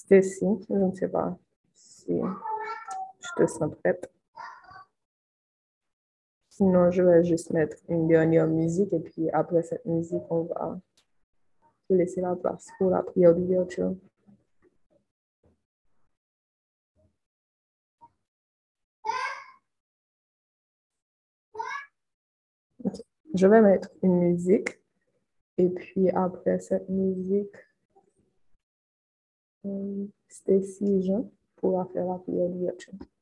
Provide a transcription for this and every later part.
Stacy, je ne sais pas si je te sens prête. Sinon, je vais juste mettre une dernière musique et puis après cette musique, on va te laisser la place pour la prière d'ouverture. Je vais mettre une musique et puis après cette musique, euh, Stacy Jean pourra faire la prière d'ouverture. que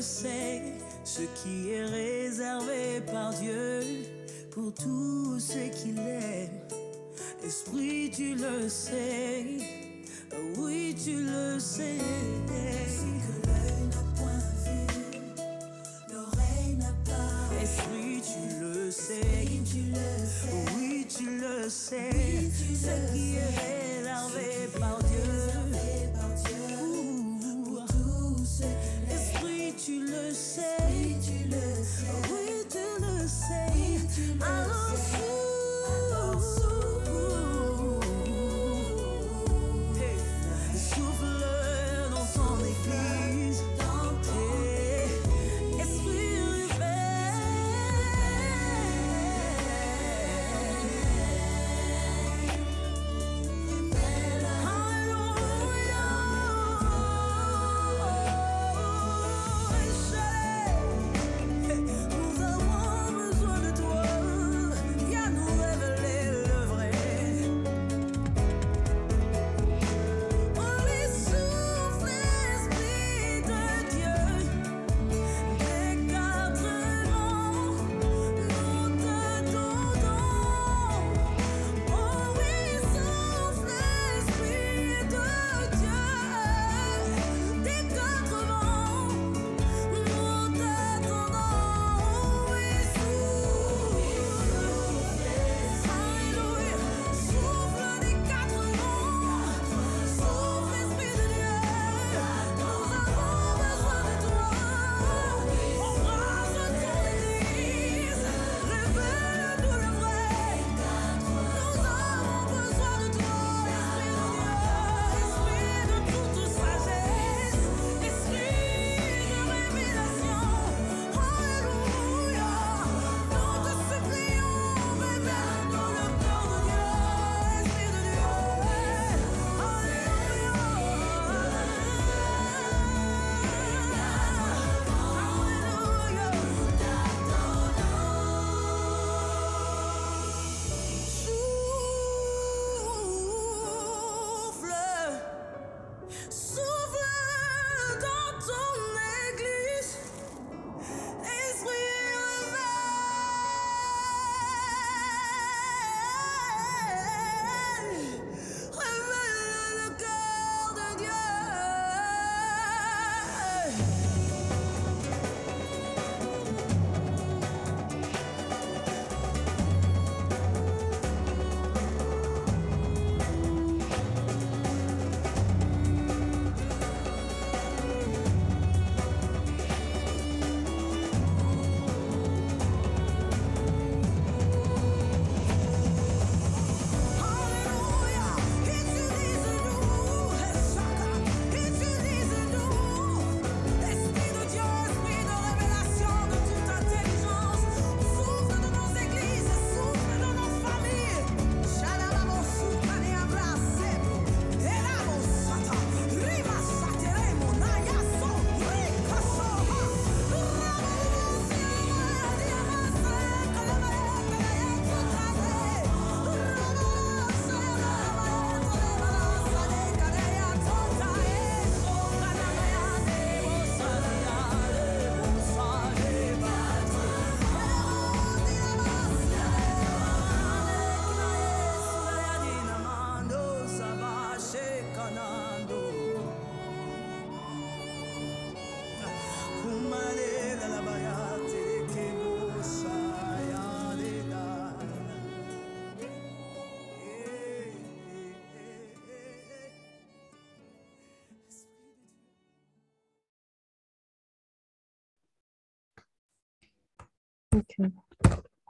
tu le sais, ce qui est réservé par Dieu pour tous ceux qui l'aiment. Esprit, tu le sais, oui, tu le sais. say, ce qui est réservé par Dieu. Esprit, tu le sais, oui, tu le sais. Alors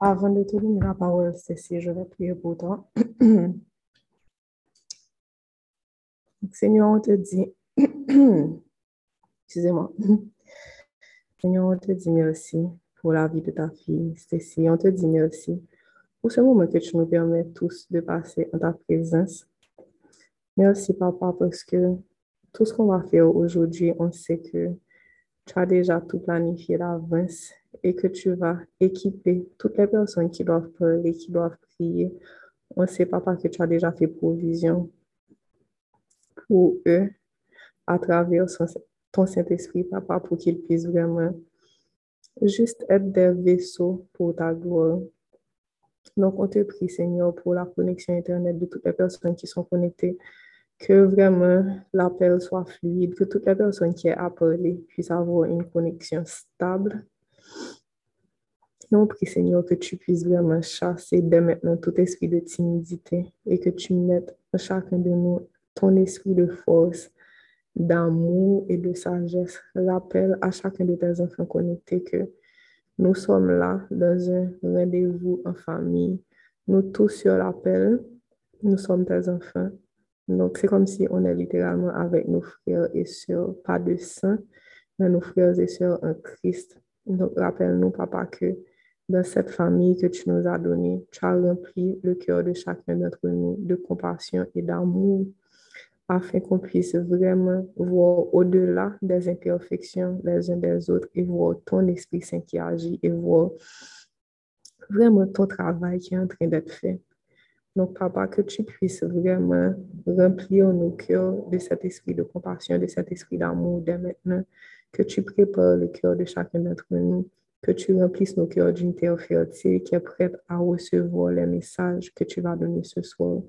Avant de te donner la parole, Cécile, je vais prier pour toi. Seigneur, on te dit, excusez-moi. Seigneur, on te dit merci pour la vie de ta fille, Cécile. On te dit merci pour ce moment que tu nous permets tous de passer en ta présence. Merci, Papa, parce que tout ce qu'on va faire aujourd'hui, on sait que tu as déjà tout planifié d'avance et que tu vas équiper toutes les personnes qui doivent parler, qui doivent prier. On sait, Papa, que tu as déjà fait provision pour eux à travers ton Saint-Esprit, Papa, pour qu'ils puissent vraiment juste être des vaisseaux pour ta gloire. Donc, on te prie, Seigneur, pour la connexion Internet de toutes les personnes qui sont connectées, que vraiment l'appel soit fluide, que toutes les personnes qui est appelées puissent avoir une connexion stable. Et on prie, Seigneur, que tu puisses vraiment chasser dès maintenant tout esprit de timidité et que tu mettes à chacun de nous ton esprit de force, d'amour et de sagesse. Rappelle à chacun de tes enfants connectés que nous sommes là dans un rendez-vous en famille. Nous tous sur l'appel, nous sommes tes enfants. Donc, c'est comme si on est littéralement avec nos frères et sœurs, pas de sang, mais nos frères et sœurs en Christ. Donc, rappelle-nous, papa, que dans cette famille que tu nous as donnée, tu as rempli le cœur de chacun d'entre nous de compassion et d'amour afin qu'on puisse vraiment voir au-delà des imperfections les uns des autres et voir ton Esprit Saint qui agit et voir vraiment ton travail qui est en train d'être fait. Donc, papa, que tu puisses vraiment remplir nos cœurs de cet esprit de compassion, de cet esprit d'amour dès maintenant, que tu prépares le cœur de chacun d'entre nous, que tu remplisses nos cœurs d'une terre fertile qui est prête à recevoir les messages que tu vas donner ce soir.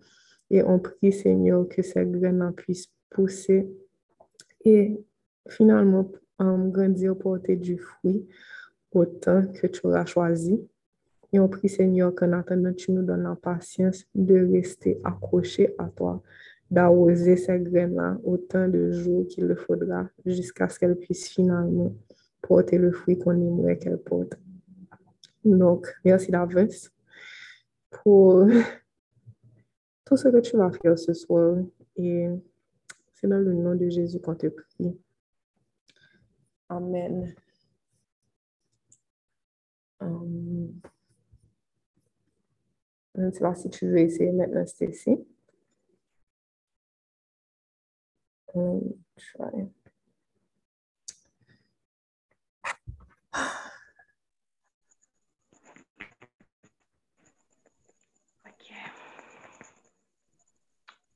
Et on prie, Seigneur, que ces graines puissent pousser et finalement grandir, porter du fruit autant que tu auras choisi. Et on prie, Seigneur, qu'en attendant, tu nous donnes la patience de rester accroché à toi, d'arroser ces graines-là autant de jours qu'il le faudra jusqu'à ce qu'elles puissent finalement porter le fruit qu'on aimerait qu'elles portent. Donc, merci d'avance pour tout ce que tu vas faire ce soir. Et c'est dans le nom de Jésus qu'on te prie. Amen. Um, je ne sais pas si tu veux essayer maintenant, Stacy. Try.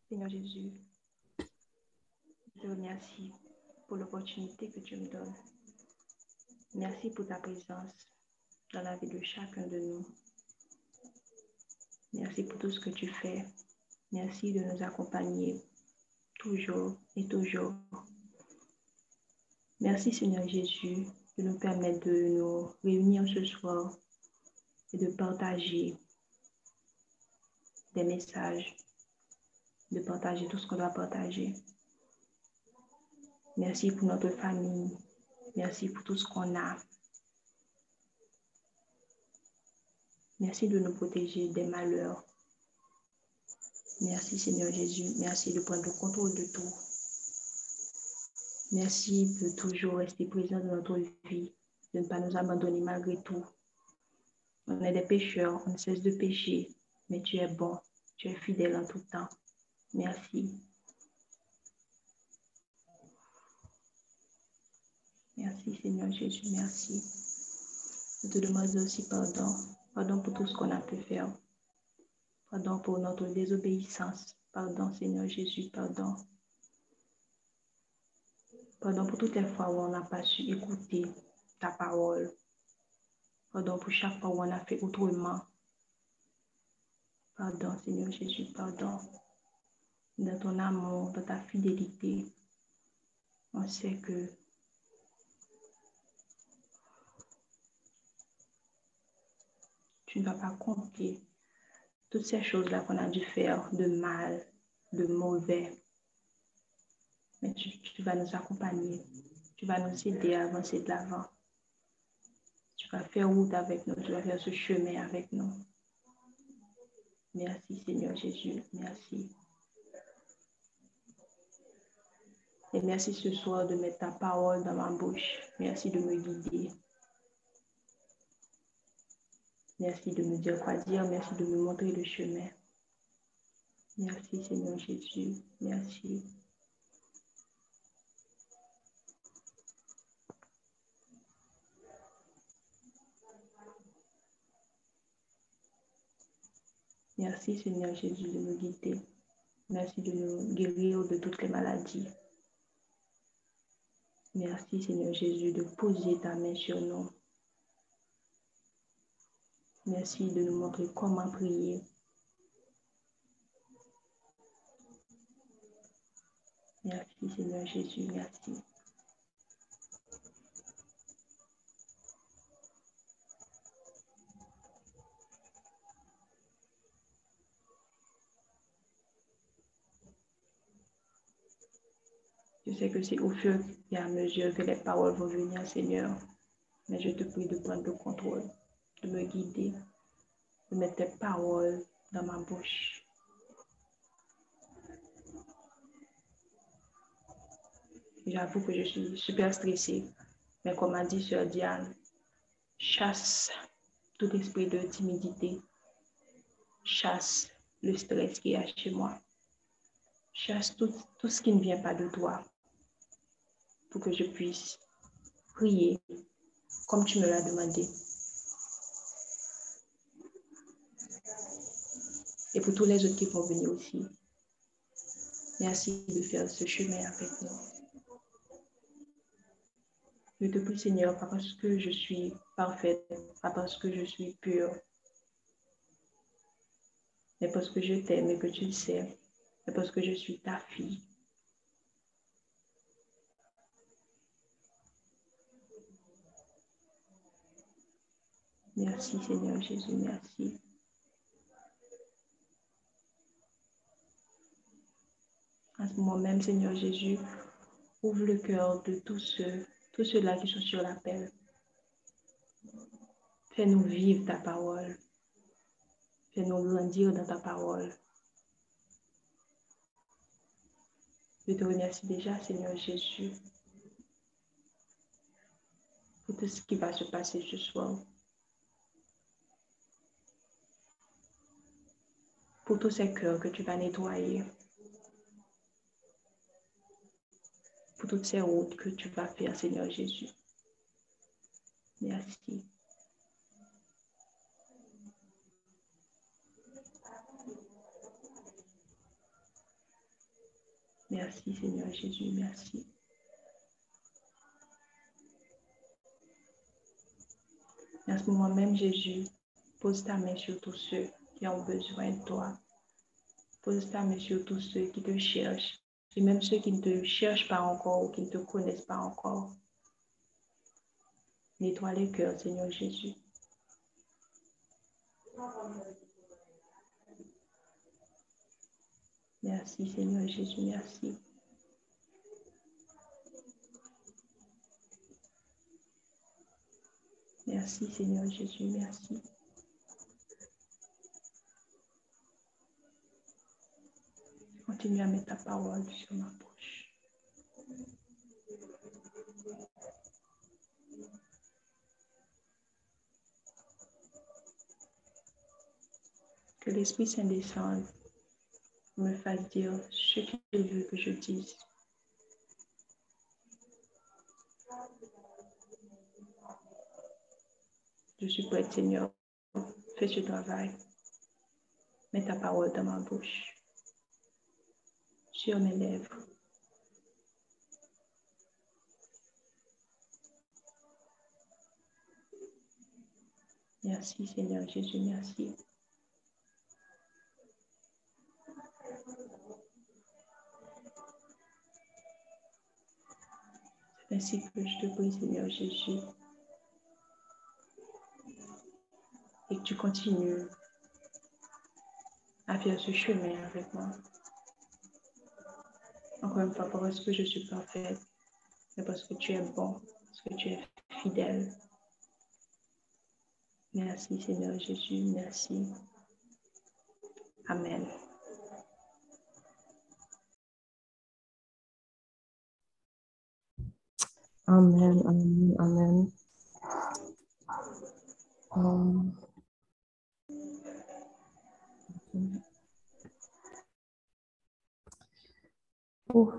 Seigneur Jésus, je te remercie pour l'opportunité que tu me donnes. Merci pour ta présence dans la vie de chacun de nous. Merci pour tout ce que tu fais. Merci de nous accompagner toujours et toujours. Merci Seigneur Jésus de nous permettre de nous réunir ce soir et de partager des messages de partager tout ce qu'on doit partager. Merci pour notre famille. Merci pour tout ce qu'on a. Merci de nous protéger des malheurs. Merci Seigneur Jésus. Merci de prendre le contrôle de tout. Merci de toujours rester présent dans notre vie, de ne pas nous abandonner malgré tout. On est des pécheurs, on ne cesse de pécher, mais tu es bon, tu es fidèle en tout temps. Merci. Merci Seigneur Jésus, merci. Je te demande aussi pardon. Pardon pour tout ce qu'on a pu faire. Pardon pour notre désobéissance. Pardon Seigneur Jésus, pardon. Pardon pour toutes les fois où on n'a pas su écouter ta parole. Pardon pour chaque fois où on a fait autrement. Pardon Seigneur Jésus, pardon dans ton amour, dans ta fidélité. On sait que tu ne vas pas compter toutes ces choses-là qu'on a dû faire de mal, de mauvais. Mais tu, tu, vas nous accompagner. Tu vas nous aider à avancer de l'avant. Tu Tu vas faire route avec nous, tu vas faire ce chemin avec nous. Merci Seigneur Jésus, merci. Et merci ce soir de mettre ta parole dans ma bouche. Merci de me guider. Merci de me dire quoi dire. Merci de me montrer le chemin. Merci Seigneur Jésus. Merci. Merci Seigneur Jésus de nous guider. Merci de nous guérir de toutes les maladies. Merci Seigneur Jésus de poser ta main sur nous. Merci de nous montrer comment prier. Merci Seigneur Jésus, merci. Je sais que c'est au fur et à mesure que les paroles vont venir, Seigneur. Mais je te prie de prendre le contrôle, me guider, de mettre tes paroles dans ma bouche. J'avoue que je suis super stressée, mais comme a dit Sœur Diane, chasse tout esprit de timidité, chasse le stress qui est chez moi, chasse tout ce qui ne vient pas de toi pour que je puisse prier comme tu me l'as demandé. Et pour tous les autres qui vont venir aussi. Merci de faire ce chemin avec nous. Je te prie, Seigneur, pas parce que je suis parfaite, pas parce que je suis pure, mais parce que je t'aime et que tu le sais, mais parce que je suis ta fille. Merci, Seigneur Jésus, merci. À ce moment même, Seigneur Jésus, ouvre le cœur de tous ceux tous ceux-là qui sont sur l'appel. Fais-nous vivre ta parole. Fais-nous grandir dans ta parole. Je te remercie déjà, Seigneur Jésus, pour tout ce qui va se passer ce soir. Pour tous ces cœurs que tu vas nettoyer. Pour toutes ces routes que tu vas faire, Seigneur Jésus. Merci. Merci, Seigneur Jésus, merci. à ce moment même, Jésus, pose ta main sur tous ceux qui ont besoin de toi. Pose ta main sur tous ceux qui te cherchent et même ceux qui ne te cherchent pas encore ou qui ne te connaissent pas encore. Nettoie les cœurs, Seigneur Jésus. Merci, Seigneur Jésus, merci. Merci, Seigneur Jésus, merci. Continue à mettre ta parole sur ma bouche. Que l'Esprit Saint descende, me fasse dire ce qu'il veut que je dise. Je suis prête, Seigneur. Fais ce travail. Mets ta parole dans ma bouche sur mes lèvres. Merci Seigneur Jésus, merci. C'est ainsi que je te prie Seigneur Jésus. Et que tu continues à faire ce chemin avec moi. Encore une fois, parce que je suis parfaite, mais parce que tu es bon, parce que tu es fidèle. Merci Seigneur Jésus, merci. Amen. Amen, amen, amen. Um,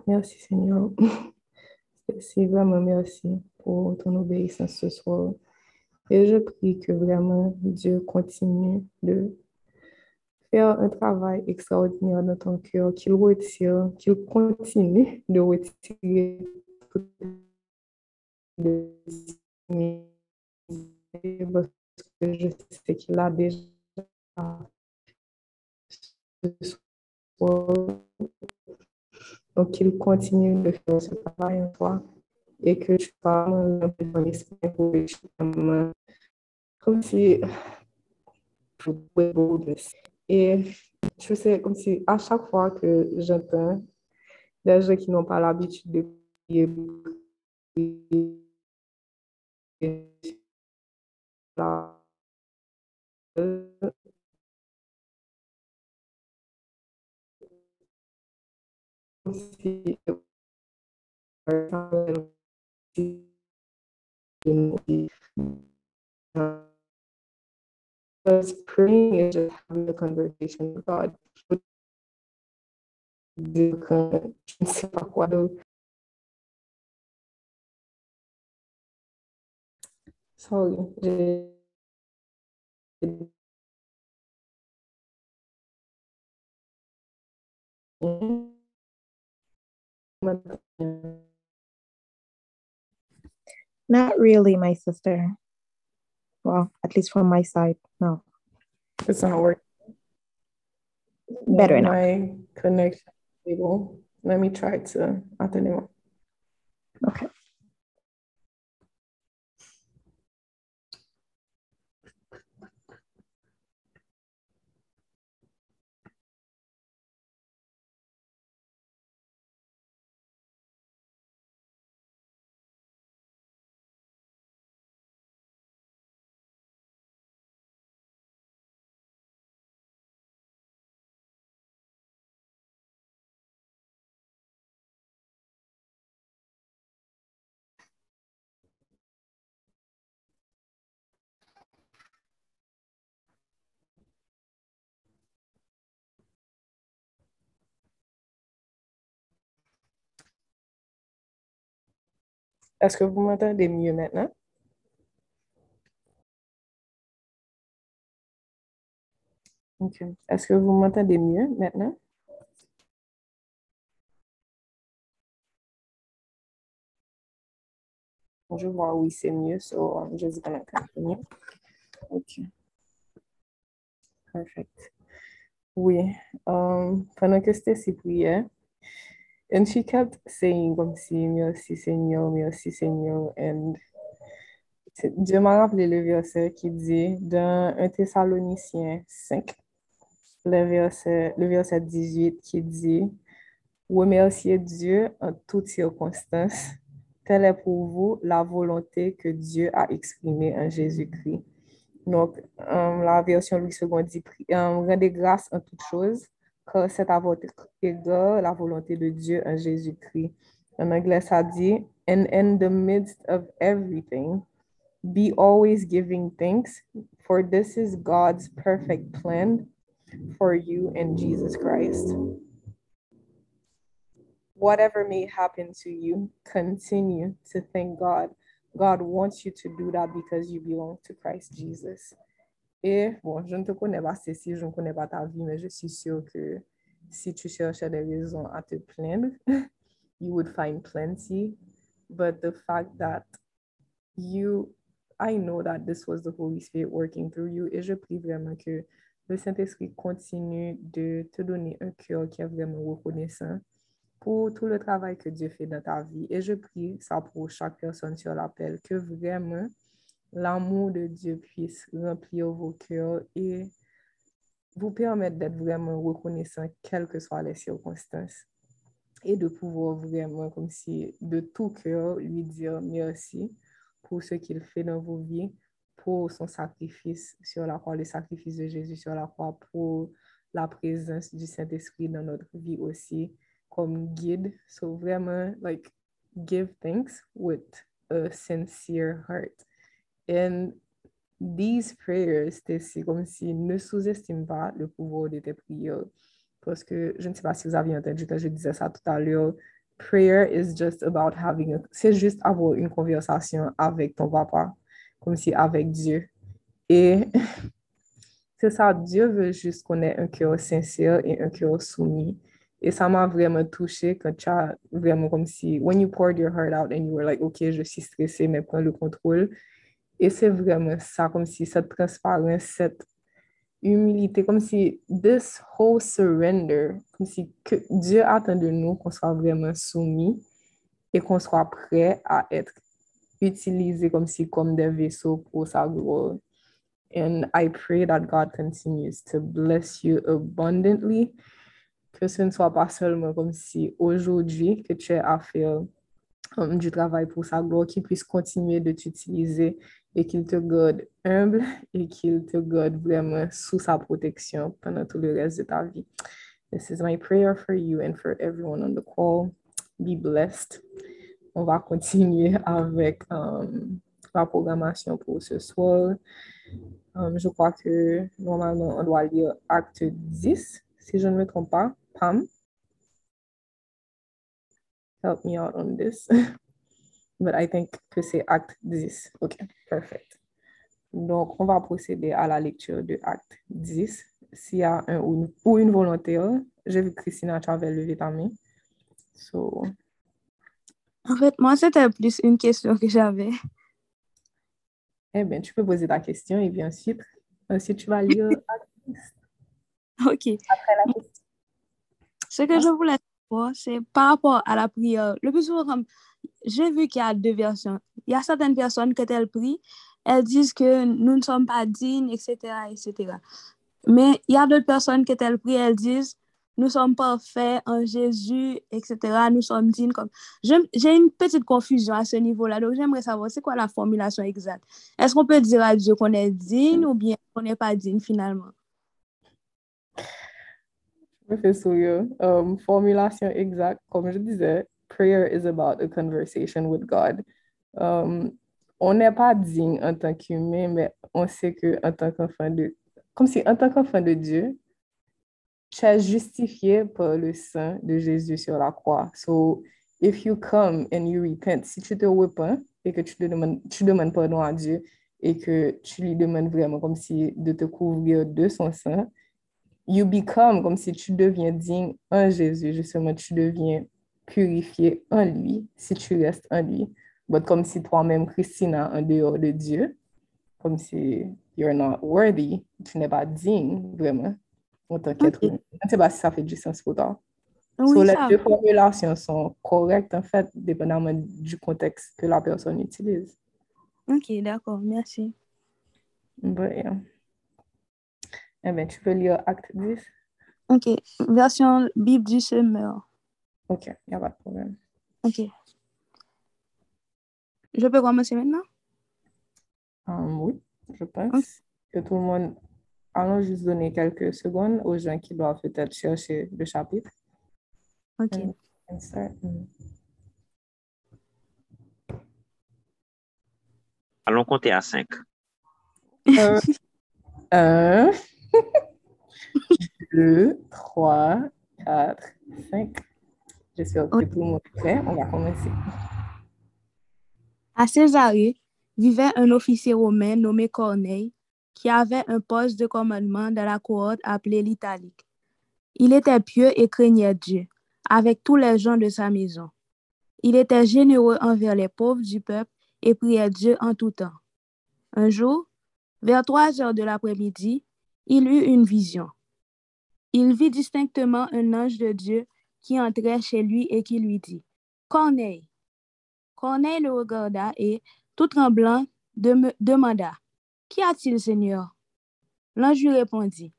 merci Seigneur. C'est vraiment merci pour ton obéissance ce soir. Et je prie que vraiment Dieu continue de faire un travail extraordinaire dans ton cœur, qu'il retire, qu'il continue de retirer tout le parce que je sais qu'il a déjà ce soir. Donc, qu'il continue de faire ce travail en toi et que tu parles un peu ton esprit pour comme si et je sais, comme si à chaque fois que j'entends des gens qui n'ont pas l'habitude de prier, Because praying is just having a conversation with God. Je ne Not really, my sister. Well, at least from my side, no. It's not working. Better now. My connection stable. Let me try to. Okay. Est-ce que vous m'entendez mieux maintenant? OK. Est-ce que vous m'entendez mieux maintenant? Je vois, oui, c'est mieux. So, I'm just gonna continue. OK. Perfect. Oui. Um, pendant que Stacy priait, and she kept saying si, merci Seigneur, merci Seigneur. And Dieu m'a rappelé le verset qui dit dans 1 Thessaloniciens 5, le verset, le verset 18 qui dit Remerciez Dieu en toutes circonstances. Telle est pour vous la volonté que Dieu a exprimée en Jésus-Christ. Donc, la version Louis II dit Rendez grâce en toutes choses, car c'est à votre égard la volonté de Dieu en Jésus-Christ. En anglais, ça dit And in the midst of everything, be always giving thanks, for this is God's perfect plan for you in Jesus Christ. Whatever may happen to you, continue to thank God. God wants you to do that because you belong to Christ Jesus. Et bon, je ne te connais pas, Cécile, je ne connais pas ta vie, mais je suis sûre que si tu cherchais des raisons à te plaindre, you would find plenty. But the fact that you, I know that this was the Holy Spirit working through you, et je prie vraiment que le Saint-Esprit continue de te donner un cœur qui est vraiment reconnaissant pour tout le travail que Dieu fait dans ta vie. Et je prie ça pour chaque personne sur l'appel, que vraiment l'amour de Dieu puisse remplir vos cœurs et vous permettre d'être vraiment reconnaissant, quelles que soient les circonstances. Et de pouvoir vraiment, comme si de tout cœur, lui dire merci pour ce qu'il fait dans vos vies, pour son sacrifice sur la croix, le sacrifice de Jésus sur la croix, pour la présence du Saint-Esprit dans notre vie aussi, comme guide. So vraiment, like, give thanks with a sincere heart. And these prayers, c'est comme si ne sous-estime pas le pouvoir de tes prières. Parce que je ne sais pas si vous avez entendu quand je disais ça tout à l'heure, prayer is just about having a, c'est juste avoir une conversation avec ton papa, comme si avec Dieu. Et c'est ça, Dieu veut juste qu'on ait un cœur sincère et un cœur soumis. Et ça m'a vraiment touché quand tu as vraiment comme si, when you poured your heart out and you were like, OK, je suis stressée, mais prends le contrôle. Et c'est vraiment ça, comme si cette transparence, cette humilité, comme si this whole surrender, comme si que Dieu attend de nous qu'on soit vraiment soumis et qu'on soit prêt à être utilisé comme si comme des vaisseaux pour sa gloire. And I pray that God continues to bless you abundantly, que ce ne soit pas seulement comme si aujourd'hui que tu es à faire um, du travail pour sa gloire, qu'il puisse continuer de t'utiliser et qu'il te garde humble et qu'il te garde vraiment sous sa protection pendant tout le reste de ta vie. This is my prayer for you and for everyone on the call. Be blessed. On va continuer avec um, la programmation pour ce soir. Um, je crois que normalement, on doit lire acte 10, si je ne me trompe pas. Pam, help me out on this. but I think que c'est acte 10. OK, perfect. Donc, on va procéder à la lecture de acte 10. S'il y a un ou une, volontaire, j'ai vu Christina, tu avais levé ta main. So, En fait, moi, c'était plus une question que j'avais. eh bien, tu peux poser ta question et puis ensuite, ensuite tu vas lire acte 10 OK. après la question. Ce que je voulais savoir, c'est par rapport à la prière. Le plus souvent, j'ai vu qu'il y a deux versions. Il y a certaines personnes que elles prient, elles disent que nous ne sommes pas dignes, etc., etc. Mais il y a d'autres personnes que elles prient, elles disent nous sommes parfaits en Jésus, etc. Nous sommes dignes. Comme... J'ai une petite confusion à ce niveau-là. Donc, j'aimerais savoir, c'est quoi la formulation exacte? Est-ce qu'on peut dire à Dieu qu'on est digne ou bien qu'on n'est pas digne finalement? Je me fais sourire. Um, formulation exacte, comme je disais, prayer is about a conversation with God. Um, on n'est pas digne en tant qu'humain, mais on sait que en tant qu'enfant de, comme si en tant qu'enfant de Dieu, tu es justifié par le sang de Jésus sur la croix. So, if you come and you repent, si tu te repens et que tu demandes, tu demandes pardon à Dieu et que tu lui demandes vraiment comme si de te couvrir de son sang, you become comme si tu deviens digne en Jésus, justement, tu deviens purifié en lui, si tu restes en lui. Mais comme si toi-même, Christina, en dehors de Dieu, comme si you're not worthy, tu n'es pas digne, vraiment, en tant qu'être humain. Je ne sais pas si ça fait du sens pour toi. Oui, So, les ça deux formulations sont correctes, en fait, dépendamment du contexte que la personne utilise. Ok, d'accord, merci. But, yeah. Eh bien, tu peux lire acte 10? Ok, version Bible du semeur. OK, il n'y a pas de problème. Ok. Je peux commencer maintenant? Um, oui, je pense que tout le monde... Allons juste donner quelques secondes aux gens qui doivent peut-être chercher le chapitre. Ok. And start. Mm. Allons compter à 5. Un, un, deux, trois, quatre, cinq. J'espère que tout le monde est prêt. On va commencer. À Césarée vivait un officier romain nommé Corneille qui avait un poste de commandement dans la cohorte appelée l'Italique. Il était pieux et craignait Dieu, avec tous les gens de sa maison. Il était généreux envers les pauvres du peuple et priait Dieu en tout temps. Un jour, vers trois heures de l'après-midi, il eut une vision. Il vit distinctement un ange de Dieu qui entrait chez lui et qui lui dit, Corneille. Corneille le regarda et, tout tremblant, dem- demanda, Qu'y a-t-il, Seigneur? L'ange lui répondit,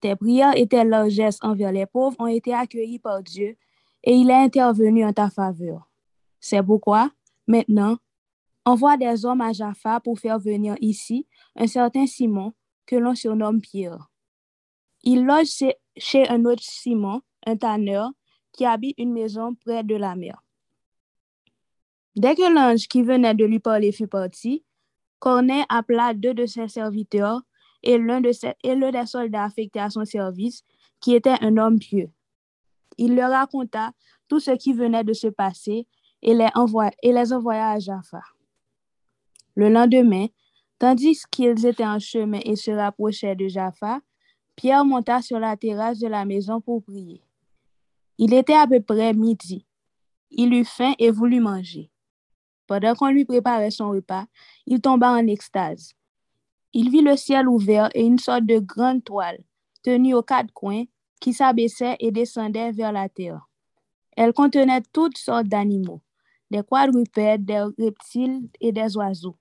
Tes prières et tes largesses envers les pauvres ont été accueillies par Dieu, et il est intervenu en ta faveur. C'est pourquoi, maintenant, envoie des hommes à Jaffa pour faire venir ici un certain Simon que l'on surnomme Pierre. Il loge chez un autre Simon, un tanneur, qui habite une maison près de la mer. Dès que l'ange qui venait de lui parler fut parti, Corneille appela deux de ses serviteurs et l'un de ses, des soldats affectés à son service, qui était un homme pieux. Il leur raconta tout ce qui venait de se passer et les envoya à Jaffa. Le lendemain, tandis qu'ils étaient en chemin et se rapprochaient de Jaffa, Pierre monta sur la terrasse de la maison pour prier. Il était à peu près midi. Il eut faim et voulut manger. Pendant qu'on lui préparait son repas, il tomba en extase. Il vit le ciel ouvert et une sorte de grande toile, tenue aux quatre coins, qui s'abaissait et descendait vers la terre. Elle contenait toutes sortes d'animaux, des quadrupèdes, des reptiles et des oiseaux.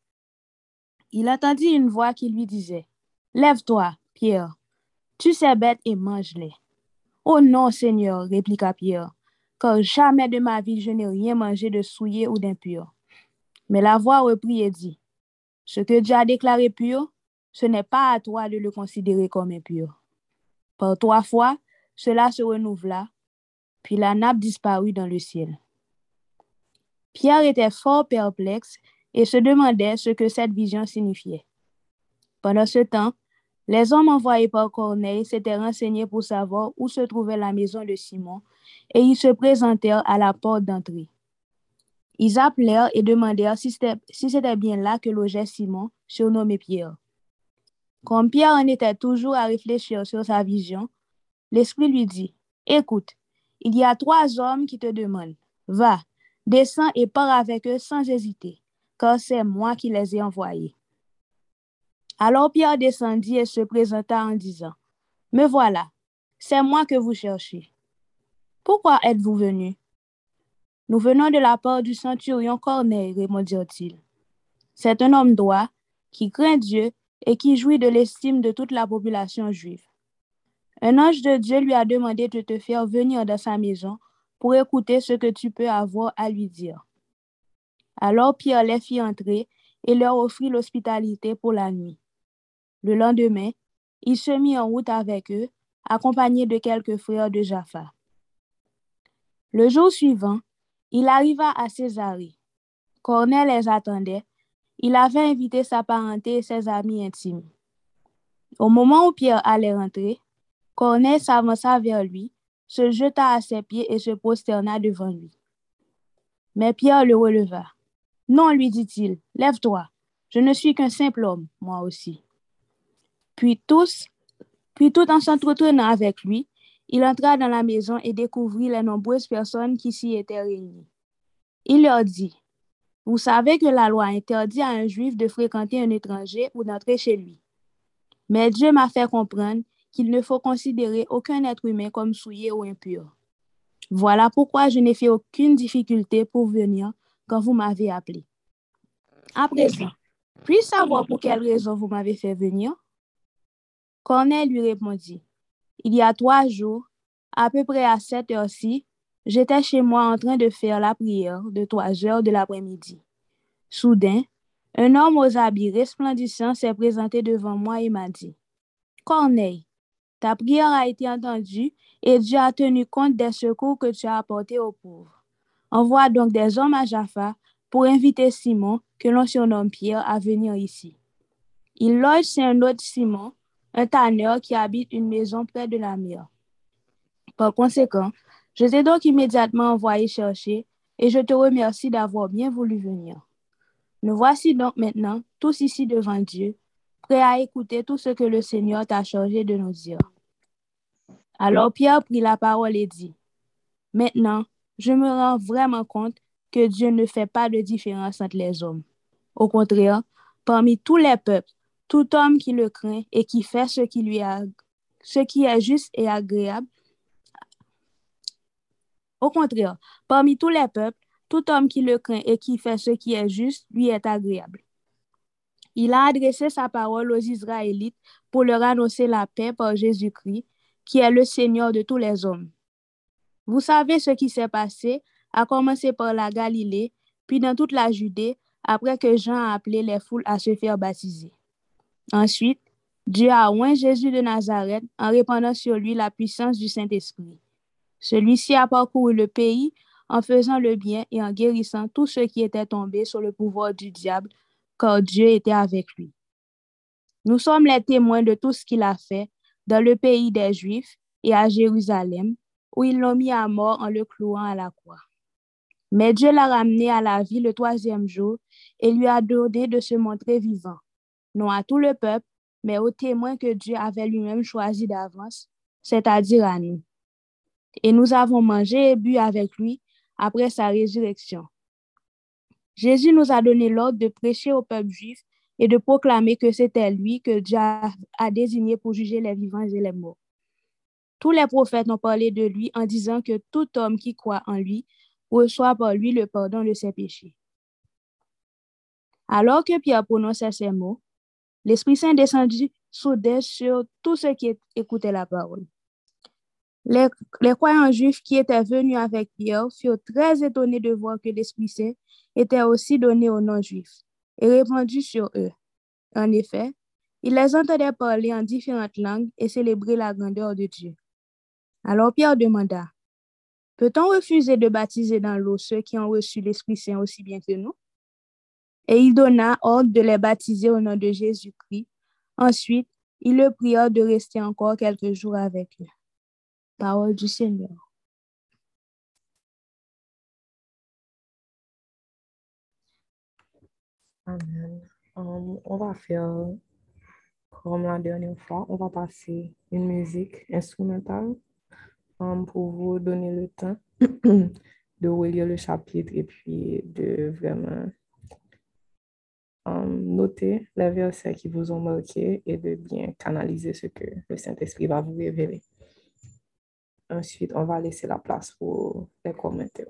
Il entendit une voix qui lui disait, Lève-toi, Pierre, tu ces bêtes et mange-les. Oh non, Seigneur, répliqua Pierre, car jamais de ma vie je n'ai rien mangé de souillé ou d'impur. Mais la voix reprit et dit, Ce que Dieu a déclaré pur, ce n'est pas à toi de le considérer comme impur. Par trois fois, cela se renouvela, puis la nappe disparut dans le ciel. Pierre était fort perplexe et se demandait ce que cette vision signifiait. Pendant ce temps, les hommes envoyés par Corneille s'étaient renseignés pour savoir où se trouvait la maison de Simon et ils se présentèrent à la porte d'entrée. Ils appelèrent et demandèrent si c'était bien là que logeait Simon, surnommé Pierre. Comme Pierre en était toujours à réfléchir sur sa vision, l'Esprit lui dit, Écoute, il y a trois hommes qui te demandent. Va, descends et pars avec eux sans hésiter, car c'est moi qui les ai envoyés. Alors Pierre descendit et se présenta en disant, Me voilà, c'est moi que vous cherchez. Pourquoi êtes-vous venu? Nous venons de la part du centurion Corneille, répondit-il. C'est un homme droit qui craint Dieu et qui jouit de l'estime de toute la population juive. Un ange de Dieu lui a demandé de te faire venir dans sa maison pour écouter ce que tu peux avoir à lui dire. Alors Pierre les fit entrer et leur offrit l'hospitalité pour la nuit. Le lendemain, il se mit en route avec eux, accompagné de quelques frères de Jaffa. Le jour suivant, il arriva à Césarée. Corneille les attendait. Il avait invité sa parenté et ses amis intimes. Au moment où Pierre allait rentrer, Corneille s'avança vers lui, se jeta à ses pieds et se prosterna devant lui. Mais Pierre le releva. Non, lui dit-il, lève-toi. Je ne suis qu'un simple homme, moi aussi. Puis tous, puis tout en s'entretenant avec lui, il entra dans la maison et découvrit les nombreuses personnes qui s'y étaient réunies. Il leur dit, Vous savez que la loi interdit à un juif de fréquenter un étranger ou d'entrer chez lui. Mais Dieu m'a fait comprendre qu'il ne faut considérer aucun être humain comme souillé ou impur. Voilà pourquoi je n'ai fait aucune difficulté pour venir quand vous m'avez appelé. À présent, puis savoir pour quelle raison vous m'avez fait venir? Corneille lui répondit, il y a trois jours, à peu près à cette heure-ci, j'étais chez moi en train de faire la prière de trois heures de l'après-midi. Soudain, un homme aux habits resplendissants s'est présenté devant moi et m'a dit, Corneille, ta prière a été entendue et Dieu a tenu compte des secours que tu as apportés aux pauvres. Envoie donc des hommes à Jaffa pour inviter Simon, que l'on surnomme Pierre, à venir ici. Il loge chez un autre Simon, un tanneur qui habite une maison près de la mer. Par conséquent, je t'ai donc immédiatement envoyé chercher et je te remercie d'avoir bien voulu venir. Nous voici donc maintenant tous ici devant Dieu, prêts à écouter tout ce que le Seigneur t'a chargé de nous dire. Alors Pierre prit la parole et dit, Maintenant, je me rends vraiment compte que Dieu ne fait pas de différence entre les hommes. Au contraire, parmi tous les peuples, tout homme qui le craint et qui fait ce qui est juste et agréable. Au contraire, parmi tous les peuples, tout homme qui le craint et qui fait ce qui est juste lui est agréable. Il a adressé sa parole aux Israélites pour leur annoncer la paix par Jésus-Christ, qui est le Seigneur de tous les hommes. Vous savez ce qui s'est passé, à commencer par la Galilée, puis dans toute la Judée, après que Jean a appelé les foules à se faire baptiser. Ensuite, Dieu a oint Jésus de Nazareth en répandant sur lui la puissance du Saint-Esprit. Celui-ci a parcouru le pays en faisant le bien et en guérissant tous ceux qui étaient tombés sous le pouvoir du diable, car Dieu était avec lui. Nous sommes les témoins de tout ce qu'il a fait dans le pays des Juifs et à Jérusalem, où ils l'ont mis à mort en le clouant à la croix. Mais Dieu l'a ramené à la vie le troisième jour et lui a donné de se montrer vivant, non à tout le peuple, mais aux témoins que Dieu avait lui-même choisis d'avance, c'est-à-dire à nous. Et nous avons mangé et bu avec lui après sa résurrection. Jésus nous a donné l'ordre de prêcher au peuple juif et de proclamer que c'était lui que Dieu a désigné pour juger les vivants et les morts. Tous les prophètes ont parlé de lui en disant que tout homme qui croit en lui reçoit par lui le pardon de ses péchés. Alors que Pierre prononçait ces mots, l'Esprit Saint descendit soudain sur tous ceux qui écoutaient la parole. Les, croyants juifs qui étaient venus avec Pierre furent très étonnés de voir que l'Esprit Saint était aussi donné aux non-juifs et répandu sur eux. En effet, ils les entendaient parler en différentes langues et célébrer la grandeur de Dieu. Alors Pierre demanda, Peut-on refuser de baptiser dans l'eau ceux qui ont reçu l'Esprit Saint aussi bien que nous? Et il donna ordre de les baptiser au nom de Jésus-Christ. Ensuite, il le pria de rester encore quelques jours avec eux. Parole du Seigneur. Amen. Um, on va faire comme la dernière fois, on va passer une musique instrumentale um, pour vous donner le temps de relire le chapitre et puis de vraiment noter les versets qui vous ont marqué et de bien canaliser ce que le Saint-Esprit va vous révéler. Ensuite, on va laisser la place pour les commentaires.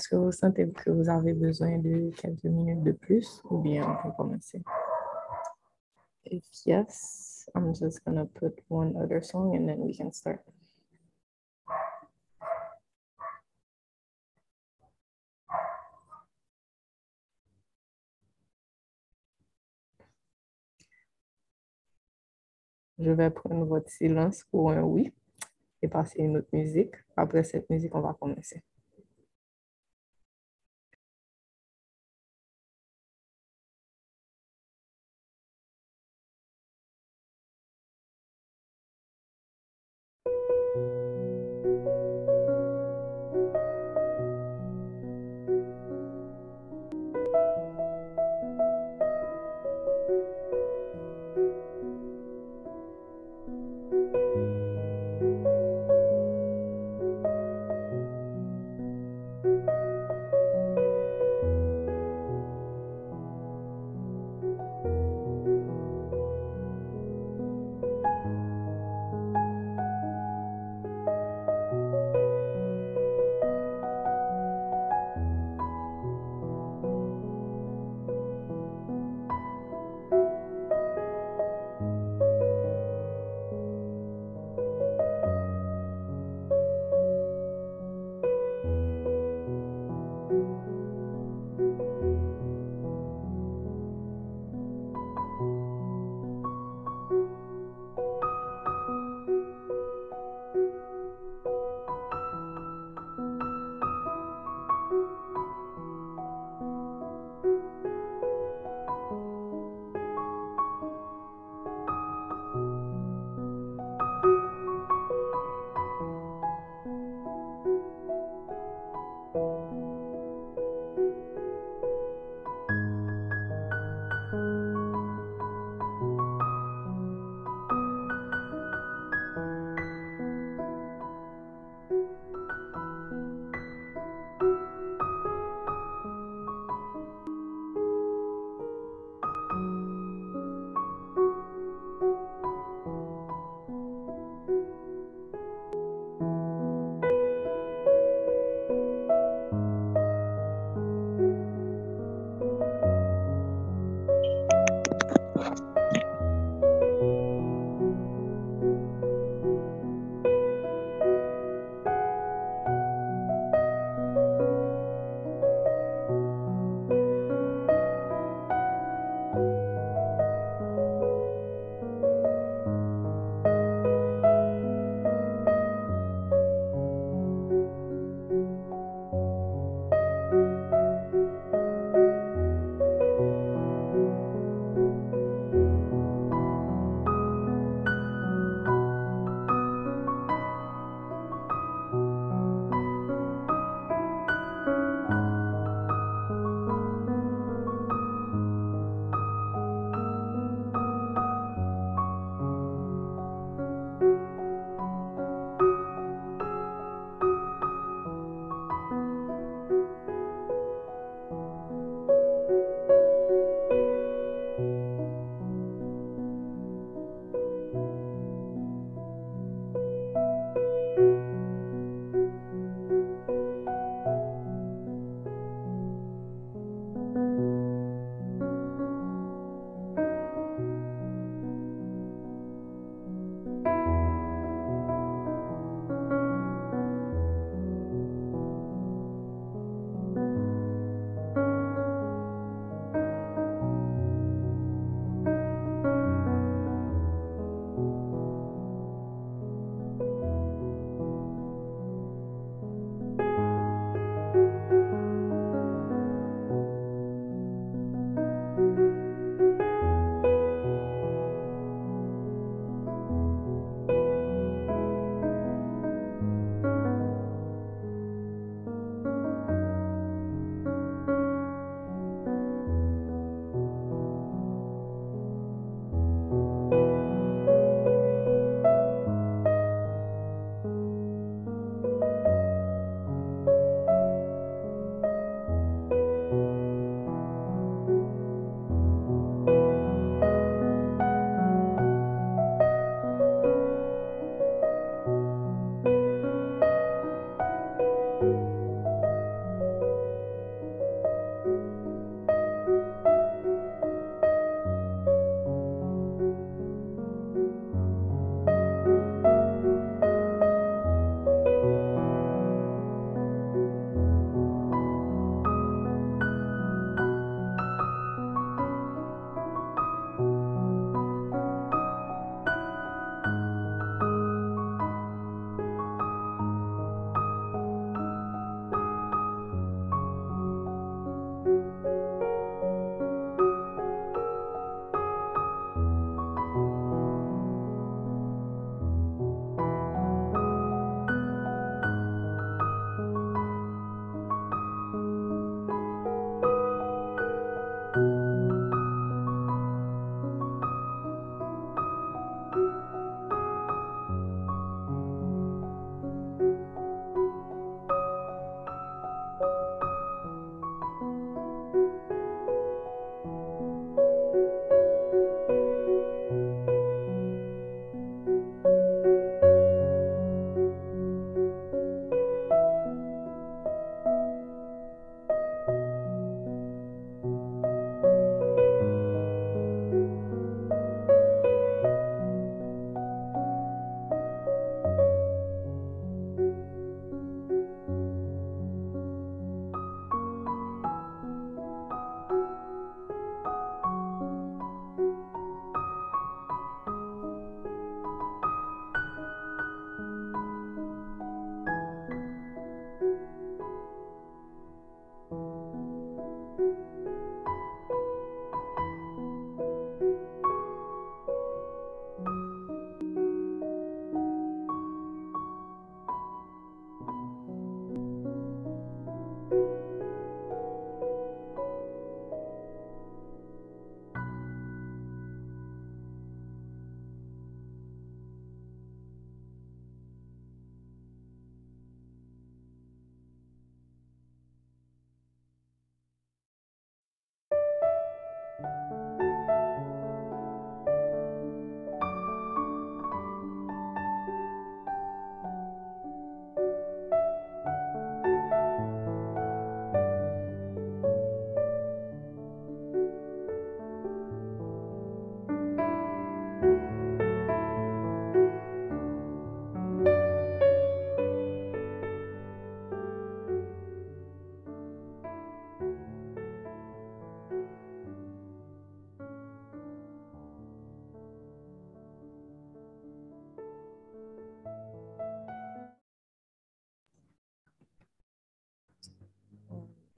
Est-ce que vous sentez que vous avez besoin de quelques minutes de plus ou bien on peut commencer? If yes, I'm just gonna put one other song and then we can start. Je vais prendre votre silence pour un oui et passer une autre musique. Après cette musique, on va commencer.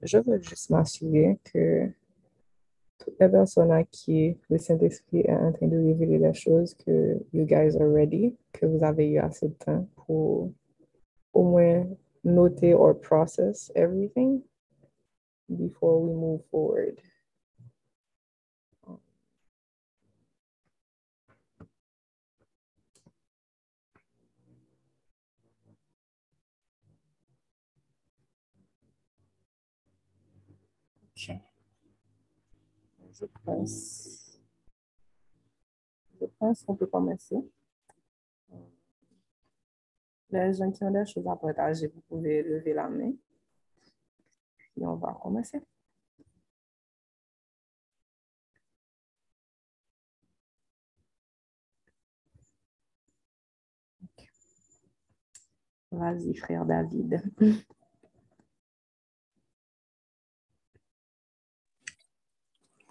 Je veux juste m'assurer que toutes les personnes à qui le Saint-Esprit est en train de révéler les choses, que you guys are ready, que vous avez eu assez de temps pour au moins noter or process everything before we move forward. Ok. Je pense, je pense qu'on peut commencer. Les gens qui ont des choses à partager, vous pouvez lever la main. Et on va commencer. Vas-y, frère David.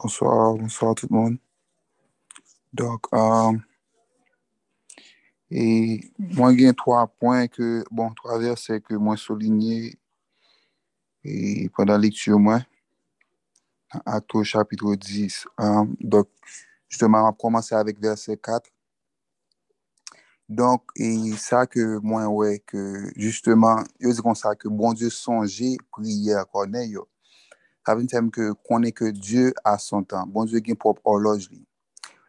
Bonsoir, bonsoir tout le monde. Donc, euh, et moi, a trois points que, bon, trois versets que moi souligné et pendant la lecture, moi, Acte au chapitre 10. Euh, donc, justement, on va commencer avec verset 4. Donc, et ça que moi, ouais, que justement, je dis comme ça, que bon Dieu songeait, prière, connaît, yo. avin tem ke konen ke Diyo a son tan. Bon Diyo gen prop horloj li.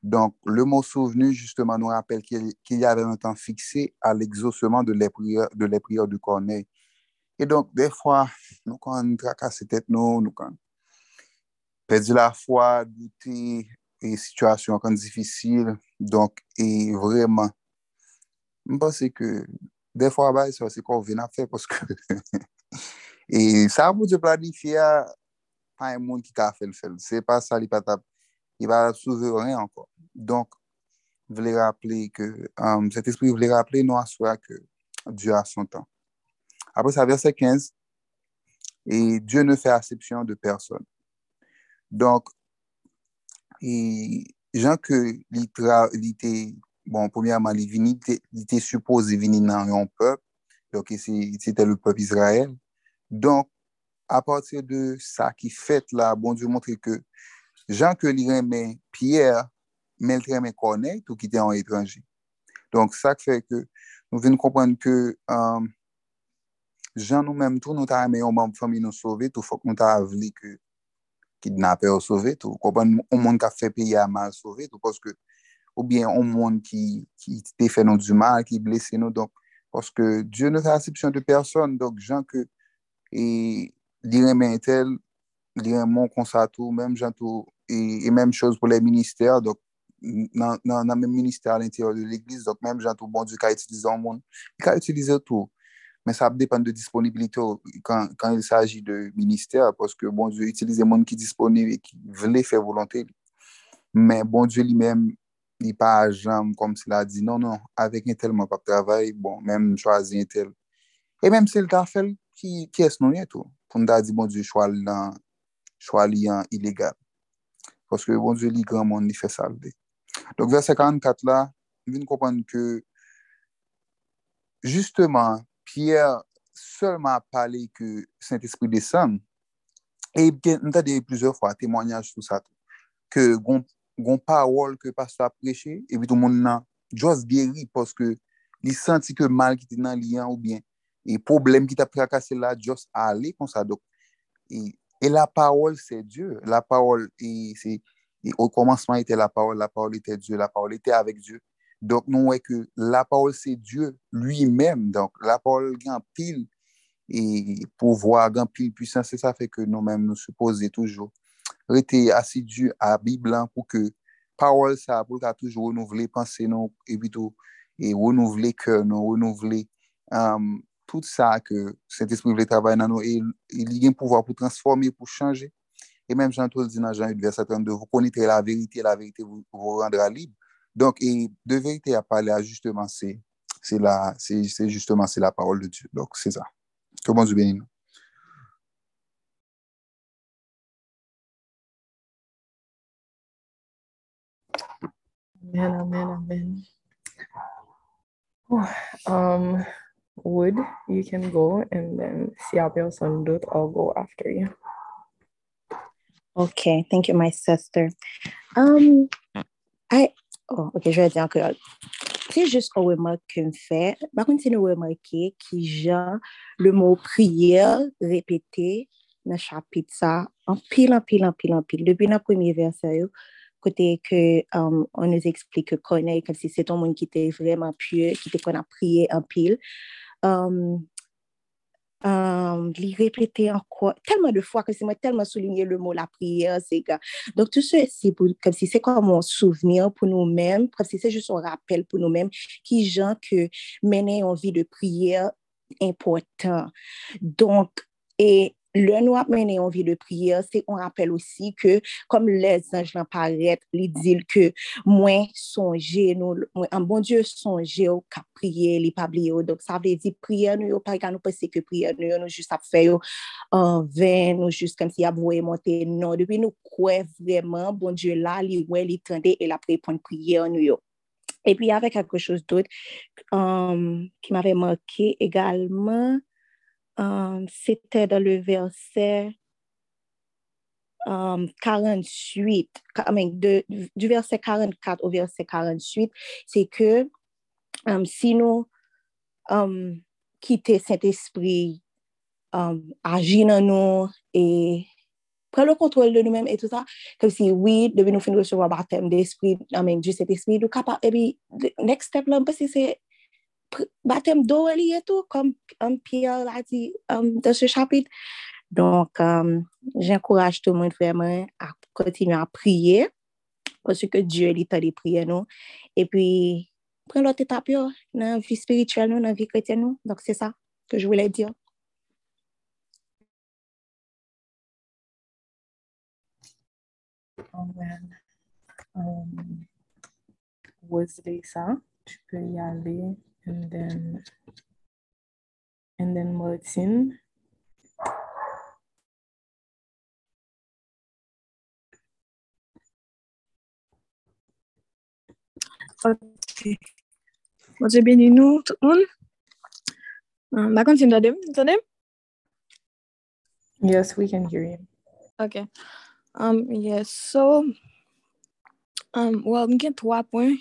Donk, le mot souvenu, justement, nou rappel ki y ave un tan fikse al exosement de le prior du korney. E donk, defwa, nou kan trakase tet nou, nou kan pedi la fwa, douti, e situasyon kan difisil. Donk, e vreman, mpase ke defwa bay, se kon ven a fe, poske... e sa pou te planifiya ça, vous de planifier, pas un monde qui a fait le fait. C'est pas ça, il va tap- il va sauver rien encore. Donc, je voulais rappeler que euh, cet esprit voulait rappeler nous à soi que Dieu a son temps. Après ça, verset 15, et Dieu ne fait acception de personne. Et Jean que il tra- bon, premièrement, il vini- était- il était supposé venir dans un peuple, donc c'était le peuple Israël. Donc, a patir de sa ki fet la, bon Diyo montre ke jan ke li remen Pierre, men li remen Corneille, tou ki te an etranje. Donk sa ki fe ke nou ven komprenn ke um, jan nou menm tou nou ta remen yon mamb fami nou sove, tou fok nou ta avli ke kidnapè ou sove, tou komprenn yon moun ka fe peye a mal sove, tou poske ou bien yon moun ki, ki te fe nou du mal, ki blese nou, donk, poske Diyo nou ta asipsyon de person, donk jan ke e li remen tel, li remen konsato, menm jantou, e, e menm chos pou le minister, dok nan, nan, nan menm minister al interior de l'Eglise, dok menm jantou bon di ka itilize an moun, ka itilize tou. Men sa ap depan de disponibilite ou kan, kan il saji de minister, poske bon Dieu itilize moun ki disponib e ki vle fè volante li. Men bon Dieu li men li pa ajan kom si la di, non, non, avek entel man pap travay, bon, men chwazi entel. E menm se l ta fel, ki, ki es nou neto? pou mda di bon diyo chwa li an, chwa li an ilegal. Paske bon diyo li gran moun li fe salde. Dok verse 44 la, vin kompon ke justeman, Pierre seulement pale ke Saint-Esprit desan, e mta de plusieurs fwa témoignage sou sa tou, ke gon, gon parol ke pasto ap preche, e bitou moun nan, jos geri, paske li senti ke mal ki te nan liyan ou bien, E problem ki ta prakase la, just ale kon sa. Dok, e, e la parol se Diyo. La parol, e, se, e, o komanseman ite la parol, la parol ite Diyo, la parol ite avek Diyo. Dok nou wè ke la parol se Diyo lui mèm. Donk, la parol gen pil e pouvoi, gen pil pwisan. Se sa fè ke nou mèm nou suppose toujou. Rete asidu a Biblan pou ke parol sa pou ta toujou renouvle, panse nou, epi tou, e renouvle kèr nou, renouvle um, tout ça que Saint-Esprit voulait travailler dans nous. Et il y a un pouvoir pour transformer, pour changer. Et même Jean le dit dans Jean 8, verset 32, vous connaîtrez la vérité, la vérité vous, rendra libre. Donc, et de vérité à parler, justement, c'est la, c'est justement c'est la parole de Dieu. Donc, c'est ça. Que bon Dieu bénisse nous. Amen, amen, amen. Um, Wood, you can go, and then si y a personne d'autre, I'll go after you. Okay, thank you, my sister. Um, I, oh, ok, je vais dire que c'est juste un remarque que me fait. Par contre, c'est une remarque qui genre le mot prière répété dans le chapitre ça en pile, en pile, en pile, en pile. Depuis le premier verset, côté que um, on nous explique que connaît comme si c'est un monde qui était vraiment pieux, qui était qu'on a prié en pile. Um, um, répéter encore tellement de fois que c'est moi tellement souligné le mot la prière, c'est que donc tout ça c'est comme si c'est comme un souvenir pour nous-mêmes, comme si c'est juste un rappel pour nous-mêmes qui gens que mener une vie de prière important. Donc et le nou ap menen yon vi de priyer, se on rappel osi ke, kom le zanj lan paret, li dil ke mwen sonje, nou, mwen an bon Diyo sonje ou ka priye, li pabliye ou, dok sa vle di priye nou yo, pari ka nou pese ke priye nou yo, nou jist ap fe yo an ven, nou jist kom si ap voye monte, non, depi nou kwe vreman, bon Diyo la, li we, li tende, el ap repon priye nou yo. E pi avè kakwe chos dot, um, euh, ki m avè manke egalman, Um, C'était dans le verset um, 48, I mean, de, du verset 44 au verset 48, c'est que um, si nous um, quittons cet esprit, um, agir dans nous et pren le kontrol de nou men et tout sa, kem si, oui, debi nou fin recevo a batem de espri, amen, du set espri, nou kapap, ebi, next step lan, basi se, baptême d'eau et tout, comme Pierre l'a dit dans ce chapitre. Donc, um, j'encourage tout le monde vraiment à continuer à prier, parce que Dieu t'a des prières, nous. Et puis, prendre l'autre étape, yo, dans la vie spirituelle, nous, dans la vie chrétienne, nous. Donc, c'est ça que je voulais dire. Amen. Um, Wesley, ça, tu peux y aller. And then, and then Martine. Ok. Bon Dieu bénis nous, tout le monde. Um, bah, continue d'entendre, entendez? Yes, we can hear you. Okay. Um, yes, so, um, well, m gen trois points.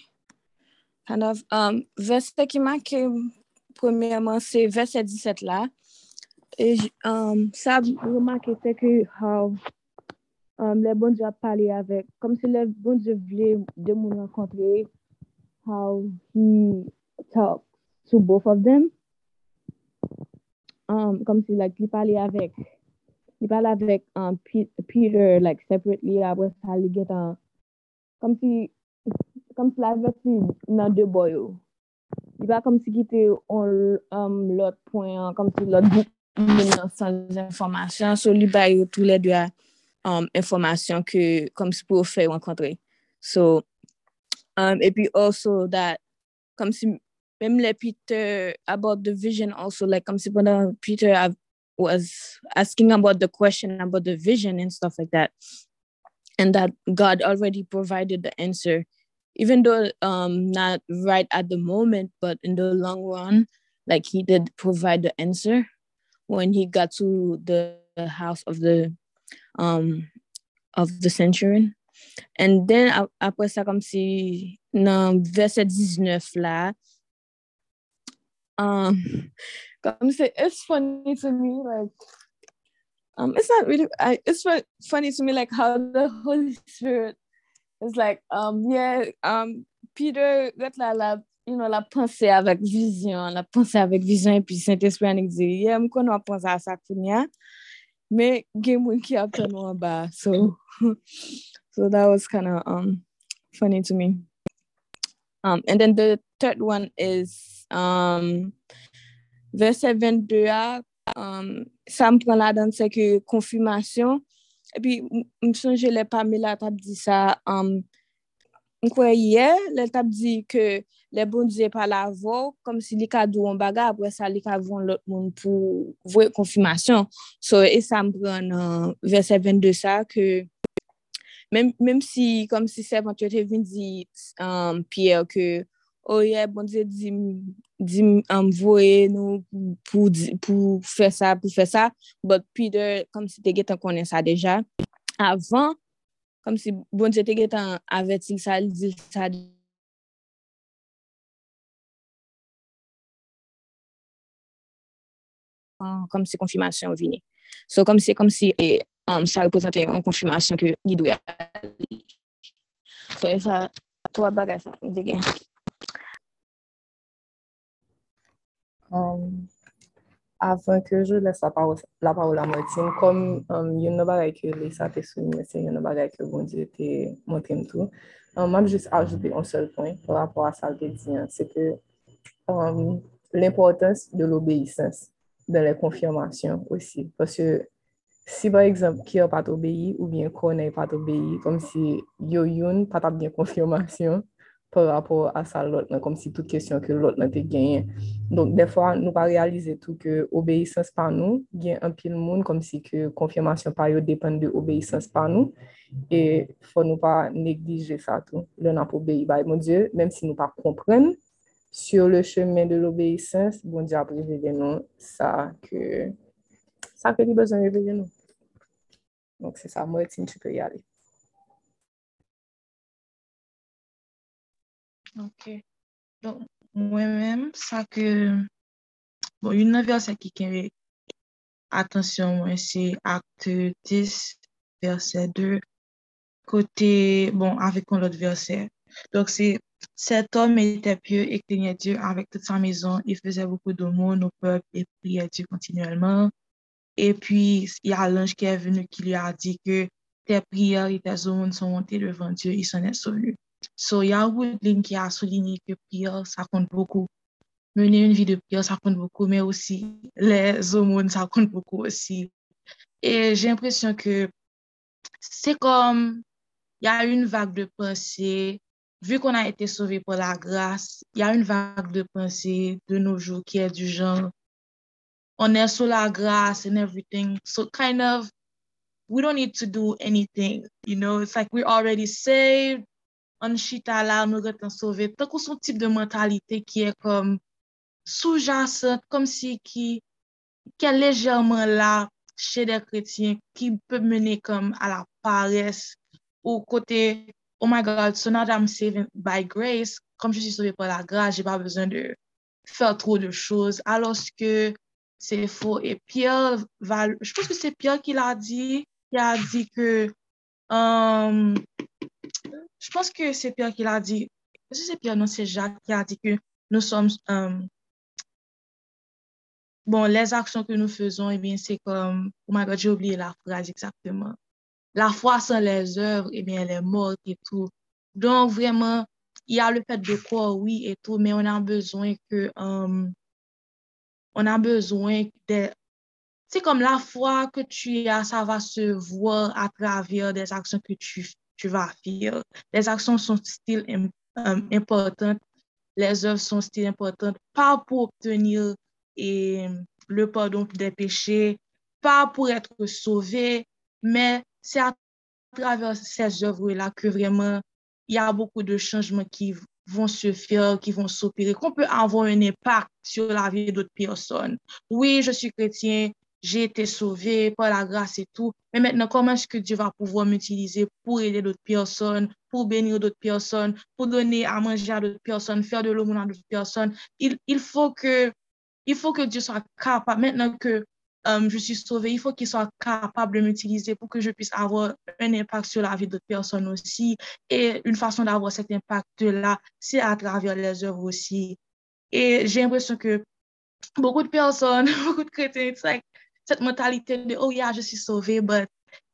Kind of, um, verset ki mak premièman se verset 17 la e um, sa remak ete ki how um, um le bon dieu ap pale avek kom se le bon dieu vle de moun renkontre how um, he talk to both of them. Um, kom se like, li pale avek li pale avek Peter like separately apwe sa li get an kom se comme si la vertu dans deux boys. yo. Il va comme si qui était en um, l'autre point, comme si l'autre bout maintenant sans information, so lui ba yo tous les deux a, um, information que, comme si pour faire rencontrer. So, um, et puis also that, comme si même les Peter about the vision also, like, comme si pendant Peter a, was asking about the question about the vision and stuff like that and that god already provided the answer even though um not right at the moment but in the long run like he did provide the answer when he got to the, house of the um of the centurion. And then ap- après ça comme si dans verset 19 là um come say it's funny to me like um it's not really I, it's fu- funny to me like how the holy spirit It's like, um, yeah, um, Peter, vet la la, you know, la panse avèk vizyon, la panse avèk vizyon, epi Saint-Esprit anik di, yeah, m konon a panse a sakoun ya, me gen moun ki ap ton waba, so, so that was kind of um, funny to me. Um, and then the third one is, um, verset 22 a, um, sa m pran la dan se ke konfirmasyon, epi msonje le Pamela tap di sa, um, mkwe ye, le tap di ke le bon diye pa la vo, kom si li ka dou an baga, apwe sa li ka von lot moun pou vwe konfirmasyon. So, e sa mpren uh, verset 22 sa, ke mem si kom si serpent yo te vin di um, Pierre ke Oye, bon diye di, di mvoye nou pou, pou fè sa, pou fè sa. But Peter, kom si te getan konen sa deja. Avan, kom si bon diye te getan aveti sa li di sa deja. kom si konfirmasyon vini. So, kom si, kom si, eh, um, sa reposante yon konfirmasyon ki li dwe. So, e sa, to a bagay sa, dege. Um, Avan ke je lese la parole a Martine, kom um, yon nan bagay ke Lisa te souline, se yon nan bagay ke bon Dieu te montre mtou, mam jist ajoute yon sol point par rapport a sa te diyan, se ke l'importance de l'obéissance dan le konfirmasyon osi. Pwese si par exemple ki yo pat obéi ou bien konen pat obéi, kom si yo yon pat ap gen konfirmasyon, par rapport a sa lot nan, kom si tout kesyon ke lot nan te genyen. Donk, defwa, nou pa realize tout ke obeysans pa nou, gen an pil moun, kom si ke konfirmasyon pa yo depen de obeysans pa nou, e fwa nou pa neglije sa tout, le nan pou obeyi bay. Mon Dieu, menm si nou pa kompren, sur le chemen de l'obeysans, bon Dieu apre vede nou, sa ke, sa ke li bezan vede nou. Donk, se sa, mwen etin, tu pe yale. Ok. Don, mwen men, sa ke, bon, yon nan verse ki kenwe, atensyon mwen, se akte 10, verse 2, kote, bon, avek kon lot verse. Donk se, Cet homme était pieux et craignait Dieu avec toute sa maison. Il faisait beaucoup d'aumônes au peuple et priait Dieu continuellement. Et puis, il y a l'ange qui est venu qui lui a dit que tes prières et tes aumônes sont montées devant Dieu, il s'en est sauvé. So Yahweh Lin qui a souligné que prière, ça compte beaucoup. Mener une vie de prière, ça compte beaucoup, mais aussi les hormones, ça compte beaucoup aussi. Et j'ai l'impression que c'est comme, il y a une vague de pensée, vu qu'on a été sauvé par la grâce, il y a une vague de pensée de nos jours qui est du genre, on est sous la grâce and everything. So kind of, we don't need to do anything, you know, it's like we're already saved. An chita la, nou retan sove, tak ou son tip de mentalite ki e kom soujase, kom si ki ki e lejerman la che de kretien, ki pe mene kom a la pares, ou kote, oh my God, so now that I'm saved by grace, kom je si sove pa la grace, j'ai pas besoin de faire trop de choses, alos ke se fo, et Pierre, je pense que c'est Pierre qui l'a dit, qui a dit que, ehm, Je pense que c'est Pierre qui l'a dit, c'est Pierre, non, c'est Jacques qui a dit que nous sommes, euh, bon, les actions que nous faisons, eh bien, c'est comme, oh my God, j'ai oublié la phrase exactement. La foi sans les œuvres, eh bien, elle est morte et tout. Donc, vraiment, il y a le fait de croire, oui, et tout, mais on a besoin que, euh, on a besoin de, c'est comme la foi que tu as, ça va se voir à travers des actions que tu fais. Tu vas faire. Les actions sont still um, importantes, les œuvres sont still importantes, pas pour obtenir le pardon des péchés, pas pour être sauvé, mais c'est à travers ces œuvres-là que vraiment il y a beaucoup de changements qui vont se faire, qui vont s'opérer, qu'on peut avoir un impact sur la vie d'autres personnes. Oui, je suis chrétien, j'ai été sauvé par la grâce et tout. Mais maintenant, comment est-ce que Dieu va pouvoir m'utiliser pour aider d'autres personnes, pour bénir d'autres personnes, pour donner à manger à d'autres personnes, faire de l'aumône à d'autres personnes? Il, il, faut que, il faut que Dieu soit capable, maintenant que um, je suis sauvé, il faut qu'il soit capable de m'utiliser pour que je puisse avoir un impact sur la vie d'autres personnes aussi. Et une façon d'avoir cet impact-là, c'est à travers les œuvres aussi. Et j'ai l'impression que beaucoup de personnes, beaucoup de chrétiens, cette mentalité de, oh yeah, je suis sauvé, but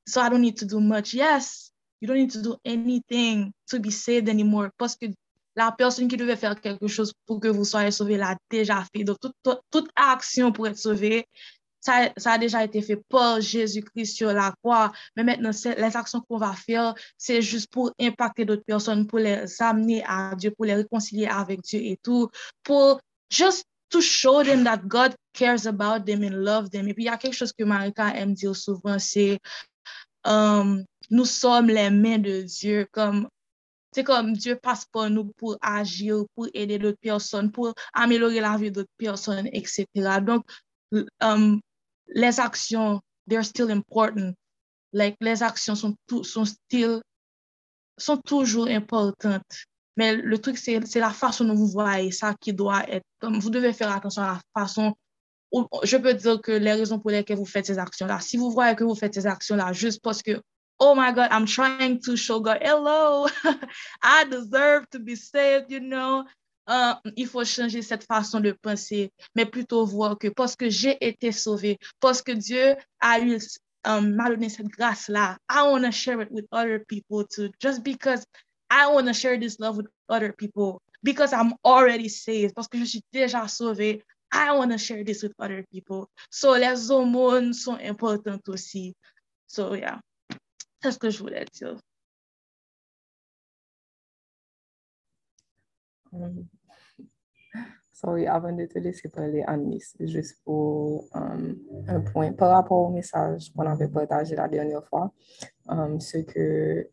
so I don't need to do much. Yes, you don't need to do anything to be saved anymore. Parce que la personne qui devait faire quelque chose pour que vous soyez sauvé l'a déjà fait. Donc, toute, toute, toute action pour être sauvé, ça, ça, a déjà été fait par Jésus-Christ sur la croix. Mais maintenant, les actions qu'on va faire, c'est juste pour impacter d'autres personnes, pour les amener à Dieu, pour les réconcilier avec Dieu et tout, pour juste to show them that God cares about them and love them. Et puis, il y a quelque chose que Marika aime dire souvent, c'est um, nous sommes les mains de Dieu, comme c'est comme Dieu passe par nous pour agir, pour aider d'autres personnes, pour améliorer la vie d'autres personnes, etc. Donc, um, les actions, they're still important. Like, les actions sont, tout, sont, still, sont toujours importantes. Mais le truc, c'est la façon dont vous voyez ça qui doit être... Comme vous devez faire attention à la façon je peux dire que les raisons pour lesquelles vous faites ces actions-là, si vous voyez que vous faites ces actions-là juste parce que, oh my God, I'm trying to show God, hello, I deserve to be saved, you know. Uh, il faut changer cette façon de penser, mais plutôt voir que parce que j'ai été sauvé, parce que Dieu a eu um, m'a donné cette grâce-là, I want to share it with other people too, just because I want to share this love with other people, because I'm already saved, parce que je suis déjà sauvé, I want to share this with other people. So les aumônes sont importantes aussi. So yeah. C'est ce que je voulais dire. Um, sorry, avant de te laisser parler, Anis, juste pour um, un point. Par rapport au message qu'on avait partagé la dernière fois, um, ce que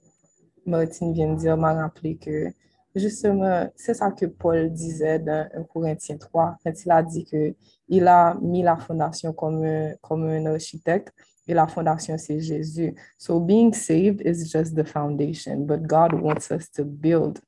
Martine vient de dire m'a rappelé que justement, c'est ça que Paul disait dans 1 Corinthiens 3, quand il a dit qu'il a mis la fondation comme comme un architecte et la fondation, c'est Jésus. So being saved is just the foundation, but God wants us to build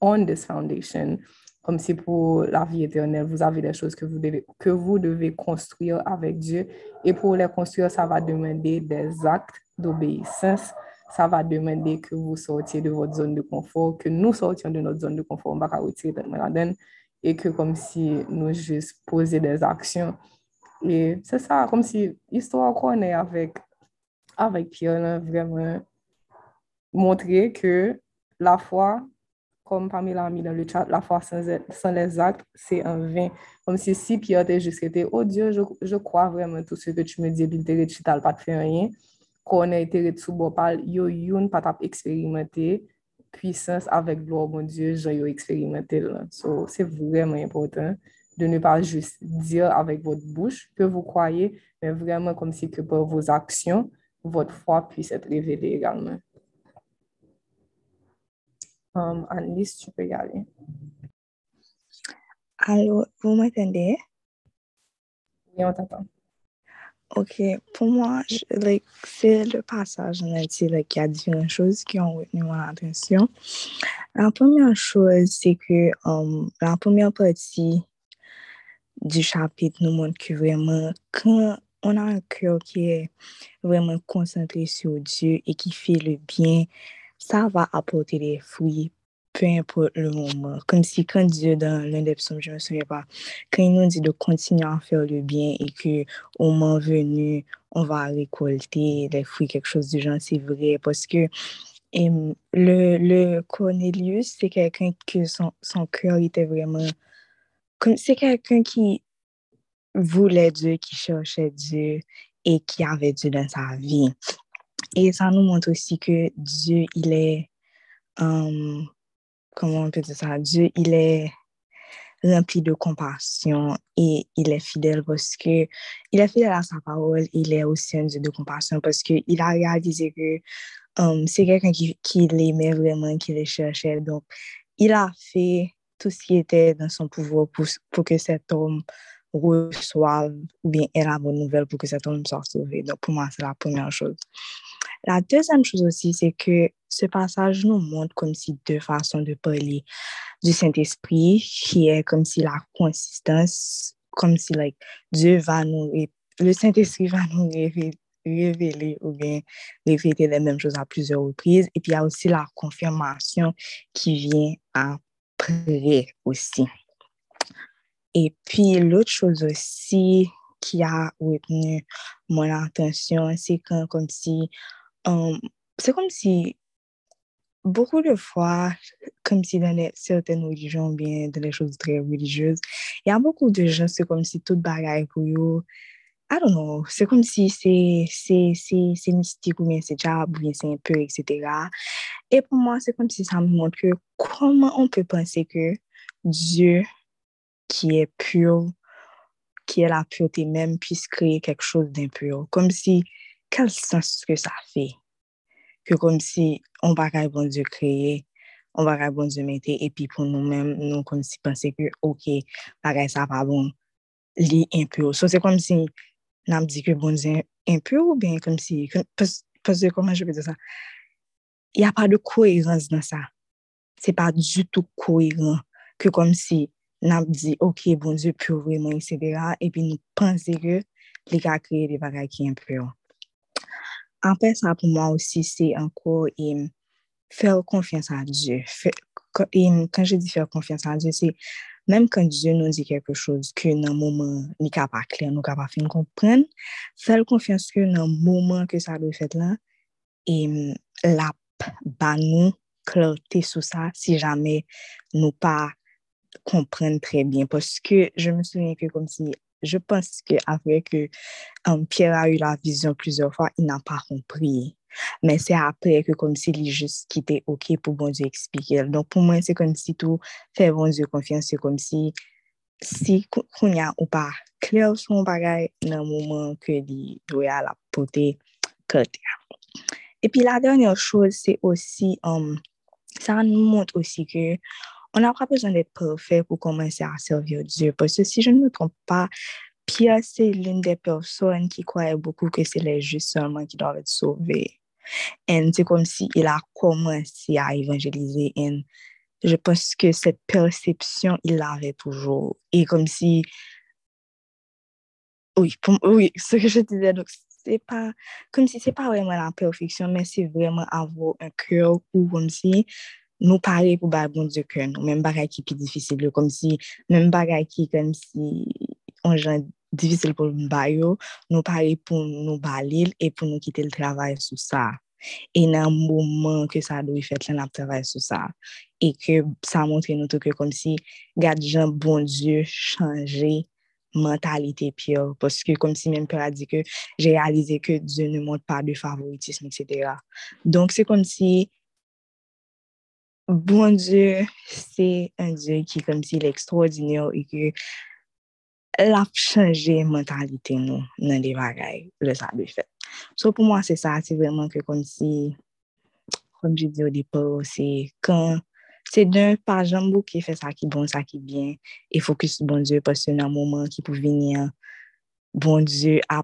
on this foundation. Comme si pour la vie éternelle, vous avez des choses que vous devez, que vous devez construire avec Dieu. Et pour les construire, ça va demander des actes d'obéissance. Ça va demander que vous sortiez de votre zone de confort, que nous sortions de notre zone de confort, on va retirer et que comme si nous juste poser des actions et c'est ça, comme si l'histoire qu'on est avec, avec Pierre, vraiment montré que la foi, comme Pamela a mis dans le chat, la foi sans, sans les actes, c'est un vain. Comme si si Pierre était juste été, oh Dieu, je, je, crois vraiment tout ce que tu me dis, puis tu n'as pas fait rien, qu'on a été sous bopal, yo youn pas expérimenté puissance avec gloire, mon Dieu, j'ai expérimenté. So, c'est vraiment important de ne pas juste dire avec votre bouche que vous croyez, mais vraiment comme si que par vos actions, votre foi puisse être révélée également. Um, Annelise, tu peux y aller. Allô, vous m'entendez? Oui, on t'entend. OK. Pour moi, c'est le passage a dit like, qu'il y a différentes choses qui ont retenu mon attention. La première chose, c'est que um, la première partie du chapitre nous montre que vraiment, quand on a un cœur qui est vraiment concentré sur Dieu et qui fait le bien, ça va apporter des fruits, peu importe le moment. Comme si quand Dieu, dans l'un des psaumes, je ne me souviens pas, quand il nous dit de continuer à faire le bien et que au moment venu, on va récolter des fruits, quelque chose du genre, c'est vrai. Parce que le, Cornelius, c'est quelqu'un que son, son cœur était vraiment c'est quelqu'un qui voulait Dieu, qui cherchait Dieu et qui avait Dieu dans sa vie. Et ça nous montre aussi que Dieu, il est, comment on peut dire ça, Dieu, il est rempli de compassion et il est fidèle parce que il est fidèle à sa parole, il est aussi un Dieu de compassion parce qu'il a réalisé que um, c'est quelqu'un qui, qui l'aimait vraiment, qui le cherchait. Donc, il a fait tout ce qui était dans son pouvoir pour, pour que cet homme reçoive ou bien ait la bonne nouvelle pour que cet homme soit sauvé. Donc, pour moi, c'est la première chose. La deuxième chose aussi, c'est que ce passage nous montre comme si deux façons de parler du Saint-Esprit, qui est comme si la consistance, comme si like, Dieu va nous, le Saint-Esprit va nous révéler, ou bien répéter les mêmes choses à plusieurs reprises. Et puis, il y a aussi la confirmation qui vient à aussi. Et puis, l'autre chose aussi qui a retenu mon attention, c'est comme si, um, c'est comme si, beaucoup de fois, comme si dans certaines religions, bien dans les choses très religieuses, il y a beaucoup de gens, c'est comme si tout bagaille pour eux, I don't know, c'est comme si c'est mystique ou bien c'est diable ou bien c'est un peu, etc. Et pour moi, c'est comme si ça me montre comment on peut penser que Dieu, qui est pur, qui est la pureté même, puisse créer quelque chose d'impur. Comme si, quel sens que ça fait? Que comme si on va bon Dieu créer on bagay bon Dieu mette, epi pou nou men, nou kon si pense ke, ok, bagay sa pa bon, li impur. So, se kom si, nan di ke bon Dieu impur, ou bien kom si, pose, koman je pe de sa, y a pa de koherans nan sa. Se pa du tout koherans, ke kom si, nap di, ok, bon, Dieu, pyo vwe mwen, etc. Epi nou panse ke li ka kreye de bagay ki yon pyo. Anpe sa pou mwen osi se anko im fèl konfians an Diyo. Kan je di fèl konfians an Diyo, se mèm kan Diyo nou di kèkè chòz ke nan mouman ni ka pa kler, nou ka pa fin kompren, fèl konfians ke nan mouman ke sa dwe fèt la, im lap ban nou klote sou sa si jame nou pa kompren trè byen. Poske jè mè souven ke kom si, jè pons ke avè ke Pierre a yu la vizyon plizèr fwa, i nan pa kompriye. Men se apre ke kom si li jist ki te ok pou bon Diyo ekspike. Don pou mwen se kon si tou fe bon Diyo konfians se kom si si koun ya ou pa kler son bagay nan mouman ke li dwe a la pote kote. E pi la denye chouz se osi sa nou montre osi ke on apra bezon de prefe pou komanse a servio Diyo. Pwese si je nou trompe pa Pia se lin de person ki kwaye beaucoup ke se le jist solman ki do avet sove. En se kom si il a komansi a evanjelize en je pos ke set persepsyon il ave toujou. E kom si oui, se ke je dize se pa, kom si se pa wèman la perfeksyon, men se wèman avou un kèr ou kom si nou pare pou ba bon kèr nou, men bagay ki pi difisil, kom si men bagay ki kom si an jan difisil pou mbayo, nou pare pou nou balil e pou nou kite l travay sou sa. E nan mouman ke sa do y fet lan ap travay sou sa. E ke sa montre nou touke kom si gade jan bon Diyo chanje mentalite piyo. Poske kom si men pe a di ke jè realize ke Diyo ne montre pa de favoritisme, etc. Donk se kom si bon Dieu, c'est un Dieu qui comme s'il est extraordinaire et que l'a changé mentalité nous dans des bagailles, le ça de fait. So pour moi, c'est ça, c'est vraiment que comme si, comme je dis au départ, c'est quand c'est d'un par jambou qui fait ça qui bon, ça qui bien, et focus bon Dieu parce que dans un moment qui peut venir, bon Dieu a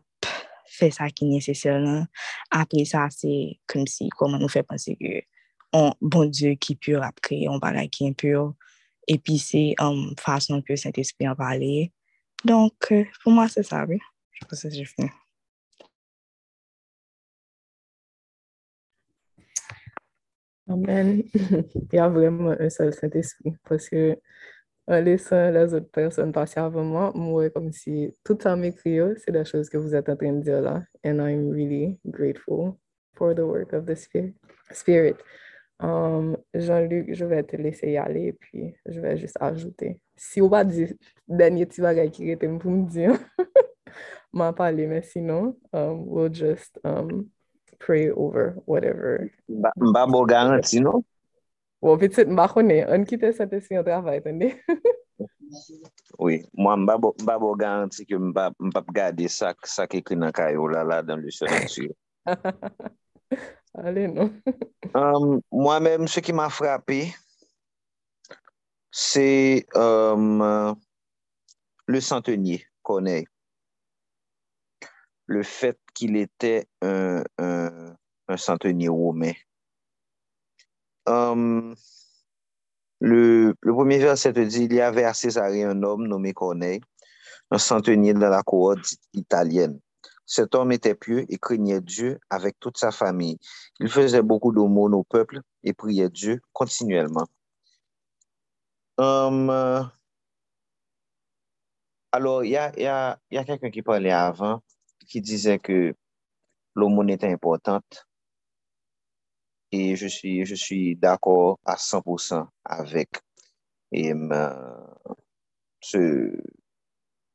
fait ça qui est nécessaire. Après ça, c'est comme si, comment nous fait penser que ke, bon die ki pur ap kre, on bagay ki impur, e pi se fason ke sent espri an pale, Donk, pou mwa se sa, we. Je pou se je fin. Amen. Y a vremen un sol Saint-Esprit. Paske an lesan la zot person pasi avanman, mwe kom si tout mekri yo, se la chose ke vous ete atren diyo la. And I'm really grateful for the work of the Spirit. Um, Jean-Luc, je vais te laisser y aller, et puis je vais juste ajouter. Si ou pa di denye ti bagay ki rete m pou m di, ma pale, men sinon, um, we'll just um, pray over whatever. Mba bo garanti, non? Bon, ou pitit mba kone, an kite sa te si yon travay, tende? Oui, mwa mba bo garanti ki mba gade sak ekri nan kayo la la dan le senansi. Allez, non. um, Moi-même, ce qui m'a frappé, c'est um, le centenier Corneille. Le fait qu'il était un, un, un, centenier romain. Um, le, le, premier verset te dit, il y avait à Césarée un homme nommé Corneille, un centenier de la cohorte italienne. Cet homme était pieux et craignait Dieu avec toute sa famille. Il faisait beaucoup d'aumônes au peuple et priait Dieu continuellement. Alors, il y a quelqu'un qui parlait avant, qui disait que l'aumône était importante et je suis d'accord à 100% avec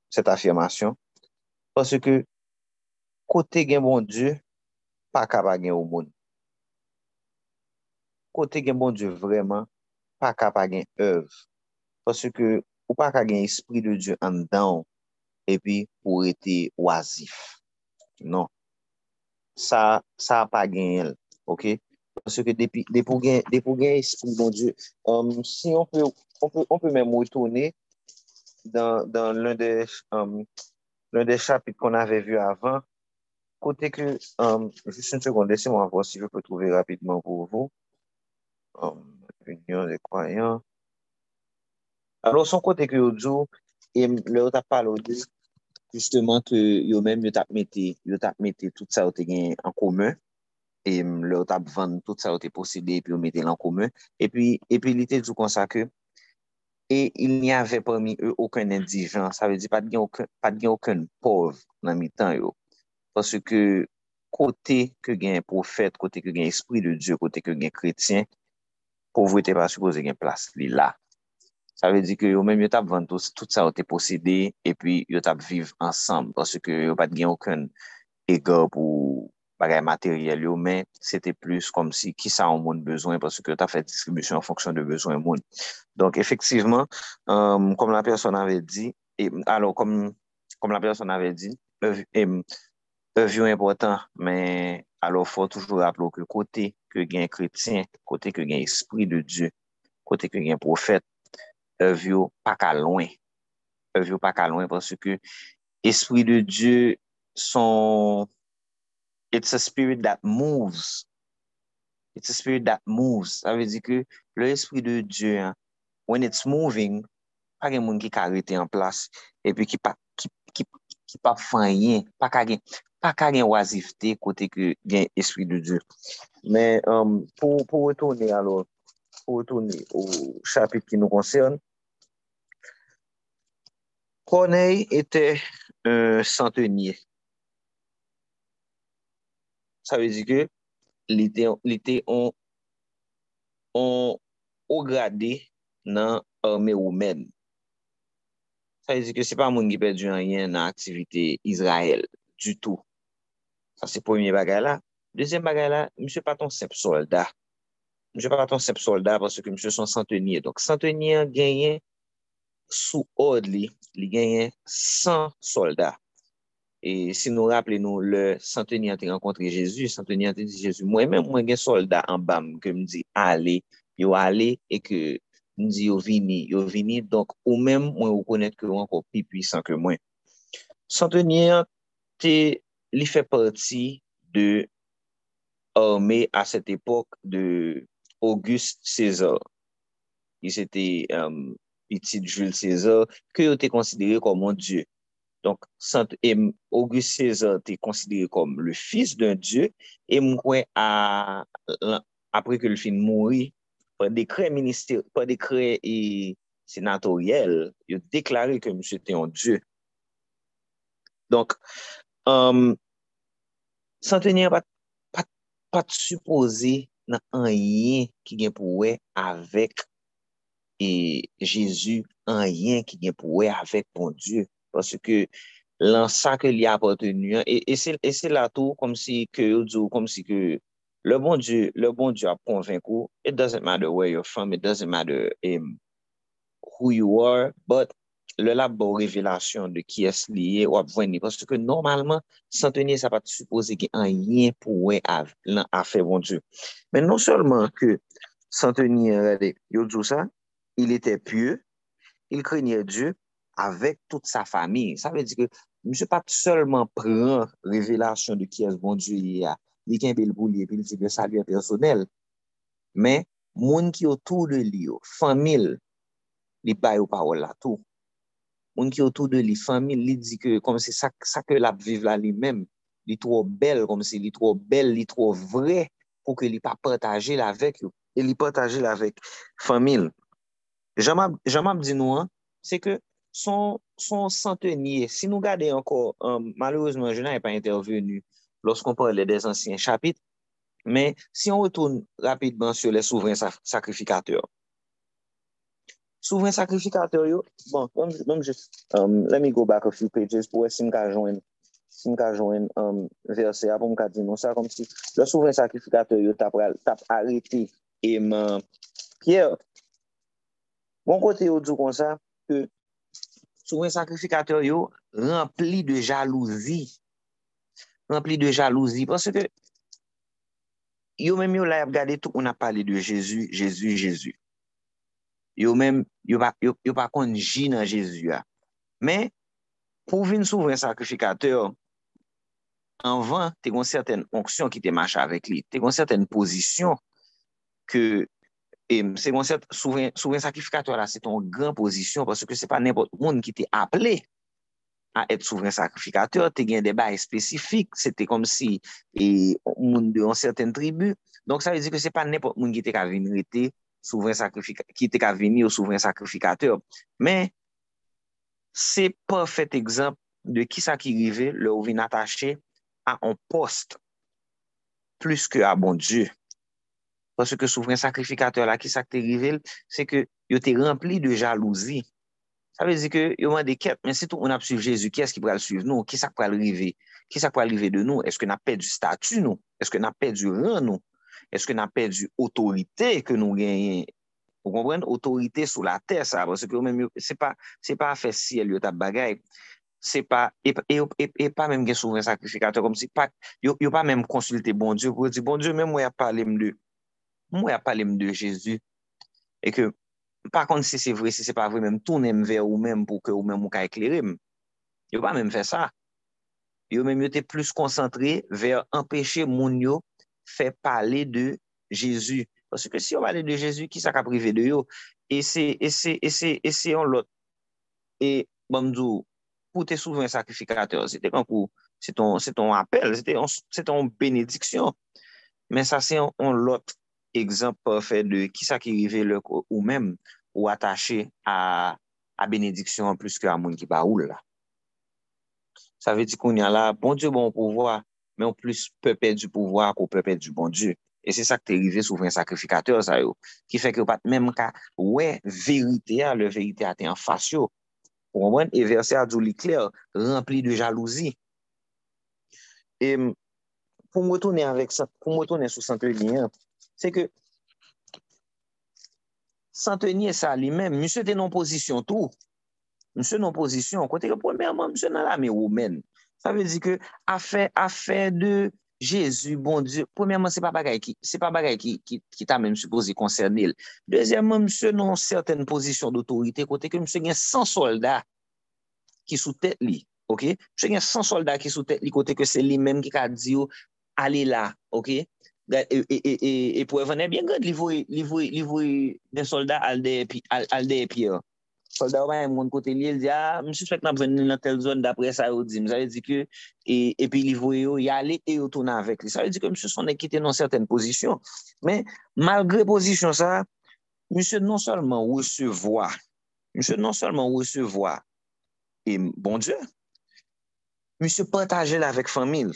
cette affirmation parce que Kote gen bon Diyo, pa kapa gen ou moun. Kote gen bon Diyo vreman, pa kapa gen ev. Paswe ke ou pa kapa gen espri de Diyo an dan, epi pou ete wazif. Non. Sa, sa pa gen el. Ok? Paswe ke depi, depo gen, depo gen espri bon Diyo. Um, si on pe, on pe, on pe men mwotone dan, dan l'un de... Um, l'un des chapitres qu'on avait vu avant, Kote ke, um, juste une seconde, laissez-moi voir si je peux trouver rapidement pour vous. Um, Union des croyants. Alors, son kote ke yo djou, le yo tap palo di, justement ke yo men yo tap mette, yo tap mette tout sa yo te gen en koumen, e le yo tap vande tout sa yo te posede, epi yo mette l'en koumen, epi li te djou konsa ke, et il n'y ave parmi eu aucun indijan, sa ve di pat gen aucun pov nan mi tan yo. Pansou ke kote ke gen profet, kote ke gen espri de Diyo, kote ke gen kretien, povrete pa suppose gen plas li la. Sa ve di ke yo men yo tap vantos, tout sa yo te posede, epi yo tap viv ansam, pansou ke yo pat gen okon ega pou bagay materyel yo, men se te plus kom si ki sa an moun bezwen, pansou ke yo tap fè distribusyon an fonksyon de bezwen moun. Donk efektiveman, kom um, la person avè di, et, alors kom la person avè di, euh, Et ev yo important, men alo fò toujou rapplo ke kote ke gen kretien, kote ke gen espri de Diyo, kote ke gen profet, ev yo pa ka loin. Ev yo pa ka loin pwase ke espri de Diyo son... It's a spirit that moves. It's a spirit that moves. Sa vezi ke le espri de Diyo, when it's moving, pa gen moun ki karete an plas, epi ki pa, ki, ki, ki pa fanyen, pa ka gen, pa ka gen wazifte kote ke gen espri de Diyo. Men, um, pou, pou wotone alor, pou wotone ou chapit ki nou konsern, Kornei ete euh, santenye. Sa vezi ke li te on ograde nan arme ou men. Sa vezi ke se pa moun ki perdi an yen nan aktivite Israel du tout. Sa se pwemye bagay la. Dezyen bagay la, msye paton sep soldat. Msye paton sep soldat pwase ke msye son santenye. Donk santenye genyen sou od li, li genyen san soldat. E si nou rappele nou le santenye an te renkontre Jezu, santenye an te di Jezu, mwen men mwen gen soldat an bam ke mdi ale, yo ale e ke mdi yo vini, yo vini. Donk ou men mwen ou konet ke yo anko pi pwisan ke mwen. Santenye an te li fè parti de armè a set epok de Auguste César. Il s'était um, petit Jules César, ke yo te konsidere kom mon dieu. Donc, Auguste César te konsidere kom le fils d'un dieu, et mwen apre ke le fin mouri, pa dekre minister, pa dekre et senatoriel, yo deklare ke mwen se te yon dieu. Donc, Um, santenye pat, pat, pat supose nan anyen ki gen pou we avèk e Jezu, anyen ki gen pou we avèk bon Diyo. Pase ke lan sa ke li apotenu e, se, e se la tou kom si ke yo djou, kom si ke le bon Diyo, le bon Diyo ap konvenkou, it doesn't matter where you're from, it doesn't matter um, who you are, but le lab bo revelasyon de ki es liye wap vweni, paske ke normalman, santenye sa pati suppose ki an yin pou we av, lan afe bon Diyo. Men non solman ke santenye yo djou sa, il ete pye, il krenye Diyo, avek tout sa fami. Sa ve di ke, mse pati solman pren revelasyon de ki es bon Diyo liye a, li ken bel bou liye, pi li di be salye personel, men, moun ki yo tou de liyo, famil, li bay ou parol la tou. moun ki otou de li fami, li di ke kom se sa, sa ke la vive la li mem, li tro bel, kom se li tro bel, li tro vre, pou ke li pa pataje la vek yo, e li pataje la vek famil. Jamab, di nou an, se ke son, son centenier, si nou gade anko, um, malouzman, je nan e pa intervenu, loskon parle des ansyen chapit, men si an retourne rapidman sur les souverains sacrificateurs, souvren sakrifikater yo, bon, mwen just, um, let me go back a few pages pou wè si m ka jwen, si m ka jwen um, verse a pou ka di nou sa, kom si le souvren sakrifikater yo tap, tap arete e man. Pierre, bon kote yo djou kon sa, ke souvren sakrifikater yo rempli de jalouzi, rempli de jalouzi, parce ke yo menm yo la ap gade tout, on ap pale de Jésus, Jésus, Jésus. yo men, yo pa, yo, yo pa kon ji nan Jezu ya. Men, pou vin souvren sakrifikater, anvan, te kon certaine onksyon ki te mache avek li, te kon certaine posisyon ke, e, se kon certaine souvren, souvren sakrifikater la, se ton gran posisyon, parce ke se pa nepot moun ki te aple a et souvren sakrifikater, te gen debay spesifik, se te kom si e, moun de an certaine tribu, donk sa ve di ke se pa nepot moun ki te kavinrite souvren sakrifikateur, ki te ka vini ou souveren sakrifikateur. Men, se pa fet ekzamp de ki sa ki rive le ou vin atache a an post plus ke a bon Diyo. Pase ke souveren sakrifikateur la ki sa ki te rive, se ke yo te rempli de jalouzi. Sa vezi ke yo man de ket, men se tou on ap suiv Jezu, ki es ki pral suiv nou, ki sa pral rive, ki sa pral rive de nou, eske na pe du statu nou, eske na pe du ran nou, eske nan perdi otorite ke nou genyen, ou kompren, otorite sou la ter sa, se pa, pa fe siel yo tap bagay, se pa, e, e, e, e pa menm gen souven sakrifikator, kom si pa, yo, yo pa menm konsulte bon Diyo, pou di bon Diyo menm mwen ap pale mde, mwen ap pale mde Jezu, e ke, pa kon si se vre, si se pa vre menm, tounen mve ou menm pou ke ou menm ou ka eklerim, yo pa menm fe sa, yo menm yo te plus konsantre ver empeshe moun yo fè pale de Jésus. Parce que si yo pale de Jésus, ki sa ka prive de yo? E se, e se, e se, e se yon lot. E bamdou, bon, pou te souven sakrifikateur, se te kankou, se ton, se ton apel, se ton, se ton benediksyon. Men sa se yon lot ekzamp fè de ki sa ki rive lè ou mèm ou atache a, a benediksyon plus ke a moun ki ba ou la. Sa ve di kon yon la, bon dieu bon pou vwa, men ou plus pepe du pouvoar ko pepe du bon Diyo. E se sa ki te rive souvren sakrifikater sa yo, ki fek yo pat menm ka, we, verite a, le verite a te an fasyo. Ou mwen, e verse a djou li kler, rempli de jalouzi. E pou mwotounen avèk sa, pou mwotounen sou Santenier, se ke Santenier sa li menm, msè te nan posisyon tou, msè nan posisyon, kote ke pou msè nan la me ou men, Sa ve di ke afe, afe de Jezu, bon Diyo, premièman se pa bagay ki, se pa bagay ki, ki, ki ta men msupozi koncernil. Dezyèman msè non certaine pozisyon d'autorite kote ke msè gen 100 soldat ki sou tèt li, ok? Msè gen 100 soldat ki sou tèt li kote ke se li men ki ka diyo ale la, ok? E pou evanè, bien gade li voy den soldat al de epi, al, al de epi an. soldat wè yon moun kote li, el di, ah, msuspek nan pren nan tel zon dapre sa yo di, msare di ke, e, epi li vwe yo, yale e yo tonan avek li. Sa yo di ke msus son ekite nan certaine pozisyon, men malgre pozisyon sa, msus non solman wè se vwa, msus non solman wè se vwa, e bon dieu, msus pataje la vek famil,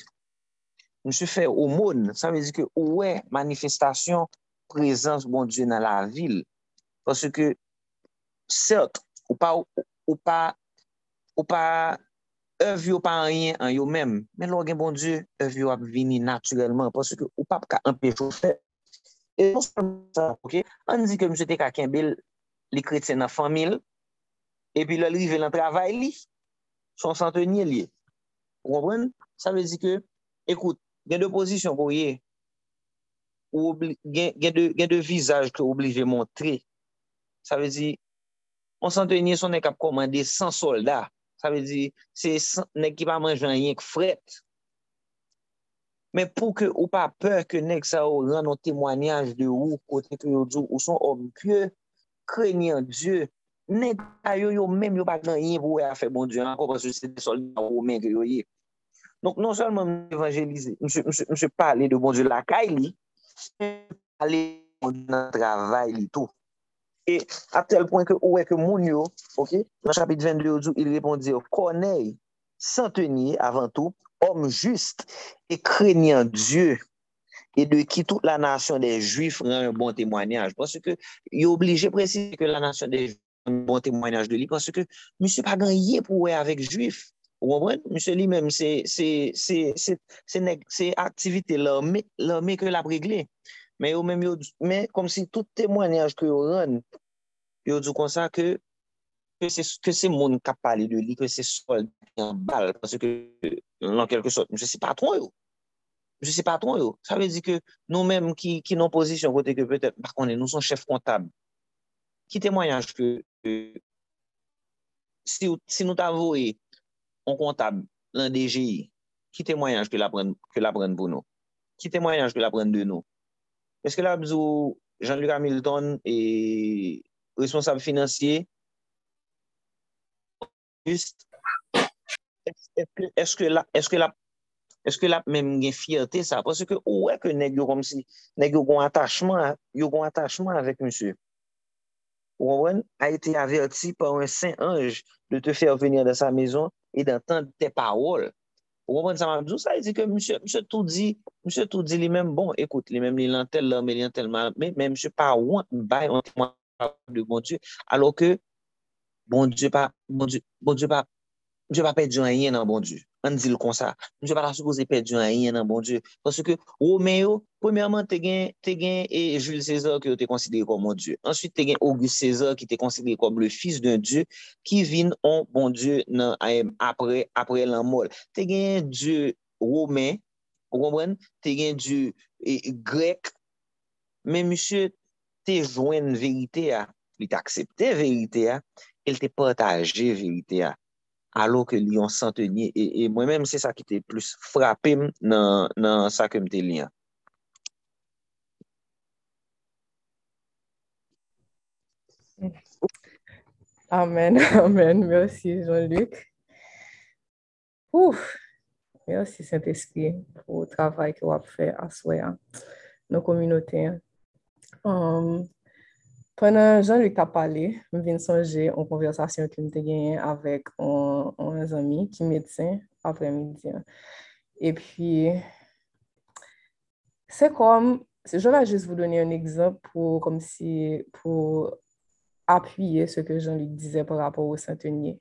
msus fe omon, sa yo di ke ouwe manifestasyon prezans bon dieu nan la vil, parce ke, cert, ou pa, ou pa, ou pa, ev yo pa anyen an yo menm, men lò gen bon Diyo, ev yo ap vini naturelman, pwase ke ou pa pa ka empejou fè. E non sa, ok, an di ke mse te kaken bel li kretien nan famil, epi lò li ve lan travay li, son santenye li. Kompren? Sa vezi ke, ekout, gen de pozisyon pou ye, ou obli, gen, gen, de, gen de vizaj ke oblije montre, sa vezi, on santenye son nek ap komande 100 soldat. Sa ve di, se nek ki pa manjan yek fret. Men pou ke ou pa peur ke nek sa ou ran nou temwanyaj de ou kote ki yo djou ou son om pye, krenyen Diyo, nek a yo yo menm yo pa nan yin pou we a fe bon Diyo anko konso se de soldat ou men ki yo ye. Donk non solman mwen evanjelize, mwen se pale de bon Diyo lakay li, mwen se pale de bon Diyo nan travay li tou. E a tel point ke ouwe ke moun yo, ok, nan chapit 22 ou djou, il repondi yo, koney, san tenye avan tou, om just, e krenyan Diyo, e de ki tout la nasyon bon de Juif ran yon bon temwanyaj. Pwase ke yo oblije presise ke la nasyon de Juif ran yon bon temwanyaj de li, pwase ke msè pa ganyen pou wè avèk Juif. Ouwen, msè li mèm, se aktivite lòmè ke la bregle. Men yo men yo, men kom si tout temwanyaj ke yo ren, yo djou konsa ke, ke se, ke se moun kap pale de li, ke se sol yon bal, parce ke nan kelke sot, mse se patron yo. Mse se patron yo. Sa ve di ke nou menm ki, ki nan pozisyon kote ke pete, par konen nou son chef kontab. Ki temwanyaj ke, ke si, si nou ta voe an kontab lan DGI, ki temwanyaj ke la pren, ke la pren pou nou? Ki temwanyaj ke la pren de nou? Eske la bzou Jean-Luc Hamilton e responsable financier Just Eske la Eske la Eske la menm gen fierté sa Pwese ke ouwe ke neg yo kom si Neg yo kon atachman Yo kon atachman avek monsye Ouwen a ete averti Par un saint ange De te fer venir de sa mezon E d'entendre te parol Ou wapon sa mabdou, sa e di ke msye, msye tou di, msye tou di li men bon, ekoute, li men li lantel la, men li lantel ma, men, men msye pa want bay, an temwa de bon Diyo, alo ke, bon Diyo pa, bon Diyo, bon Diyo pa, msye pa pe diyon yen nan bon Diyo. an di l kon sa. Mwen se pa la suppose perdi an yin nan bon Diyo. Pwese ke Romè yo, premièman te gen, te gen e Jules César ki yo te konsidere kom bon Diyo. Ansyit te gen Auguste César ki te konsidere kom le fils d'un Diyo ki vin an bon Diyo nan ayem apre, apre lan mol. Te gen Diyo Romè, ou kompren, te gen Diyo e, Grek, men msye te jwen verite a, li te aksepte verite a, el te pataje verite a. alo ke li yon santenye, e, e mwen menm se sa ki te plus frapim nan, nan sa kem te li an. Amen, amen, mersi Jean-Luc. Ouf, mersi Saint-Esprit pou travay ki wap fe aswe an, nou kominote an. Um, Pwene Jean-Luc ta pale, m vin sonje an konversasyon ki m te genyen avèk an zami ki medsen apre midi. E pi, se kom, je va jist vou donye an egzop pou apuyye se ke Jean-Luc dize par rapport ou Saint-Denis.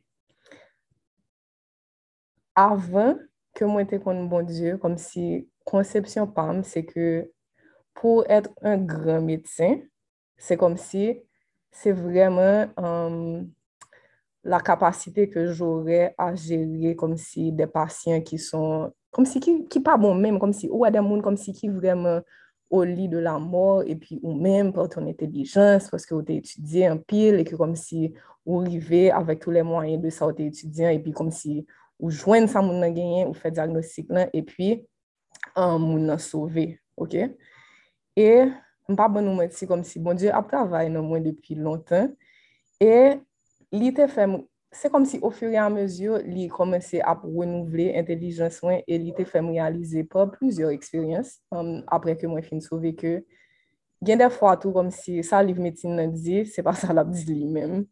Avan ke mwen te kon bon Diyo, kom si konsepsyon pam, se ke pou etre un gran medsen, Se kom si, se vremen um, euh, la kapasite ke jore a jere kom si de pasyen ki son, kom si ki, ki pa bon menm, kom si ou a de moun, kom si ki vremen ou li de la mor, e pi ou menm pou ton etelijans, paske ou te etudye an pil, e ki kom si ou rive avèk tou le mwanyen de sa ou te etudyen, pi kom si ou jwen sa moun nan genyen, ou fè diagnostik lan, epi um, euh, moun nan sove, ok? E... mpa ban nou mwen menti kom si, bon Diyo ap travay nan mwen depi lontan, e li te fèm, se kom si ou furi an mezyo, li komanse ap renouvle intelijans mwen, e li te fèm realize pa plouzyor eksperyans, um, apre ke mwen fin souve ke, gen de fwa tou kom si sa liv metin nan di, se pa sa lap di li menm,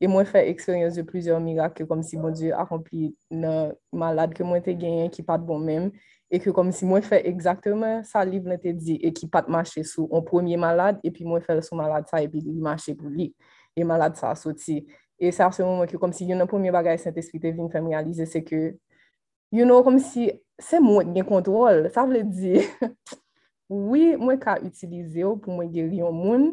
E mwen fè eksperyans de plizyon mirak ke kom si bon Diyo akompli nan malade ke mwen te genyen ki pat bon menm. e ke kom si mwen fè exactement sa liv nan te di, e ki pat mache sou an premier malade, e pi mwen fè sou malade sa, e pi li mache pou li, e malade sa soti. E sa se mwen ke kom si yon an premier bagay Saint-Esprit te vin fèm realize, se ke, you know, kom si se mwen gen kontrol, sa vle di, oui, mwen ka utilize yo pou mwen geri yon moun,